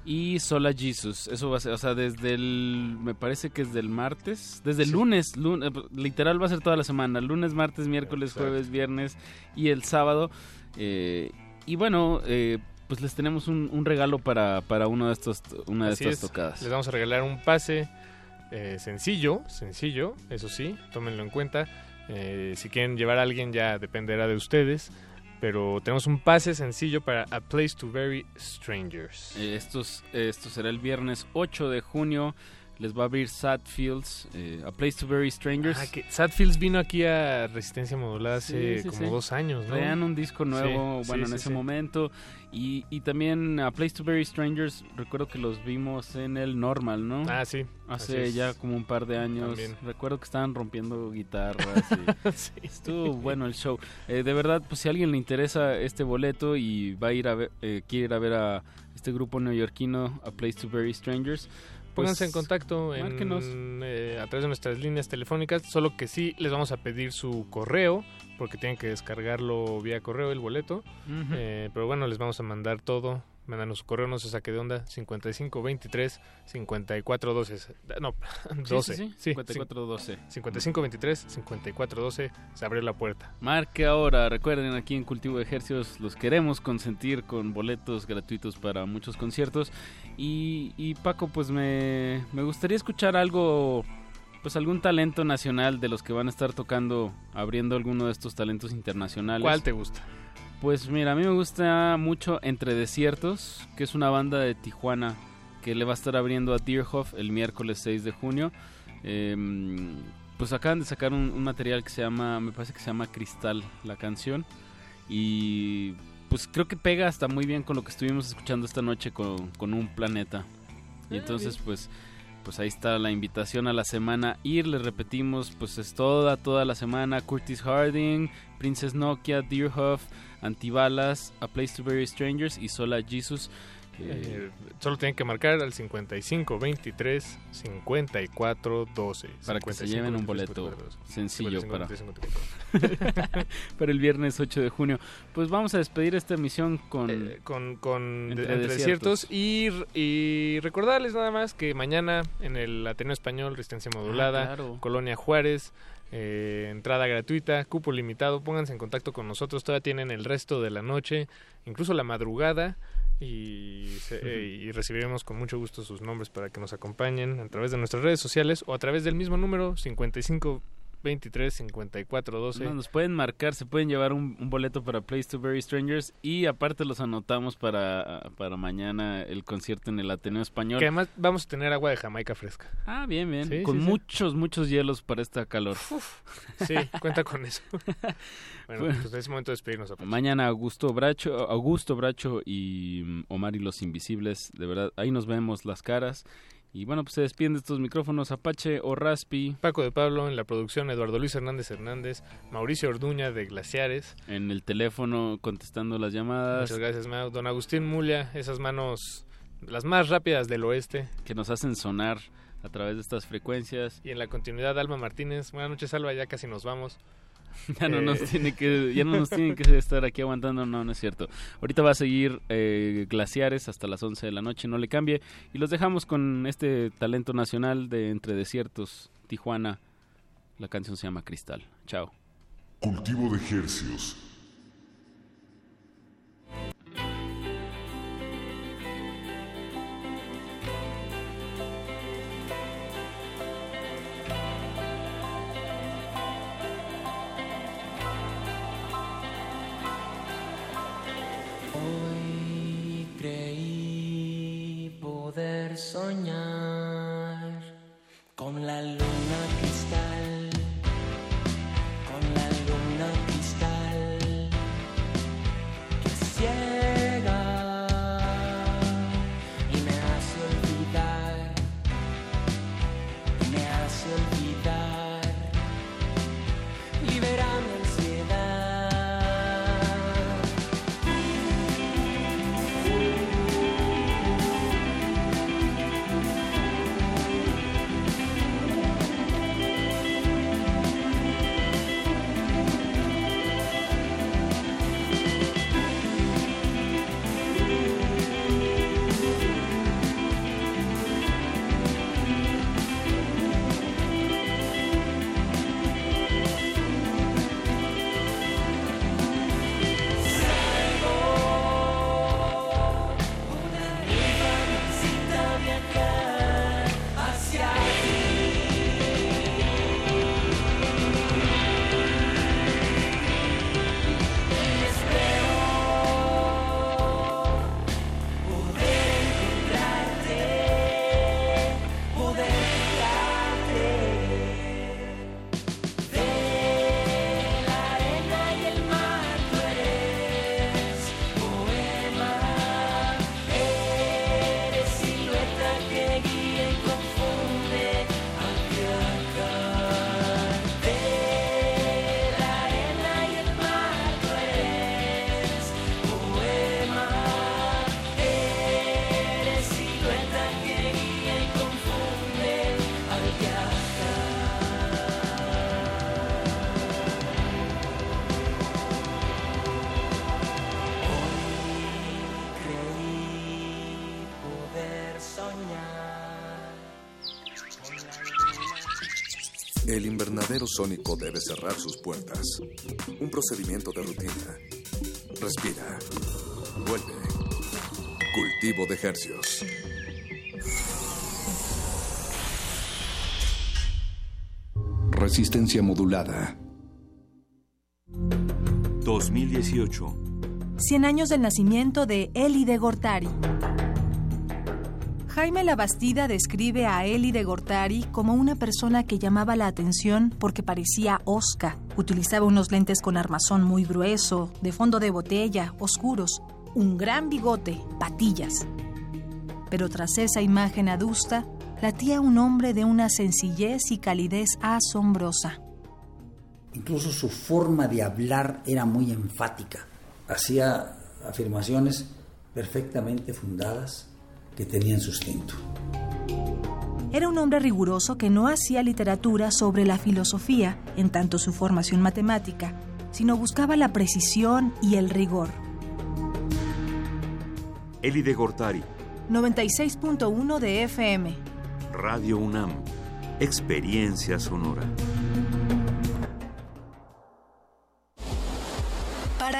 Y Sola Jesus. Eso va a ser, o sea, desde el. Me parece que es del martes. Desde el lunes. lun- eh, literal va a ser toda la semana. Lunes, martes, miércoles, Exacto. jueves, viernes y el sábado. Eh, y bueno, eh, pues les tenemos un, un regalo para, para uno de estos, una de Así estas es. tocadas. Les vamos a regalar un pase eh, sencillo, sencillo, eso sí, tómenlo en cuenta. Eh, si quieren llevar a alguien ya dependerá de ustedes, pero tenemos un pase sencillo para A Place to Bury Strangers. Eh, estos, esto será el viernes 8 de junio. Les va a abrir Sad Fields, eh, A Place to Bury Strangers. Ah, que Sadfields vino aquí a Resistencia Modulada hace Sí, sí, como sí. dos años, ¿no? Traían un disco nuevo, bueno, en ese momento. Y, y también a Place to Bury Strangers, recuerdo que los vimos en el Normal, ¿no? Ah, sí. Hace ya como un par de años. También. Recuerdo que estaban rompiendo guitarras. y Sí. Estuvo bueno el show. Eh, de verdad, pues si a alguien le interesa este boleto y va a ir a ver, eh, quiere ir a ver a este grupo neoyorquino, A Place to Bury Strangers, pues, Pónganse en contacto en, eh, a través de nuestras líneas telefónicas, solo que sí les vamos a pedir su correo, porque tienen que descargarlo vía correo el boleto. Eh, pero bueno, les vamos a mandar todo. Mándanos su correo, no se saque de onda. 5523 5412. No, 12. Sí, sí, sí, Sí, 5412. 5523 5412. Se abrió la puerta. Marque ahora, recuerden aquí en Cultivo de Ejercios los queremos consentir con boletos gratuitos para muchos conciertos y, y Paco pues me, me gustaría escuchar algo, pues algún talento nacional de los que van a estar tocando, abriendo alguno de estos talentos internacionales. ¿Cuál te gusta? Pues mira, a mí me gusta mucho Entre Desiertos, que es una banda de Tijuana que le va a estar abriendo a Deerhoff el miércoles 6 de junio. Em, pues acaban de sacar un, un material que se llama, me parece que se llama Cristal, la canción. Y pues creo que pega hasta muy bien con lo que estuvimos escuchando esta noche con, con un planeta. Y entonces pues pues ahí está la invitación a la semana ir, les repetimos, pues es toda, toda la semana, Curtis Harding, Princess Nokia, Deerhoff, Antibalas, A Place to Bury Strangers y Sola Jesus. Eh, solo tienen que marcar al 55 23 54 12 Para que se lleven un boleto sencillo para, 54. para el viernes 8 de junio. Pues vamos a despedir esta emisión con... Eh, con, con Entre entre Desiertos. desiertos y, y recordarles nada más que mañana en el Ateneo Español Resistencia Modulada Ah, claro. Colonia Juárez eh, entrada gratuita cupo limitado pónganse en contacto con nosotros todavía tienen el resto de la noche incluso la madrugada y, se- eh, y recibiremos con mucho gusto sus nombres para que nos acompañen a través de nuestras redes sociales o a través del mismo número 55 23 54 12 No, nos pueden marcar, se pueden llevar un, un boleto para Place to Bury Strangers y aparte los anotamos para, para mañana el concierto en el Ateneo Español. que además vamos a tener agua de Jamaica fresca Ah, bien, bien. Sí, con sí, sí. muchos, muchos hielos para esta calor. Sí, cuenta con eso. bueno, pues es momento de despedirnos. Mañana Augusto Bracho, Augusto Bracho y mm, Omar y los Invisibles, de verdad, ahí nos vemos las caras Y bueno, pues se despiden de estos micrófonos Apache o Raspi. Paco de Pablo en la producción, Eduardo Luis Hernández Hernández, Mauricio Orduña de Glaciares. En el teléfono contestando las llamadas. Muchas gracias, Mau. Don Agustín Mulia, esas manos, las más rápidas del oeste. Que nos hacen sonar a través de estas frecuencias. Y en la continuidad, Alma Martínez. Buenas noches, Alba, ya casi nos vamos. ya no nos Eh, tiene que ya no nos tienen que estar aquí aguantando. No no es cierto. Ahorita va a seguir eh, glaciares hasta las 11 de la noche. No le cambie. Y los dejamos con este talento nacional de entre desiertos Tijuana. La canción se llama Cristal. Chao. Cultivo de Hercios. Soñar con la luna sónico debe cerrar sus puertas. Un procedimiento de rutina. Respira. Vuelve. Cultivo de ejercios. Resistencia modulada. 2018. 100 años del nacimiento de Eli de Gortari. Jaime Labastida describe a Eli de Gortari como una persona que llamaba la atención porque parecía osca. Utilizaba unos lentes con armazón muy grueso, de fondo de botella, oscuros, un gran bigote, patillas. Pero tras esa imagen adusta, latía un hombre de una sencillez y calidez asombrosa. Incluso su forma de hablar era muy enfática. Hacía afirmaciones perfectamente fundadas que tenían sustento. Era un hombre riguroso que no hacía literatura sobre la filosofía, en tanto su formación matemática, sino buscaba la precisión y el rigor. Eli de Gortari, 96.1 de FM. Radio UNAM. Experiencia sonora.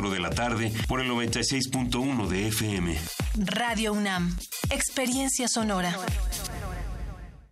de la tarde por el 96.1 de FM. Radio UNAM. Experiencia sonora.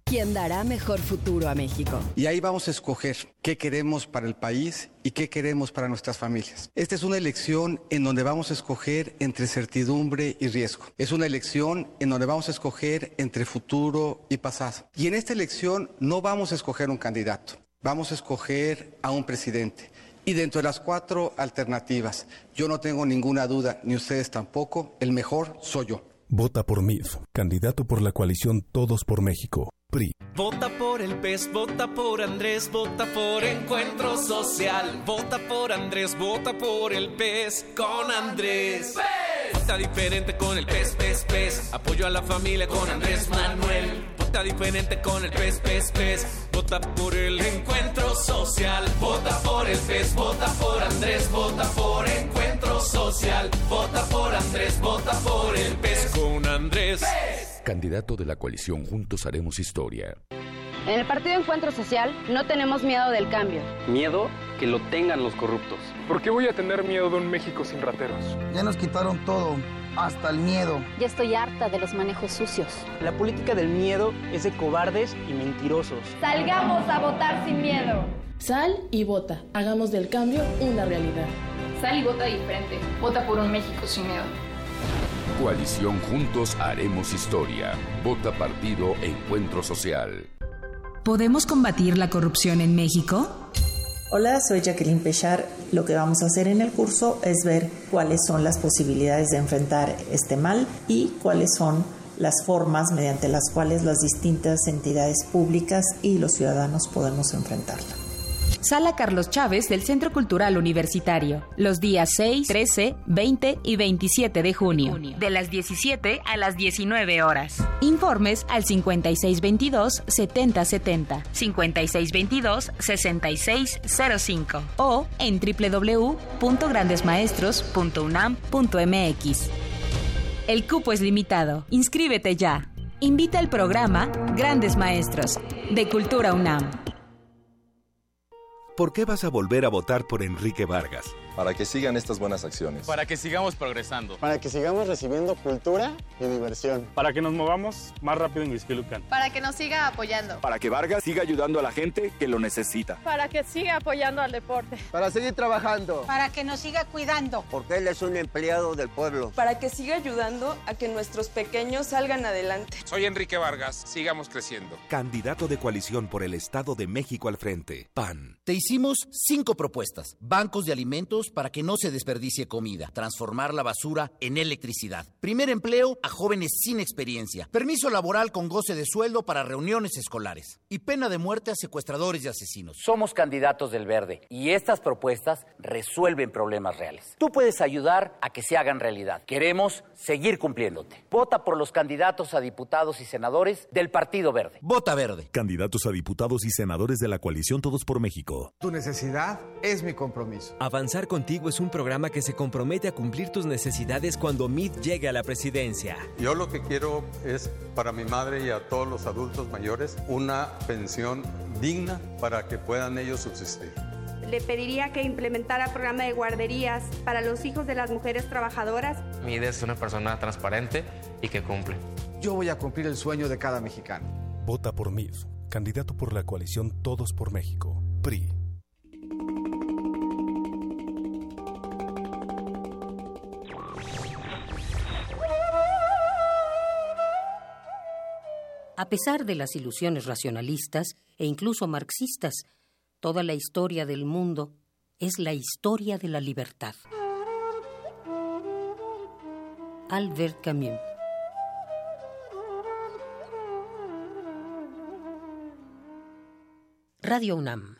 quien dará mejor futuro a México. Y ahí vamos a escoger qué queremos para el país y qué queremos para nuestras familias. Esta es una elección en donde vamos a escoger entre certidumbre y riesgo. Es una elección en donde vamos a escoger entre futuro y pasado. Y en esta elección no vamos a escoger un candidato, vamos a escoger a un presidente. Y dentro de las cuatro alternativas, yo no tengo ninguna duda, ni ustedes tampoco, el mejor soy yo. Vota por MIF, candidato por la coalición Todos por México. PRI. Vota por el PES, vota por Andrés, vota por Encuentro Social. Vota por Andrés, vota por el PES con Andrés. Vota diferente con el PES, PES, PES. Apoyo a la familia con Andrés Manuel. Vota diferente con el PES, PES, PES. Vota por el Encuentro Social. Vota por el PES, vota por Andrés, vota por Encuentro Social. Vota por Andrés, vota por el PES con Andrés. Candidato de la coalición Juntos Haremos Historia. En el Partido Encuentro Social no tenemos miedo del cambio. Miedo que lo tengan los corruptos. ¿Por qué voy a tener miedo de un México sin rateros? Ya nos quitaron todo, hasta el miedo. Ya estoy harta de los manejos sucios. La política del miedo es de cobardes y mentirosos. Salgamos a votar sin miedo. Sal y vota. Hagamos del cambio una realidad. Sal y vota diferente. Vota por un México sin miedo. Coalición Juntos Haremos Historia. Vota Partido Encuentro Social. ¿Podemos combatir la corrupción en México? Hola, soy Jacqueline Pechar. Lo que vamos a hacer en el curso es ver cuáles son las posibilidades de enfrentar este mal y cuáles son las formas mediante las cuales las distintas entidades públicas y los ciudadanos podemos enfrentarla. Sala Carlos Chávez del Centro Cultural Universitario, los días 6, 13, 20 y 27 de junio, de las 17 a las 19 horas. Informes al 5622-7070, 5622-6605 o en www.grandesmaestros.unam.mx. El cupo es limitado. Inscríbete ya. Invita al programa Grandes Maestros de Cultura UNAM. ¿Por qué vas a volver a votar por Enrique Vargas? Para que sigan estas buenas acciones. Para que sigamos progresando. Para que sigamos recibiendo cultura y diversión. Para que nos movamos más rápido en Huizquilucan. Para que nos siga apoyando. Para que Vargas siga ayudando a la gente que lo necesita. Para que siga apoyando al deporte. Para seguir trabajando. Para que nos siga cuidando. Porque él es un empleado del pueblo. Para que siga ayudando a que nuestros pequeños salgan adelante. Soy Enrique Vargas, sigamos creciendo. Candidato de coalición por el Estado de México al frente. PAN. Te hicimos cinco propuestas. Bancos de alimentos para que no se desperdicie comida. Transformar la basura en electricidad. Primer empleo a jóvenes sin experiencia. Permiso laboral con goce de sueldo para reuniones escolares. Y pena de muerte a secuestradores y asesinos. Somos candidatos del Verde y estas propuestas resuelven problemas reales. Tú puedes ayudar a que se hagan realidad. Queremos seguir cumpliéndote. Vota por los candidatos a diputados y senadores del Partido Verde. Vota Verde. Candidatos a diputados y senadores de la coalición Todos por México. Tu necesidad es mi compromiso. Avanzar contigo es un programa que se compromete a cumplir tus necesidades cuando MIT llegue a la presidencia. Yo lo que quiero es para mi madre y a todos los adultos mayores una pensión digna para que puedan ellos subsistir. Le pediría que implementara programa de guarderías para los hijos de las mujeres trabajadoras. MID es una persona transparente y que cumple. Yo voy a cumplir el sueño de cada mexicano. Vota por MID, candidato por la coalición Todos por México, A pesar de las ilusiones racionalistas e incluso marxistas, toda la historia del mundo es la historia de la libertad. Albert Camus. Radio UNAM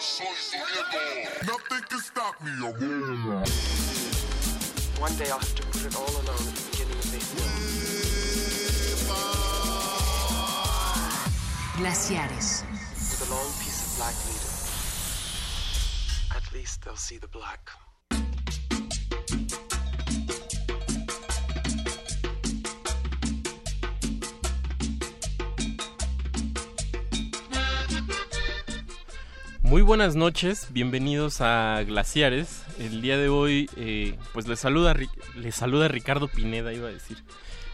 Nothing can stop me, abuela. One day I'll have to put it all alone at the beginning of this Glaciares. long piece of black needle. At least they'll see the black. Muy buenas noches, bienvenidos a Glaciares. El día de hoy, eh, pues les saluda, les saluda Ricardo Pineda, iba a decir.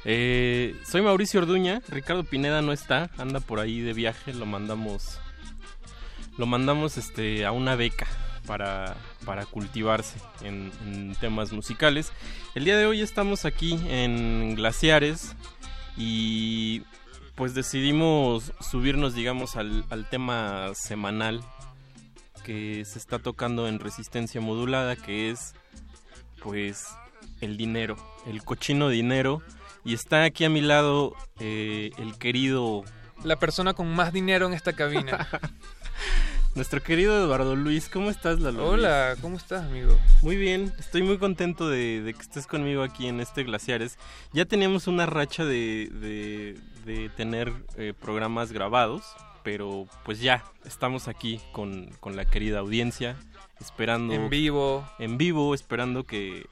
Eh, soy Mauricio Orduña, Ricardo Pineda no está, anda por ahí de viaje, lo mandamos, lo mandamos este, a una beca para, para cultivarse en, temas musicales. El día de hoy estamos aquí en Glaciares y pues decidimos subirnos, digamos, al tema semanal que se está tocando en resistencia modulada, que es pues el dinero, el cochino dinero. Y está aquí a mi lado eh, el querido... La persona con más dinero en esta cabina. Nuestro querido Eduardo Luis, ¿cómo estás, Lalo? Hola, ¿cómo estás, amigo? Muy bien, estoy muy contento de, de, que estés conmigo aquí en este Glaciares. Ya teníamos una racha de, de, de tener eh, programas grabados, pero pues ya, estamos aquí con, con, la querida audiencia, esperando... En vivo. En vivo, esperando que,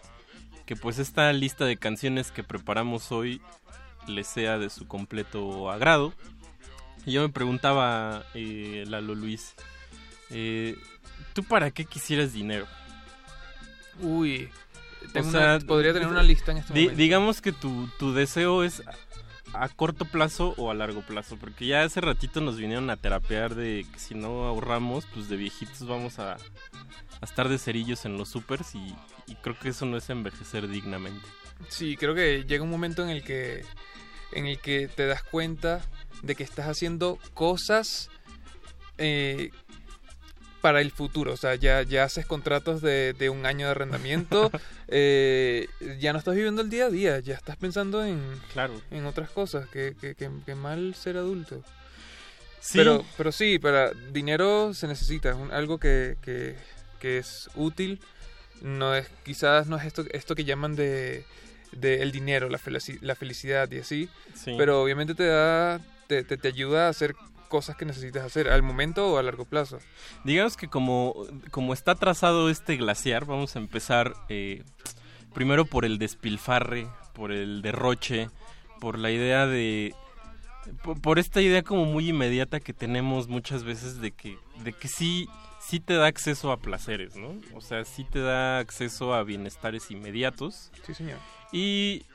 que pues esta lista de canciones que preparamos hoy les sea de su completo agrado. Y yo me preguntaba, eh, Lalo Luis, eh, ¿tú para qué quisieras dinero? Uy, tengo o sea, una, podría tener una lista en este di, momento. Digamos que tu, tu deseo es a corto plazo o a largo plazo, porque ya hace ratito nos vinieron a terapear de que si no ahorramos, pues de viejitos vamos a, estar de cerillos en los supers y, y, creo que eso no es envejecer dignamente. Sí, creo que llega un momento en el que en el que te das cuenta de que estás haciendo cosas eh, para el futuro. O sea, ya, ya haces contratos de, de un año de arrendamiento. eh, ya no estás viviendo el día a día. Ya estás pensando en, claro. en otras cosas. Que, que, que, que mal ser adulto. Sí. Pero, pero sí, para dinero se necesita. Es un, algo que, que, que es útil. No es, quizás no es esto, esto que llaman de, de el dinero, la, felici la felicidad y así. Sí. Pero obviamente te da, te, te, te ayuda a hacer cosas que necesitas hacer, al momento o a largo plazo. Digamos que como, como está trazado este glaciar, vamos a empezar eh, primero por el despilfarre, por el derroche, por la idea de... Por, por, esta idea como muy inmediata que tenemos muchas veces de que, de que sí, sí te da acceso a placeres, ¿no? O sea, sí te da acceso a bienestares inmediatos. Sí, señor. Y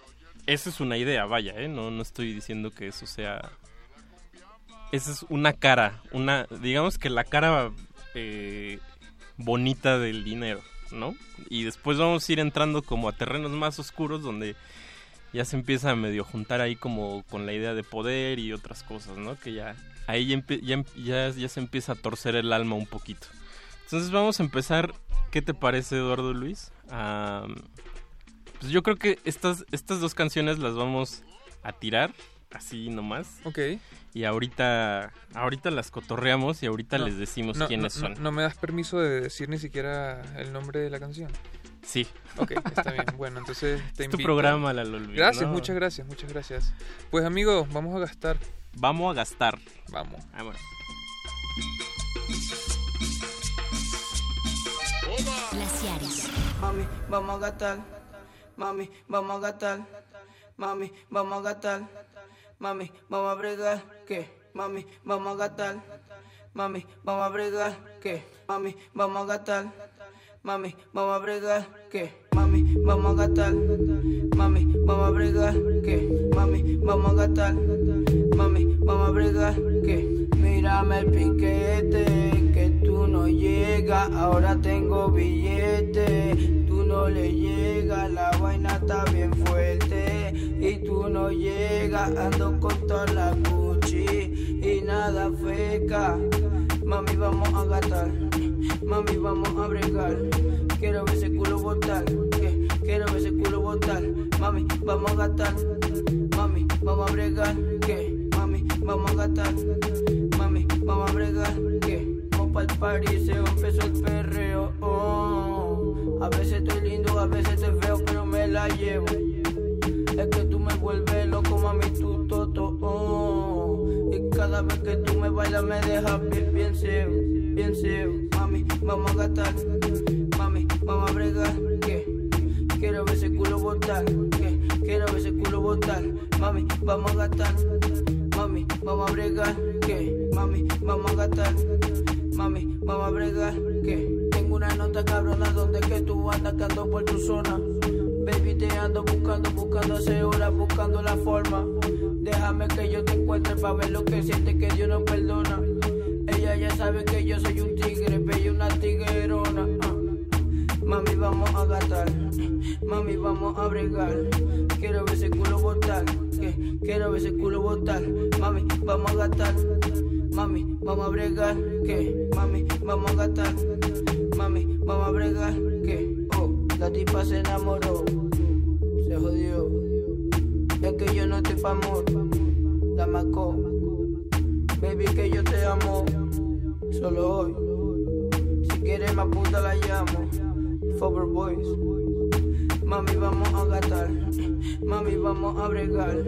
esa es una idea, vaya, ¿eh? No, no estoy diciendo que eso sea esa es una cara, una, digamos que la cara eh, bonita del dinero, ¿no? Y después vamos a ir entrando como a terrenos más oscuros donde ya se empieza a medio juntar ahí como con la idea de poder y otras cosas, ¿no? Que ya ahí ya, ya, ya, se empieza a torcer el alma un poquito. Entonces vamos a empezar, ¿qué te parece Eduardo Luis? Pues yo creo que estas, estas dos canciones las vamos a tirar así nomás. Ok. Y ahorita, ahorita las cotorreamos y ahorita no, les decimos no, quiénes no, son. No, me das permiso de decir ni siquiera el nombre de la canción. Sí. Ok, está bien. Bueno, entonces te es invito. tu programa, la Luis. Gracias, muchas gracias, muchas gracias. Pues amigo, vamos a gastar. Vamos a gastar. Vamos. Bueno. Glaciares. Mami, vamos a gastar. Mami, vamos a gastar. Mami, vamos a gastar. Mami, vamos a bregar, ¿qué? Mami, vamos a gastar. Mami, vamos a bregar, ¿qué? Mami, vamos a gastar. Mami, vamos a bregar, ¿qué? Mami, vamos a gastar. Mami, vamos a bregar, ¿qué? Mami, vamos a gastar. Mami, vamos a bregar, ¿qué? Mírame el piquete, que tú no llegas, ahora tengo billete. Tú no le llegas, la vaina está bien fuerte. Y tú no llegas, ando con toda la Gucci y nada feca. Mami, vamos a gastar, mami, vamos a bregar. Quiero ver ese culo botar, quiero ver ese culo botar. Mami, vamos a gastar, mami, vamos a bregar, que mami, vamos a gastar. Mami, vamos a bregar, que vamos pa'l party, se empezó el perreo. Oh. A veces estoy lindo, a veces estoy feo, pero me la llevo. Me deja bien, bien ciego, bien ciego. Mami, vamos a gastar, mami, vamos a bregar, que quiero ver ese culo botar, que quiero ver ese culo botar. Mami, vamos a gastar, mami, vamos a bregar, que mami, vamos a gastar, mami, vamos a bregar, que tengo una nota cabrona donde que tú andas que por tu zona. Baby, te ando buscando, buscando hace horas, buscando la forma. Déjame que yo te encuentre para ver lo que siente que Dios no perdona. Ella ya sabe que yo soy un tigre, bella una tiguerona. ah. Mami, vamos a gastar, mami, vamos a bregar. Quiero ver ese culo botar, quiero ver ese culo botar. Mami, vamos a gastar, mami, vamos a bregar. Que mami, vamos a gastar, mami, vamos a bregar. Que oh, la tipa se enamoró, se jodió. Es que yo no amor, la macó. Baby, que yo te amo, solo hoy. Si quieres más puta la llamo, Fover Boys. Mami, vamos a gastar, mami, vamos a bregar.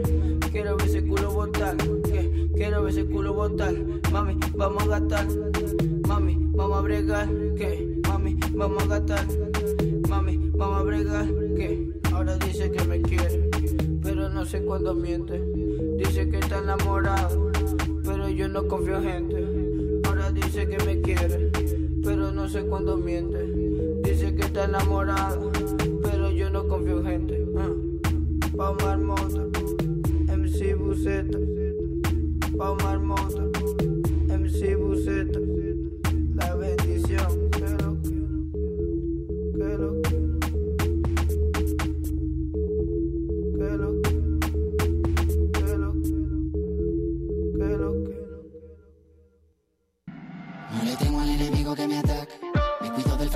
Quiero ver ese culo botar, que quiero ver ese culo botar. Mami, vamos a gastar, mami, vamos a bregar. Que mami, vamos a gastar, mami, vamos a bregar. Que ahora dice que me quiere, no sé cuándo miente. Dice que está enamorado, pero yo no confío en gente. Ahora dice que me quiere, pero no sé cuándo miente. Dice que está enamorado, pero yo no confío en gente. Ah. Pau Marmota, MC Buceta. Pau Marmota, MC Buceta.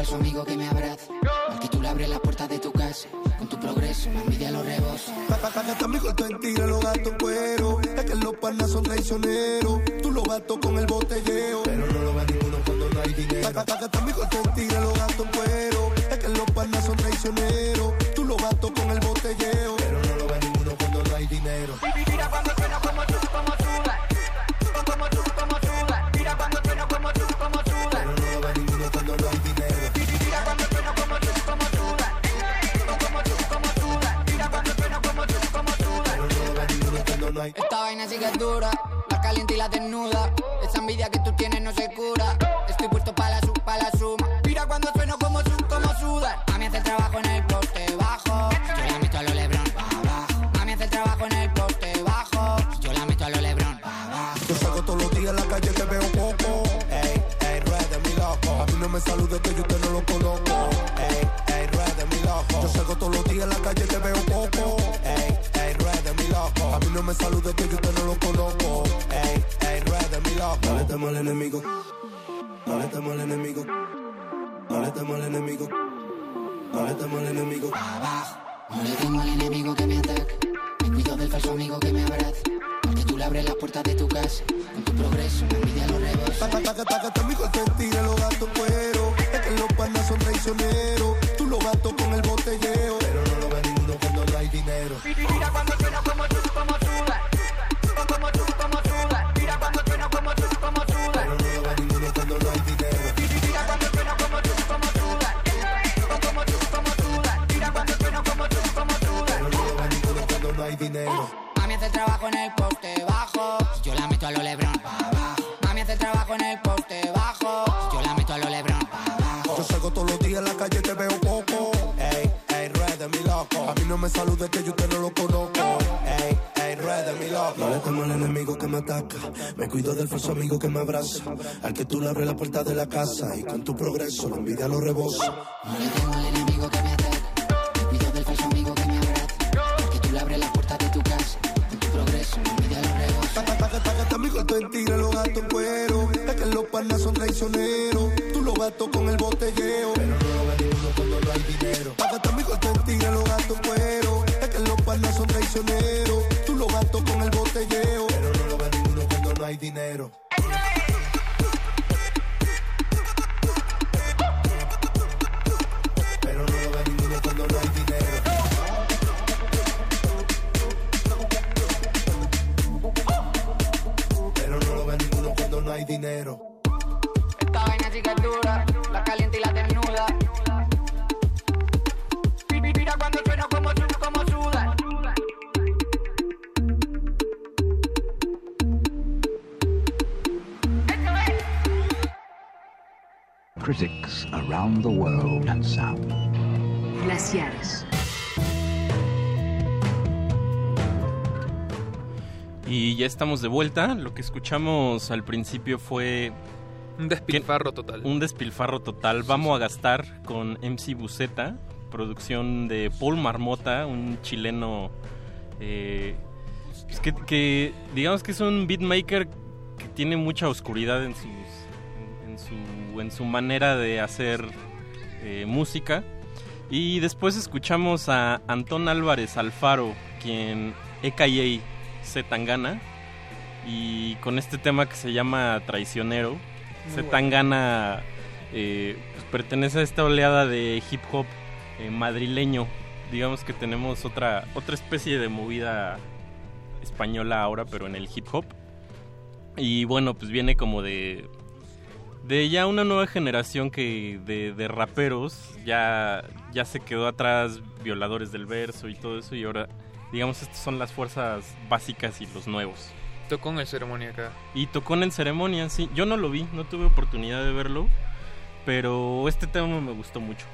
Falso amigo que me abraza. Al que tú le abres la puerta de tu casa. Con tu progreso, la envidia lo rebosa. Paga está mejor tú en tira los gatos en cuero. Es que los panas son traicioneros. Tú los gatos con el botelleo. Pero no lo va ninguno cuando no hay dinero. Paga está mejor tú en tira los gatos en cuero. Es que los panas son traicioneros. Tú los gatos con el botelleo. Pero no lo va ninguno cuando no hay dinero. Esta vaina es dura, la caliente y la desnuda. Esa envidia que tú tienes no se cura. Estoy puesto para la, su- pa' la suma. Mira cuando sueno como su, como suda. Mami hace el trabajo en el poste bajo. Yo la meto a lo Lebron abajo. Mami hace el trabajo en el poste bajo. Yo la meto a lo Lebron abajo. Yo salgo todos los días en la calle, te veo poco. Ey, ey, red de mi loco. A mí no me salude que yo usted no lo conozco. Ey, ey, red de mi loco. Yo salgo todos los días en la calle, te veo poco. No le temo al enemigo que me ataca. Me cuido del falso amigo que me abraza. Al que tú le abres la puerta de tu casa. Con tu progreso, la envidia lo rebosa. Taca, taca, taca, te tira los gatos cuero. Es que los panas son traicioneros. Tú los gatos con el botelleo. Dinero. Mami hace el trabajo en el poste bajo. Yo la meto a lo Lebron pa' abajo. Mami hace el trabajo en el poste bajo. Yo la meto a lo Lebron pa' abajo. Yo salgo todos los días en la calle, te veo poco. Ey, ey, red de mi loco. A mí no me salude que yo usted no lo conozco. Ey, ey, red de mi loco. No le temo al enemigo que me ataca. Me cuido del falso amigo que me abraza. Al que tú le abres la puerta de la casa. Y con tu progreso la envidia lo rebosa. No le temo al enemigo que me ataca. Critics around the world and sound. Glaciares. Y ya estamos de vuelta. Lo que escuchamos al principio fue... Un despilfarro total. Un despilfarro total. Vamos a gastar con MC Buceta, producción de Paul Marmota, un chileno eh, pues que, que, digamos que es un beatmaker que tiene mucha oscuridad en, sus, en, en su, en su manera de hacer eh, música. Y después escuchamos a Antón Álvarez Alfaro, quien EKA se Tangana y con este tema que se llama Traicionero. Se. Tangana eh, pues, pertenece a esta oleada de hip hop eh, madrileño. Digamos que tenemos otra, otra especie de movida española ahora, pero en el hip hop. Y bueno, pues viene como de. De ya una nueva generación que de, de raperos ya, ya se quedó atrás violadores del verso y todo eso y ahora digamos estas son las fuerzas básicas y los nuevos. Tocó en el ceremonia acá. Y tocó en ceremonia, sí. Yo no lo vi, no tuve oportunidad de verlo, pero este tema me gustó mucho.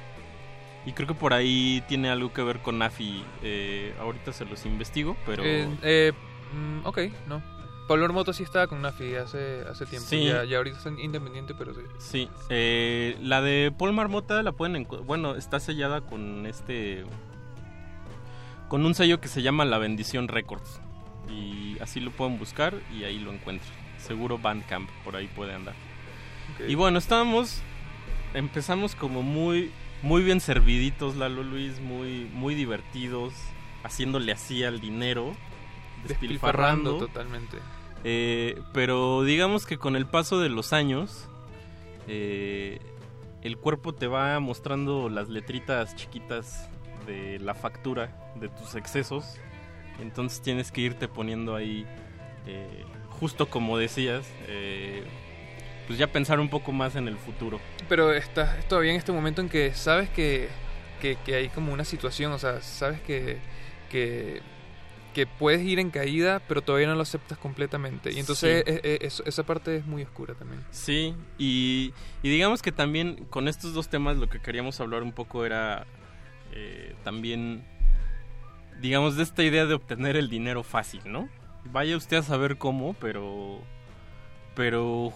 Y creo que por ahí tiene algo que ver con Nafi. Eh, ahorita se los investigo, pero... Eh, eh, mm, ok, no. Pablo Hermoto sí estaba con Nafi hace, hace tiempo. Sí. Ya, ya ahorita está independiente, pero sí. Sí, eh, la de Paul Marmota la pueden bueno, está sellada con este con un sello que se llama La Bendición Records y así lo pueden buscar y ahí lo encuentran. Seguro Bandcamp por ahí puede andar. Y bueno, estábamos empezamos como muy muy bien serviditos Lalo Luis, muy muy divertidos, haciéndole así al dinero, despilfarrando totalmente. Eh, pero digamos que con el paso de los años, eh, el cuerpo te va mostrando las letritas chiquitas de la factura de tus excesos. Entonces tienes que irte poniendo ahí, eh, justo como decías, eh, pues ya pensar un poco más en el futuro. Pero estás todavía en este momento en que sabes que, que, hay como una situación, o sea, sabes que, que puedes ir en caída, pero todavía no lo aceptas completamente. Y entonces Sí. eh, eso- esa parte es muy oscura también. Sí, y, y digamos que también con estos dos temas lo que queríamos hablar un poco era eh, también, digamos, de esta idea de obtener el dinero fácil, ¿no? Vaya usted a saber cómo, pero... Pero...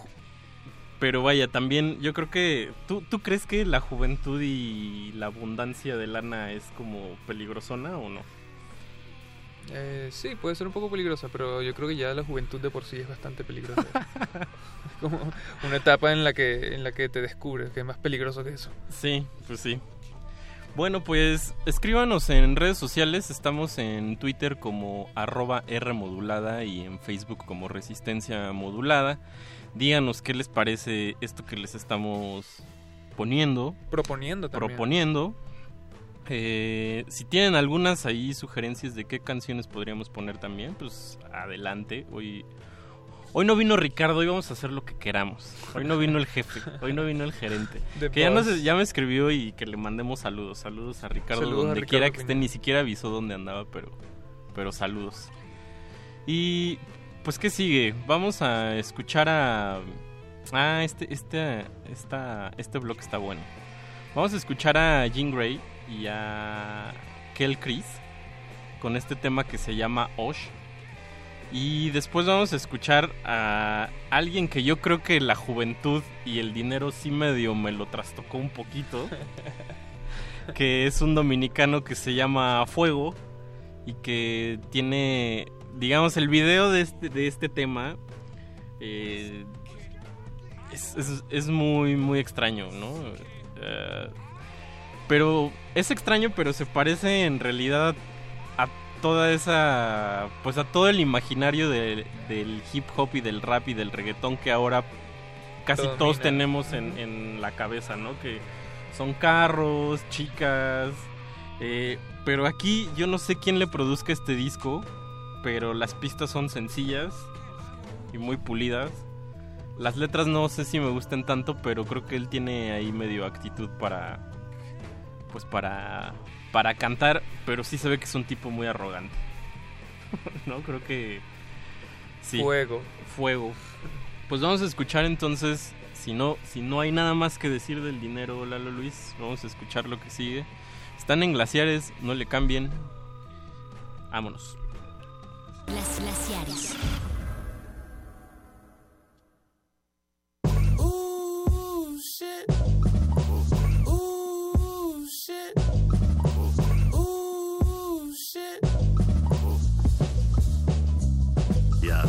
Pero vaya, también yo creo que... ¿tú, ¿Tú crees que la juventud y la abundancia de lana es como peligrosona o no? Eh, sí, puede ser un poco peligrosa, pero yo creo que ya la juventud de por sí es bastante peligrosa. es como una etapa en la que en la que te descubres que es más peligroso que eso. Sí, pues sí. Bueno, pues escríbanos en redes sociales. Estamos en Twitter como arroba Rmodulada y en Facebook como Resistencia Modulada. Díganos qué les parece esto que les estamos poniendo, Proponiendo también. proponiendo. Eh, si tienen algunas ahí sugerencias de qué canciones podríamos poner también, pues adelante. Hoy, hoy no vino Ricardo, hoy vamos a hacer lo que queramos. Hoy no vino el jefe, hoy no vino el gerente. The que ya, nos- boss. ya me escribió y que le mandemos saludos. Saludos a Ricardo Saludos a donde Ricardo quiera que esté. Ni siquiera avisó dónde andaba, pero, pero saludos. Y pues qué sigue. Vamos a escuchar a ah este este esta, este blog está bueno. Vamos a escuchar a Jean Grey y a Kel Chris con este tema que se llama Osh. Y después vamos a escuchar a alguien que yo creo que la juventud y el dinero sí medio me lo trastocó un poquito. que es un dominicano que se llama Fuego y que tiene, digamos, el video de este, de este tema. eh, es, es- es muy, muy extraño, ¿no? Eh, pero es extraño, pero se parece en realidad a toda esa. Pues a todo el imaginario de- del hip hop y del rap y del reggaetón que ahora casi Domina. todos tenemos en, en la cabeza, ¿no? Que son carros, chicas. eh, pero aquí yo no sé quién le produzca este disco, pero las pistas son sencillas y muy pulidas. Las letras no sé si me gusten tanto, pero creo que él tiene ahí medio actitud para pues para para cantar, pero sí se ve que es un tipo muy arrogante. no, creo que sí. Fuego. Fuego. Pues vamos a escuchar entonces Si no, si no hay nada más que decir del dinero, Lalo Luis, vamos a escuchar lo que sigue. Están en glaciares, no le cambien. Vámonos. Las glaciares. Ooh, shit. Ooh, shit. Ooh, shit. Yeah.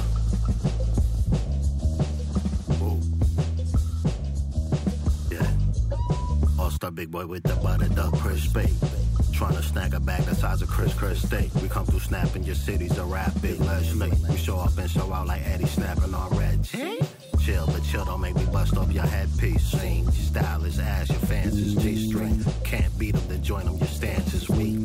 Ooh. Yeah. All star big boy with the buttered up crisp bait. Trying to snag a bag the size of Chris Chris steak. We come through snapping your cities a rap big Leslie. We show up and show out like Eddie snapping on red. Chill, but chill don't make me bust off your headpiece. Your style is ass, your fans is G string. Can't beat them, then join them, your stance is weak.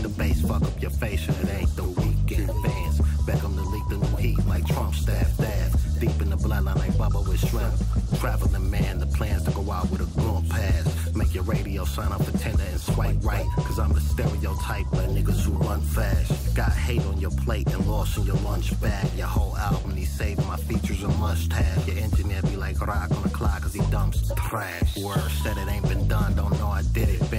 The bass fuck up your face and it ain't the weekend. Fans, Beckham to leak the new heat like Trump staff dash. Deep in the bloodline like Bubba with shrimp. Traveling man, the plans to go out with a gun pass. Make your radio sign up for tender and swipe right. Cause I'm the stereotype of niggas who run fast. Got hate on your plate and lost in your lunch bag. Your whole album, he saving my features a must have. Your engineer be like rock on the clock cause he dumps trash. Word said it ain't been done, don't know I did it.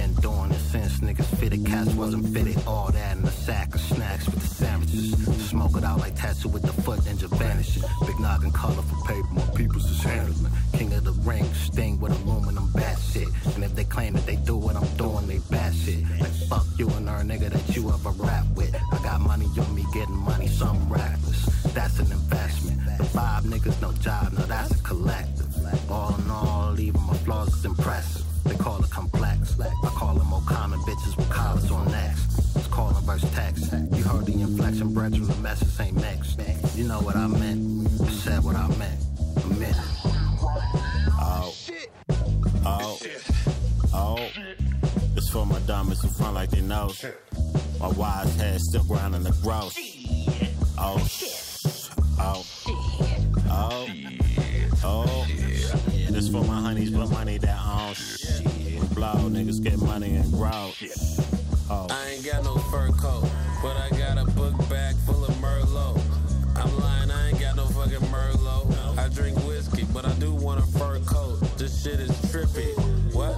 It niggas fitted, cats wasn't fitted. All that in a sack of snacks with the sandwiches. Smoke it out like tattoo with the foot, ninja vanishes. Big noggin colorful paper, my peoples is handling. King of the ring, sting with aluminum bat shit. And if they claim that they do what I'm doing, they bat shit. Like fuck you and our nigga that you ever rap with. I got money on me, getting money, some rappers. That's an investment. The five niggas, no job, no, that's inflection, brethren, the message ain't. You know what I meant. I said what I meant. I meant. Oh. Oh. Oh. It's for my diamonds who front like they know. My wise head still grinding the gross. Oh. Oh. Oh. Oh. This for my honeys, but money that on shit. Blow, niggas get money and grow. Oh. I ain't got no fur coat, but I got a book bag full of Merlot. I'm lying, I ain't got no fucking Merlot. I drink whiskey, but I do want a fur coat. This shit is trippy. What?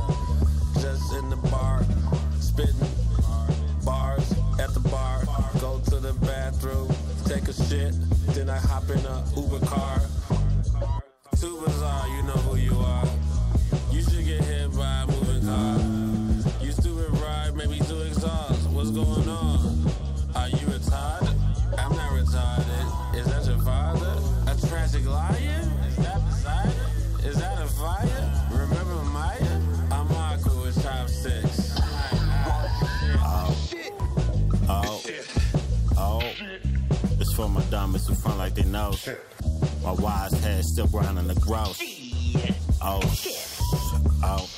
Just in the bar, spitting bars at the bar. Go to the bathroom, take a shit, then I hop in a Uber car. Too bizarre, you know who you are. For my diamonds who front like they know. My wise head still grinding the gross. Oh. Oh.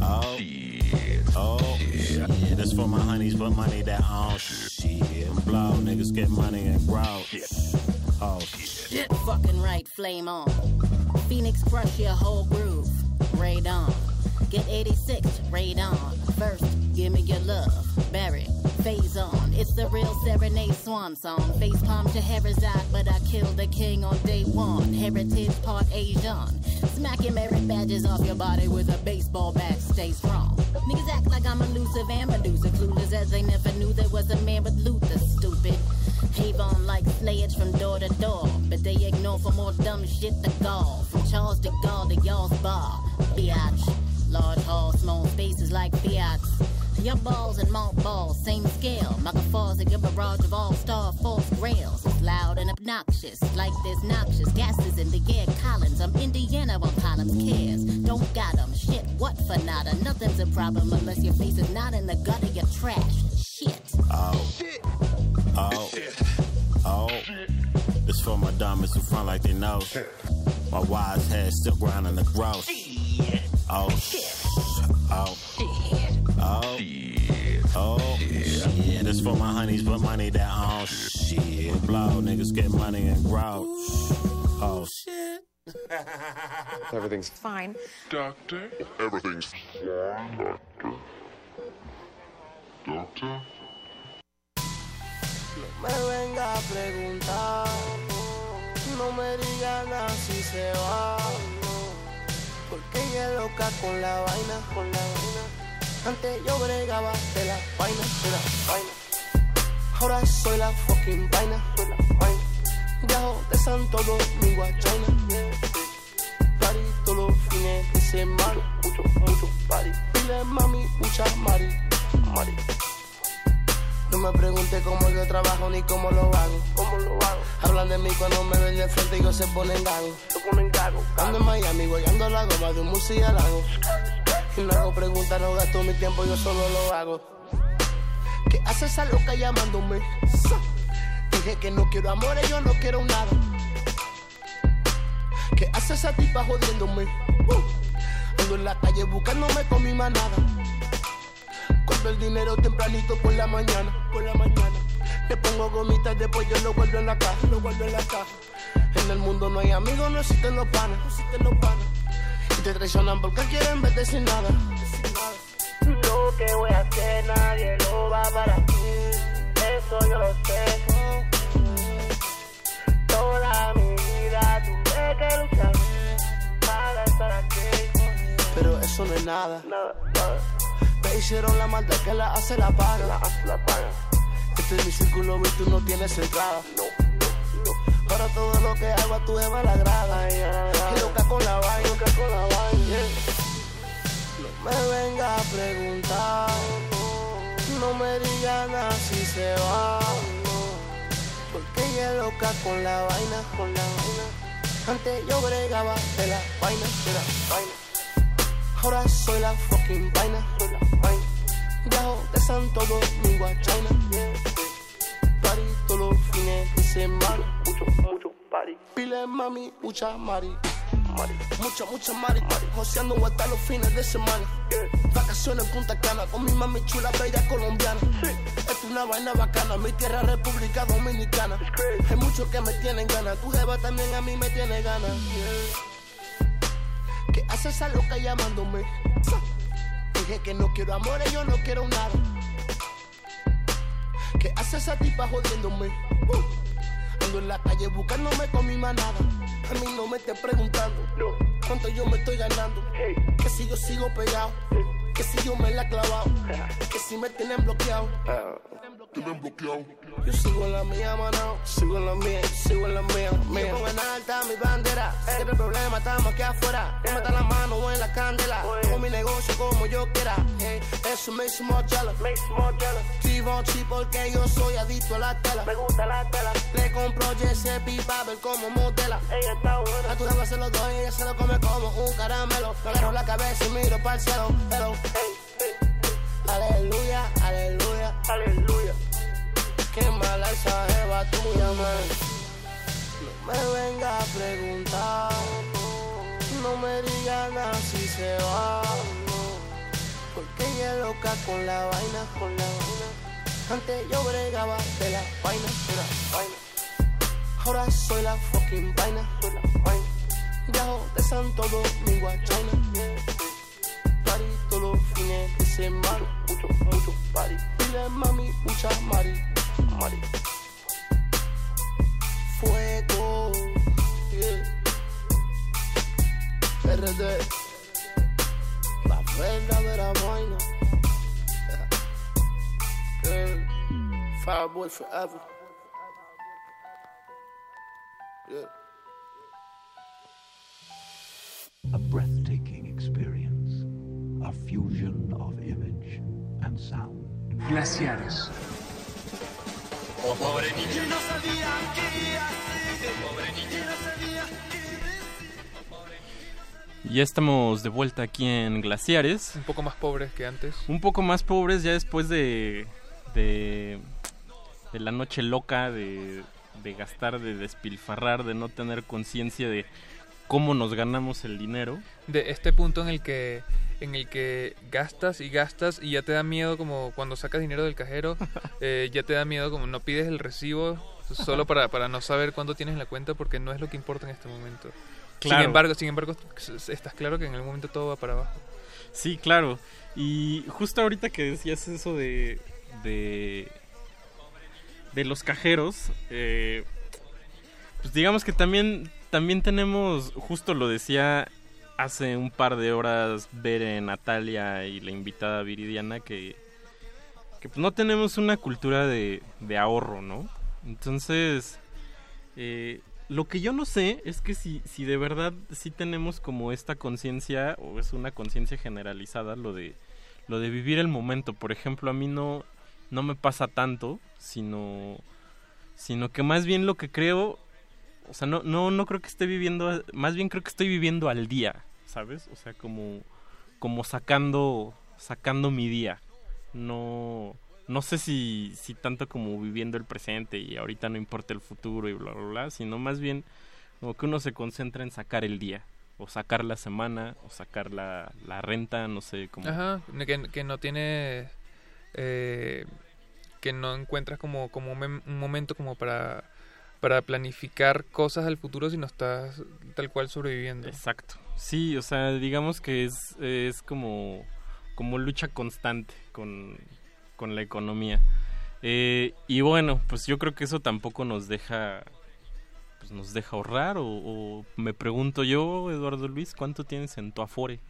Oh. Oh. Yeah, this for my honeys, but money that on shit. Blow, niggas get money and grow. Oh. Shit. Fucking right, flame on. Phoenix crush your whole groove. Raid on. Get 86, raid on. First, give me your love. Barry, phase on. It's the real serenade swan song. Face palm to Herazade, but I killed the king on day one. Heritage part Asian. Smacking merit badges off your body with a baseball bat. Stay strong. Niggas act like I'm elusive and Medusa. Clueless as they never knew there was a man with Luther. Stupid. Avon like slayage from door to door. But they ignore for more dumb shit to gall. From Charles de Gaulle to y'all's bar. Biatch. Large hall, small spaces like Fiats. Your balls and malt balls, same scale. Microphones a barrage of all-star false grails. It's loud and obnoxious, like there's noxious gases in the air. Collins, I'm Indiana on Collins cares. Don't got 'em, shit, what for nada? Nothing's a problem unless your face is not in the gutter, you're trash. Shit. Oh. Shit. Oh. Oh. This for my diamonds who front like they know. My wise head still grinding the gross. Oh. Oh. Shit. Oh. Shit. Oh. Yeah, this for my honeys, but money that on shit. Blow, niggas get money and grow. Oh. Shit. Everything's fine. Doctor? Everything's fine, doctor. Doctor? me venga a preguntar. No me digan nada si se va. Ella es loca con la vaina, con la vaina. Antes yo bregaba de la vaina, de la vaina. Ahora soy la fucking vaina, soy la vaina. Viajo de Santo Domingo a China. Party todos los fines de semana. Mucho, mucho party. Pile mami, mucha mari, mari. No me pregunte cómo yo trabajo ni cómo lo hago. ¿Cómo lo hago? Hablan de mí cuando me ven de frente y yo se ponen gago. Se ponen gago. Ando en Miami, guayando la goma de un murciélago. Y no hago preguntas, no gasto mi tiempo, yo solo lo hago. ¿Qué hace esa loca llamándome? Dije que no quiero amores, yo no quiero nada. ¿Qué hace esa tipa jodiéndome? Uh. Ando en la calle buscándome con mi manada. El dinero tempranito por la mañana, por la mañana. Le pongo gomitas, después yo lo guardo en la caja, lo guardo en la caja. En el mundo no hay amigos, no existen los panas, no existen los panas. Y te traicionan porque quieren verte sin nada. Lo que voy a hacer nadie lo va para ti. Eso yo lo sé. Toda mi vida tuve que luchar para estar aquí. Pero eso no es nada. Hicieron la maldad que la hace la paga. La hace la paga. Este es mi círculo y tú no tienes entrada. No, no. Ahora todo lo que hago a tu Eva la agrada. Y loca con la vaina, loca con la vaina. yeah. No me venga a preguntar. No me diga nada si se va. Porque ella es loca con la vaina, con la vaina. Antes yo bregaba de la vaina, de la vaina. Ahora soy la fucking vaina. Viajo de Santo Domingo a China. Party todos los fines de semana. Mucho, mucho party. Pile mami, mucha mari. Mari. Mucha, mucha mari. mari. Joseando hasta los fines de semana. Vacaciones en Punta Cana con mi mami chula, bella colombiana. Esto es una vaina bacana, mi tierra República Dominicana. Hay muchos que me tienen ganas, tu jeva también a mí me tiene ganas. ¿Qué hace esa loca llamándome? Dije que no quiero amores, yo no quiero nada. ¿Qué hace esa tipa jodiéndome? Uh. Ando en la calle buscándome con mi manada. A mí no me estés preguntando cuánto yo me estoy ganando. Que si yo sigo pegado, que si yo me la he clavado, que si me tienen bloqueado. Tienen bloqueado. Yo sigo en la mía, mano. Sigo en la mía, sigo en la mía. mía. Yo pongo en alta mi bandera. Que no hay problema, estamos aquí afuera. No meta la mano o en la candela. Con mi negocio como yo quiera. Hey, eso me hizo more jealous. Givenchy porque yo soy adicto a la tela. Me gusta la tela. Le compro Giuseppe para ver cómo modela. Ella está buena. A tu jeva se lo doy, ella se lo come como un caramelo. Me agarro la cabeza y miro para el cielo. Hello. Hey, hey. Aleluya, aleluya, aleluya. Qué mala esa jeva tuya, man. No me venga a preguntar. No me diga nada si se va. Porque ella es loca con la vaina, con la vaina. Antes yo bregaba de la vaina, de la vaina. Ahora soy la fucking vaina, soy la vaina. Viajo de Santo Domingo a China. Party todos los fines de semana. Mucho, mucho party. Pile mami, mucha mari, mari. Fuego, yeah. RD. La verdadera vaina. Yeah. Fireboy forever. Yeah. A breathtaking experience, a fusion of image and sound. Glaciares. Oh, pobre niño, no sabía qué iba a hacer. Pobre niño, no sabía Ya estamos de vuelta aquí en Glaciares. Un poco más pobres que antes. Un poco más pobres ya después de, de, de la noche loca, de, de gastar, de despilfarrar, de no tener conciencia de cómo nos ganamos el dinero. De este punto en el que en el que gastas y gastas y ya te da miedo como cuando sacas dinero del cajero, eh, ya te da miedo como no pides el recibo solo para, para no saber cuánto tienes en la cuenta porque no es lo que importa en este momento. Claro. Sin embargo, sin embargo, estás claro que en algún momento todo va para abajo. Sí, claro. Y justo ahorita que decías eso de. de. de los cajeros. eh, pues digamos que también. También tenemos. Justo lo decía hace un par de horas Bere, Natalia y la invitada Viridiana que, que pues no tenemos una cultura de, de ahorro, ¿no? Entonces, eh, lo que yo no sé es que si, si de verdad sí tenemos como esta conciencia o es una conciencia generalizada lo de lo de vivir el momento. Por ejemplo, a mí no no me pasa tanto, sino sino que más bien lo que creo, o sea, no no no creo que esté viviendo, más bien creo que estoy viviendo al día, ¿sabes? O sea, como como sacando sacando mi día. No no sé si, si tanto como viviendo el presente y ahorita no importa el futuro y bla, bla, bla, sino más bien como que uno se concentra en sacar el día, o sacar la semana, o sacar la, la renta, no sé cómo. Ajá, que, que no tiene... eh, que no encuentras como, como un momento como para, para planificar cosas al futuro, sino estás tal cual sobreviviendo. Exacto. Sí, o sea, digamos que es, es como, como lucha constante con, con la economía. Eh, y bueno, pues yo creo que eso tampoco nos deja pues nos deja ahorrar o, o me pregunto yo, Eduardo Luis, ¿cuánto tienes en tu Afore?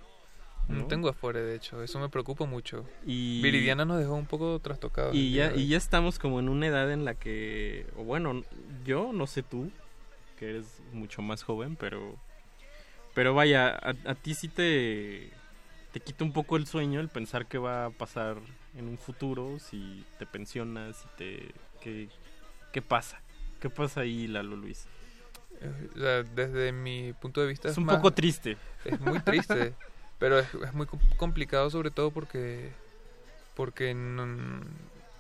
No tengo afuera, de hecho, eso me preocupa mucho. Y- Viridiana nos dejó un poco trastocados. Y ya, y ya estamos como en una edad en la que, o bueno, yo no sé tú, que eres mucho más joven, pero, pero vaya, a, a ti sí te, te quita un poco el sueño el pensar qué va a pasar en un futuro, si te pensionas, si te, qué, qué pasa, qué pasa ahí, Lalo Luis. Eh, desde mi punto de vista Es un más- poco triste. Es muy triste, pero es, es muy com- complicado sobre todo porque porque no-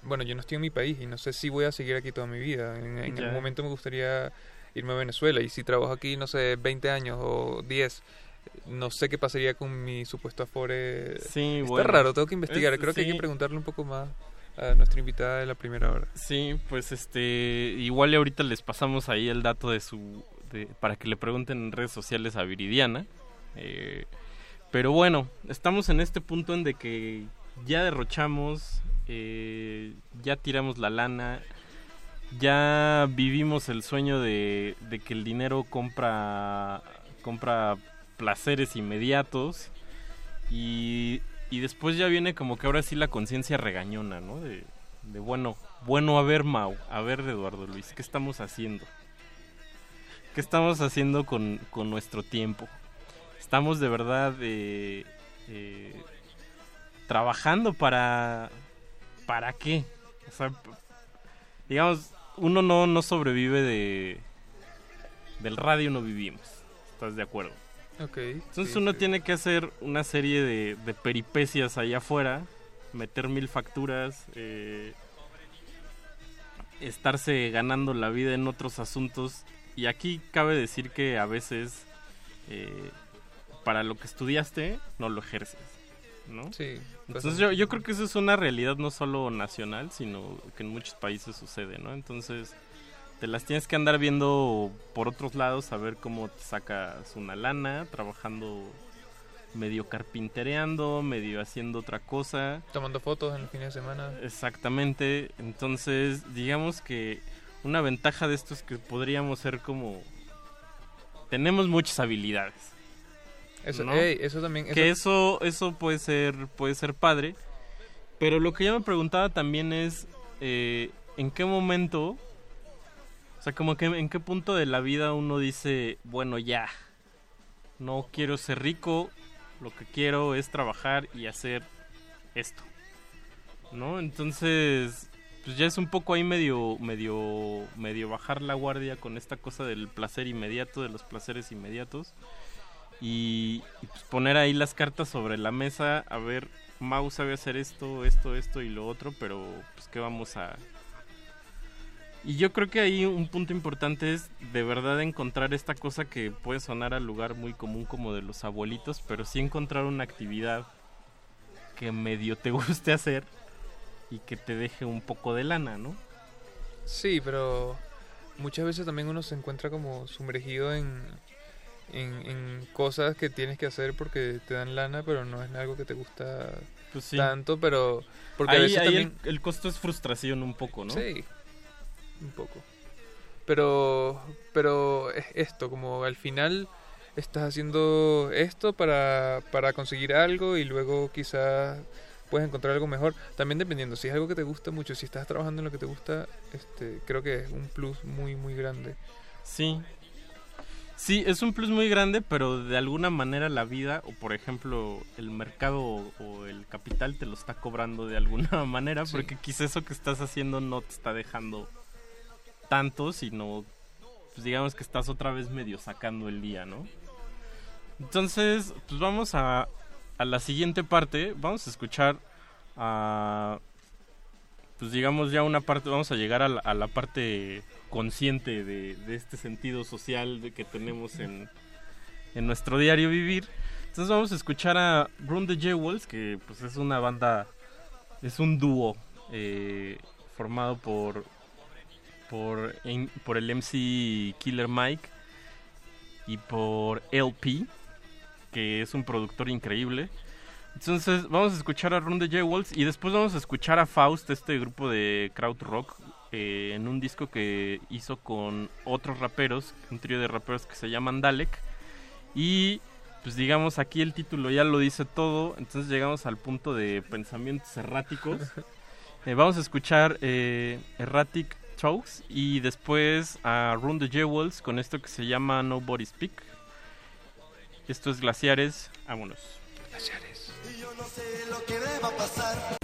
bueno, yo no estoy en mi país y no sé si voy a seguir aquí toda mi vida. En, en algún momento me gustaría irme a Venezuela y si trabajo aquí, no sé, 20 años o 10, no sé qué pasaría con mi supuesto afore. Sí, Está bueno. raro, tengo que investigar. Es- Creo que hay sí. que preguntarle un poco más a nuestra invitada de la primera hora. Sí, pues este, igual ahorita les pasamos ahí el dato de su, de- para que le pregunten en redes sociales a Viridiana. Eh, pero bueno, estamos en este punto en de que ya derrochamos, eh, ya tiramos la lana, ya vivimos el sueño de, que el dinero compra, compra placeres inmediatos y, y después ya viene como que ahora sí la conciencia regañona, ¿no? De, de bueno, bueno, a ver Mau, a ver Eduardo Luis, ¿qué estamos haciendo? ¿Qué estamos haciendo con, con nuestro tiempo? Estamos de verdad eh, eh, trabajando para... ¿Para qué? O sea, digamos, uno no, no sobrevive de... Del radio no vivimos. ¿Estás de acuerdo? Ok. Entonces sí, uno sí. tiene que hacer una serie de, de peripecias allá afuera, meter mil facturas, eh, estarse ganando la vida en otros asuntos. Y aquí cabe decir que a veces eh, para lo que estudiaste no lo ejerces. ¿no? Sí. Entonces yo, yo creo que eso es una realidad no solo nacional, sino que en muchos países sucede, ¿no? Entonces te las tienes que andar viendo por otros lados a ver cómo te sacas una lana, trabajando medio carpintereando, medio haciendo otra cosa. Tomando fotos en los fines de semana. Exactamente. Entonces, digamos que una ventaja de esto es que podríamos ser como... Tenemos muchas habilidades. Eso, ¿no? ey, eso también. Que eso, eso puede ser, puede ser padre. Pero lo que yo me preguntaba también es eh, en qué momento, o sea, como que en qué punto de la vida uno dice, bueno, ya, no quiero ser rico, lo que quiero es trabajar y hacer esto, ¿no? Entonces, pues ya es un poco ahí medio, medio, medio bajar la guardia con esta cosa del placer inmediato, de los placeres inmediatos y, pues poner ahí las cartas sobre la mesa, a ver, Mau sabe hacer esto, esto, esto y lo otro, pero pues qué vamos a... Y yo creo que ahí un punto importante es de verdad encontrar esta cosa que puede sonar al lugar muy común como de los abuelitos, pero sí encontrar una actividad que medio te guste hacer y que te deje un poco de lana, ¿no? Sí, pero muchas veces también uno se encuentra como sumergido en, en, en cosas que tienes que hacer porque te dan lana, pero no es algo que te gusta Pues sí. tanto, pero porque ahí, a veces ahí también el, el costo es frustración un poco, ¿no? Sí, un poco. Pero, pero es esto, como al final estás haciendo esto para, para conseguir algo y luego quizás puedes encontrar algo mejor. También dependiendo, si es algo que te gusta mucho, si estás trabajando en lo que te gusta, este, creo que es un plus muy, muy grande. Sí. Sí, es un plus muy grande, pero de alguna manera la vida, o por ejemplo el mercado o, o el capital te lo está cobrando de alguna manera, Sí. porque quizá eso que estás haciendo no te está dejando tanto, sino pues digamos que estás otra vez medio sacando el día, ¿no? Entonces, pues vamos a, a la siguiente parte, vamos a escuchar a pues digamos ya una parte, vamos a llegar a la, a la parte consciente de, este sentido social que tenemos en, nuestro diario vivir. Entonces vamos a escuchar a Run the Jewels, que pues es una banda, es un dúo eh, formado por por, por el MC Killer Mike y por LP, que es un productor increíble. Entonces vamos a escuchar a Run the Jewels y después vamos a escuchar a Faust, este grupo de crowd rock, eh, en un disco que hizo con otros raperos, un trío de raperos que se llaman Dalek. Y pues digamos aquí el título ya lo dice todo, entonces llegamos al punto de pensamientos erráticos. Eh, vamos a escuchar eh, Erratic Talks y después a Run the Jewels con esto que se llama Nobody Speak. Esto es Glaciares, vámonos. Glaciares. Y yo no sé lo que deba pasar.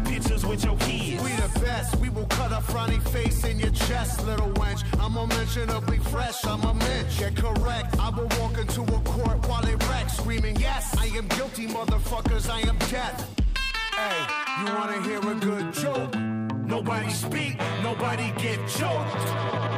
pictures with your kids. We the best, we will cut a frowny face in your chest, little wench. I'm unmentionably fresh, I'm a mensch. Get correct, I will walk into a court while it wrecks, screaming, Yes, I am guilty, motherfuckers, I am death. Hey, you wanna hear a good joke? Nobody speak, nobody get choked.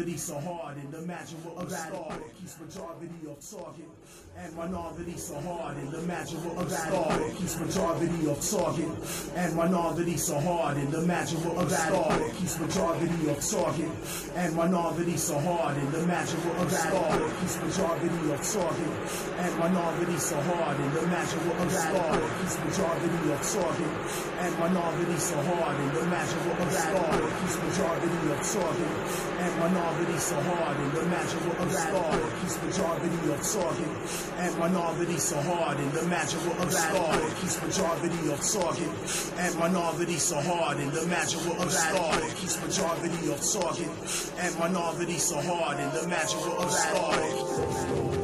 And minority so hard. And imagine what star keeps majority of target and minority so hard. And imagine what star keeps majority of target and minority so hard. And imagine what star keeps majority of target and minority so hard. And imagine what star keeps majority of target and minority so hard. And imagine what star keeps majority of target and minority so hard. And imagine what star keeps majority of target and minority so hard. And imagine what a star keeps majority of target and minority so hard. And imagine what a star keeps majority of target and minority so hard. And imagine what a star keeps majority of target and minority so hard. And imagine what a star.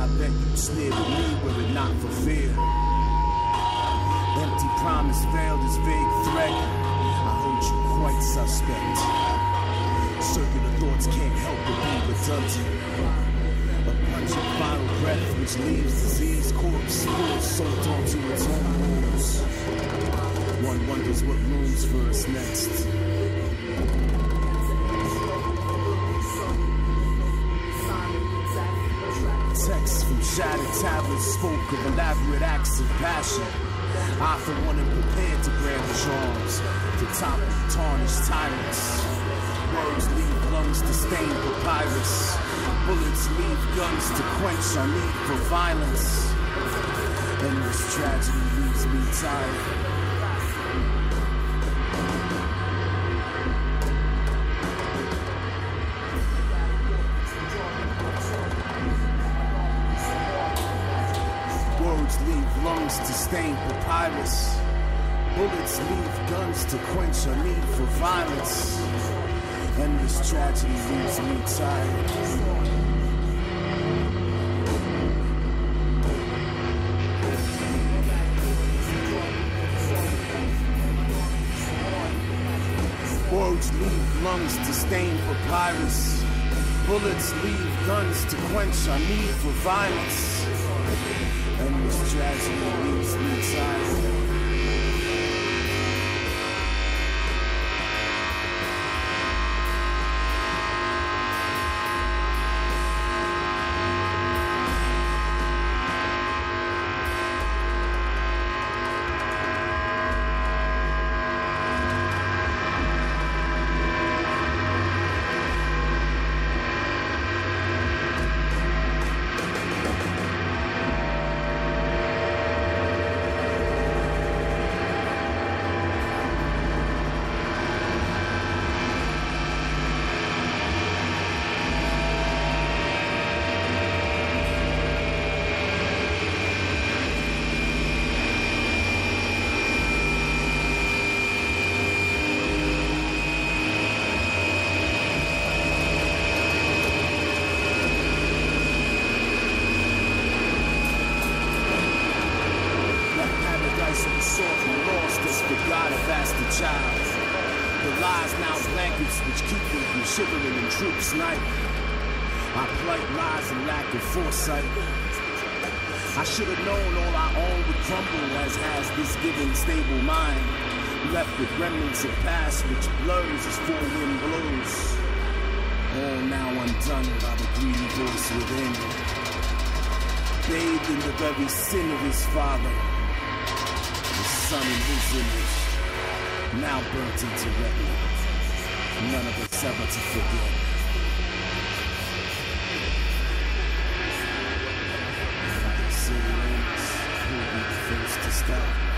I bet you'd sneer at me were it not for fear. Empty promise veiled as vague threat. I hold you quite suspect. Circular thoughts can't help but be redundant. A pungent final breath which leaves disease corpse full soaked onto its own wounds. One wonders what looms for us next. Shattered tablets spoke of elaborate acts of passion. I, for one, am prepared to grab brandish arms to topple tarnished tyrants. Words leave lungs to stain papyrus. Bullets leave guns to quench our need for violence. Endless tragedy leaves me tired. To stain papyrus. Bullets leave guns to quench our need for violence. Endless tragedy leaves me tired. Words leave lungs to stain papyrus. Bullets leave guns to quench our need for violence. Tragedy leaves me tired. By the greedy voice within. Bathed in the very sin of his father. The son in his image. Now burnt into retina. None of us ever to forget. Like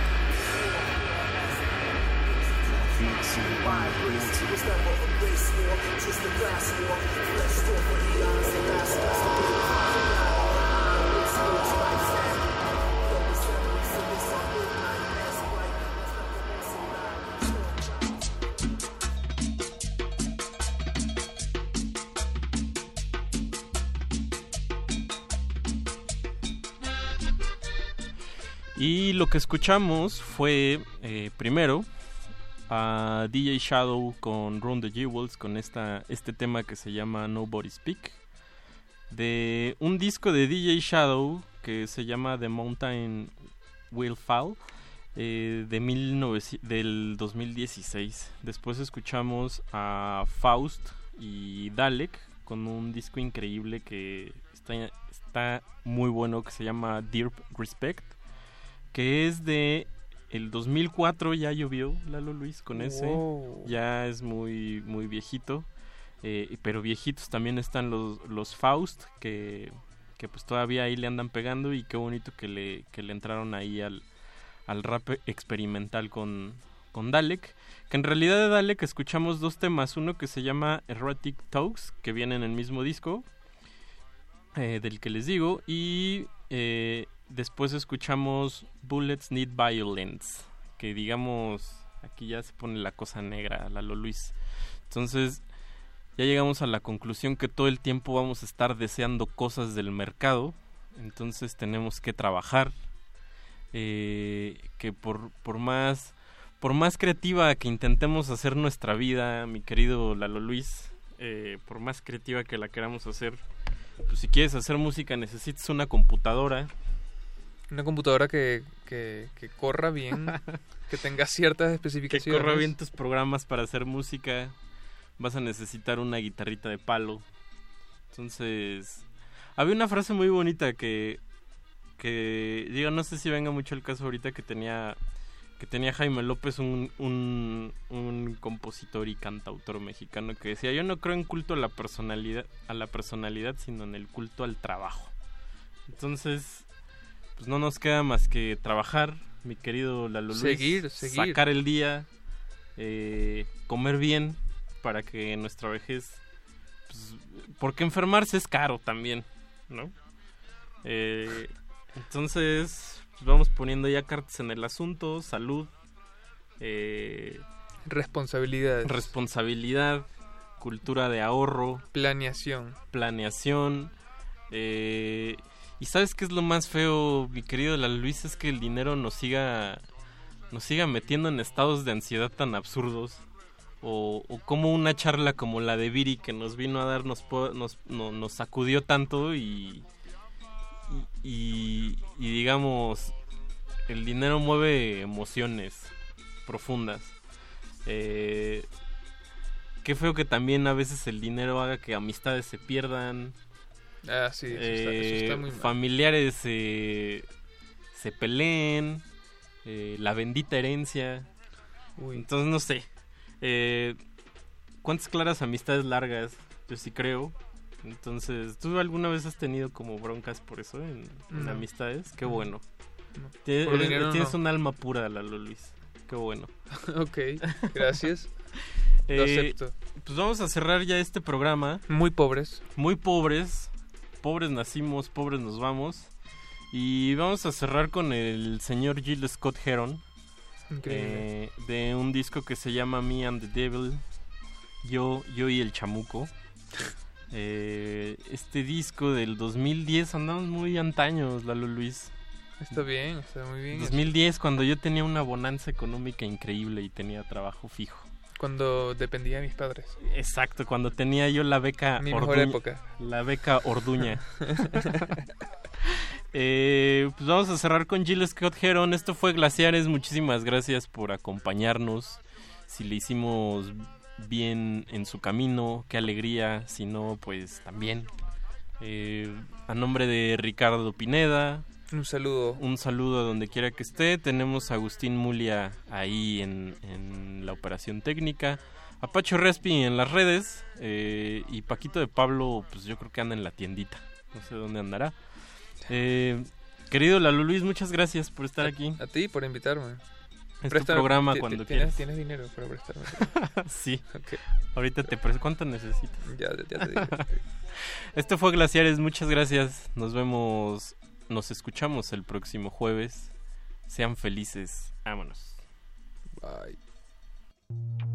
Y lo que escuchamos fue eh, primero a DJ Shadow con Run the Jewels con esta, este tema que se llama Nobody Speak. De un disco de DJ Shadow que se llama The Mountain Will Fall eh, de 19 del 2016. Después escuchamos a Faust y Dalek con un disco increíble que está, está muy bueno que se llama Dear Respect que es de el 2004 ya llovió Lalo Luis con ese. Wow. ya es muy muy viejito. Eh, pero viejitos también están los, los Faust que, que pues todavía ahí le andan pegando y qué bonito que le, que le entraron ahí al, al rap experimental con, con Dalek que en realidad de Dalek escuchamos dos temas. Uno que se llama Erotic Talks que viene en el mismo disco eh, del que les digo y eh, después escuchamos Bullets Need Violence que digamos aquí ya se pone la cosa negra Lalo Luis. Entonces ya llegamos a la conclusión que todo el tiempo vamos a estar deseando cosas del mercado entonces tenemos que trabajar eh, que por, por más por más creativa que intentemos hacer nuestra vida mi querido Lalo Luis eh, por más creativa que la queramos hacer pues si quieres hacer música necesitas una computadora Una computadora que, que, que corra bien, que tenga ciertas que especificaciones. corra bien tus programas para hacer música. Vas a necesitar una guitarrita de palo. Entonces había una frase muy bonita que que digo no sé si venga mucho el caso ahorita que tenía que tenía Jaime López un, un, un compositor y cantautor mexicano que decía yo no creo en culto a la personalidad a la personalidad sino en el culto al trabajo entonces pues no nos queda más que trabajar mi querido Lalo Luis Seguir, seguir. sacar el día eh, comer bien para que nuestra vejez pues, porque enfermarse es caro también no Eh, entonces pues, vamos poniendo ya cartas en el asunto salud eh, Responsabilidades. responsabilidad cultura de ahorro Planeación. planeación eh, y sabes qué es lo más feo mi querido la Luis es que el dinero nos siga nos siga metiendo en estados de ansiedad tan absurdos. O, o como una charla como la de Viri que nos vino a dar nos, nos, no- nos sacudió tanto y, y- y digamos el dinero mueve emociones profundas. Eh, qué feo que también a veces el dinero haga que amistades se pierdan Ah, sí, eso, está, eso eh, está muy mal. familiares eh, se peleen, eh, la bendita herencia. Entonces no sé. Eh, ¿Cuántas claras amistades largas? Yo sí creo. Entonces, ¿tú alguna vez has tenido como broncas por eso en, en No. amistades? Qué No. bueno. No. Tienes, dinero tienes no. un alma pura, Lalo Luis. Qué bueno. ok, gracias. Lo Eh, acepto. Pues vamos a cerrar ya este programa. Muy pobres. Muy pobres. Pobres nacimos, pobres nos vamos. Y vamos a cerrar con el señor Jill Scott Heron. Increíble. eh, de un disco que se llama Me and the Devil. Yo, yo y el chamuco. Eh, este disco del 2010, andamos muy antaños, Lalo Luis. Está bien, está muy bien. 2010, cuando yo tenía una bonanza económica increíble y tenía trabajo fijo. Cuando dependía de mis padres. Exacto, cuando tenía yo la beca Mi mejor Orduña- época. La beca Orduña. Eh, pues vamos a cerrar con Jill Scott Heron. Esto fue Glaciares. Muchísimas gracias por acompañarnos. Si le hicimos bien en su camino, qué alegría. Si no, pues también. Eh, a nombre de Ricardo Pineda. Un saludo. Un saludo a donde quiera que esté. Tenemos a Agustín Mulia ahí en, en la operación técnica. A Pacho Respi en las redes. eh, y Paquito de Pablo, pues yo creo que anda en la tiendita. No sé dónde andará. Eh, querido Lalo Luis, muchas gracias por estar aquí. A ti por invitarme. Es tu programa cuando quieras. ¿tienes, dinero para prestarme. sí. Ahorita te pre- ¿Cuánto necesitas? Ya, ya te digo. Esto fue Glaciares, muchas gracias. Nos vemos, nos escuchamos el próximo jueves. Sean felices. Vámonos. Bye.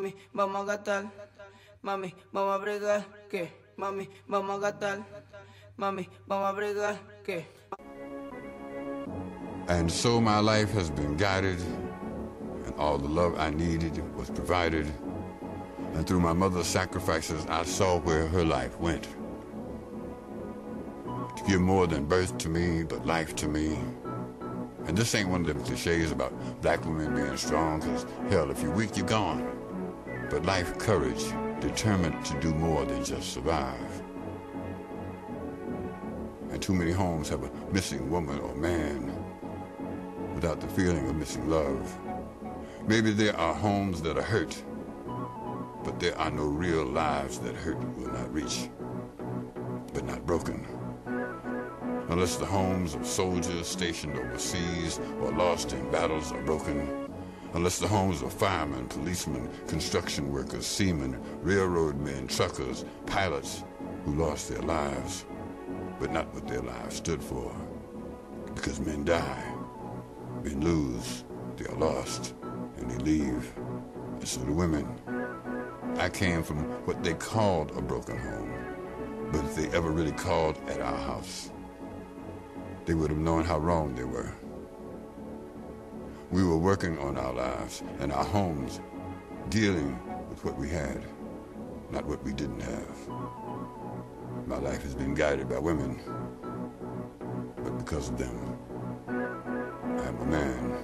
Mami, vamos a gastar. Mami, vamos a bregar. ¿Qué? Mami, vamos a gastar. Mami, vamos a bregar. ¿Qué? And so my life has been guided, and all the love I needed was provided. And through my mother's sacrifices, I saw where her life went. To give more than birth to me, but life to me. And this ain't one of them cliches about black women being strong, because hell, if you're weak, you're gone. But life courage, determined to do more than just survive. And too many homes have a missing woman or man without the feeling of missing love. Maybe there are homes that are hurt, but there are no real lives that hurt will not reach, but not broken. Unless the homes of soldiers stationed overseas or lost in battles are broken. Unless the homes of firemen, policemen, construction workers, seamen, railroad men, truckers, pilots who lost their lives, but not what their lives stood for. Because men die, men lose, they are lost, and they leave. And so do women. I came from what they called a broken home, but if they ever really called at our house, they would have known how wrong they were. We were working on our lives and our homes, dealing with what we had, not what we didn't have. My life has been guided by women, but because of them, I am a man.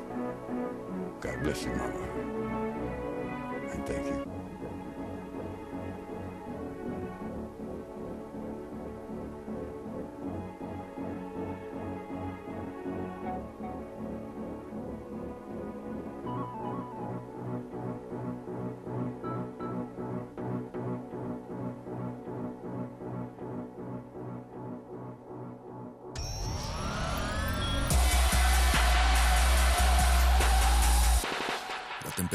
God bless you, Mama. And thank you.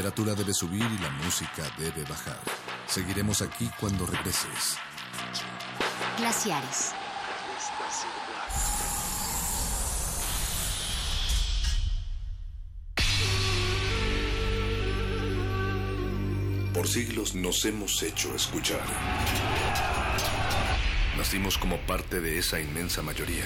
Temperatura debe subir y la música debe bajar. Seguiremos aquí cuando regreses. Glaciares. Por siglos nos hemos hecho escuchar. Nacimos como parte de esa inmensa mayoría.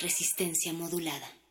Resistencia modulada.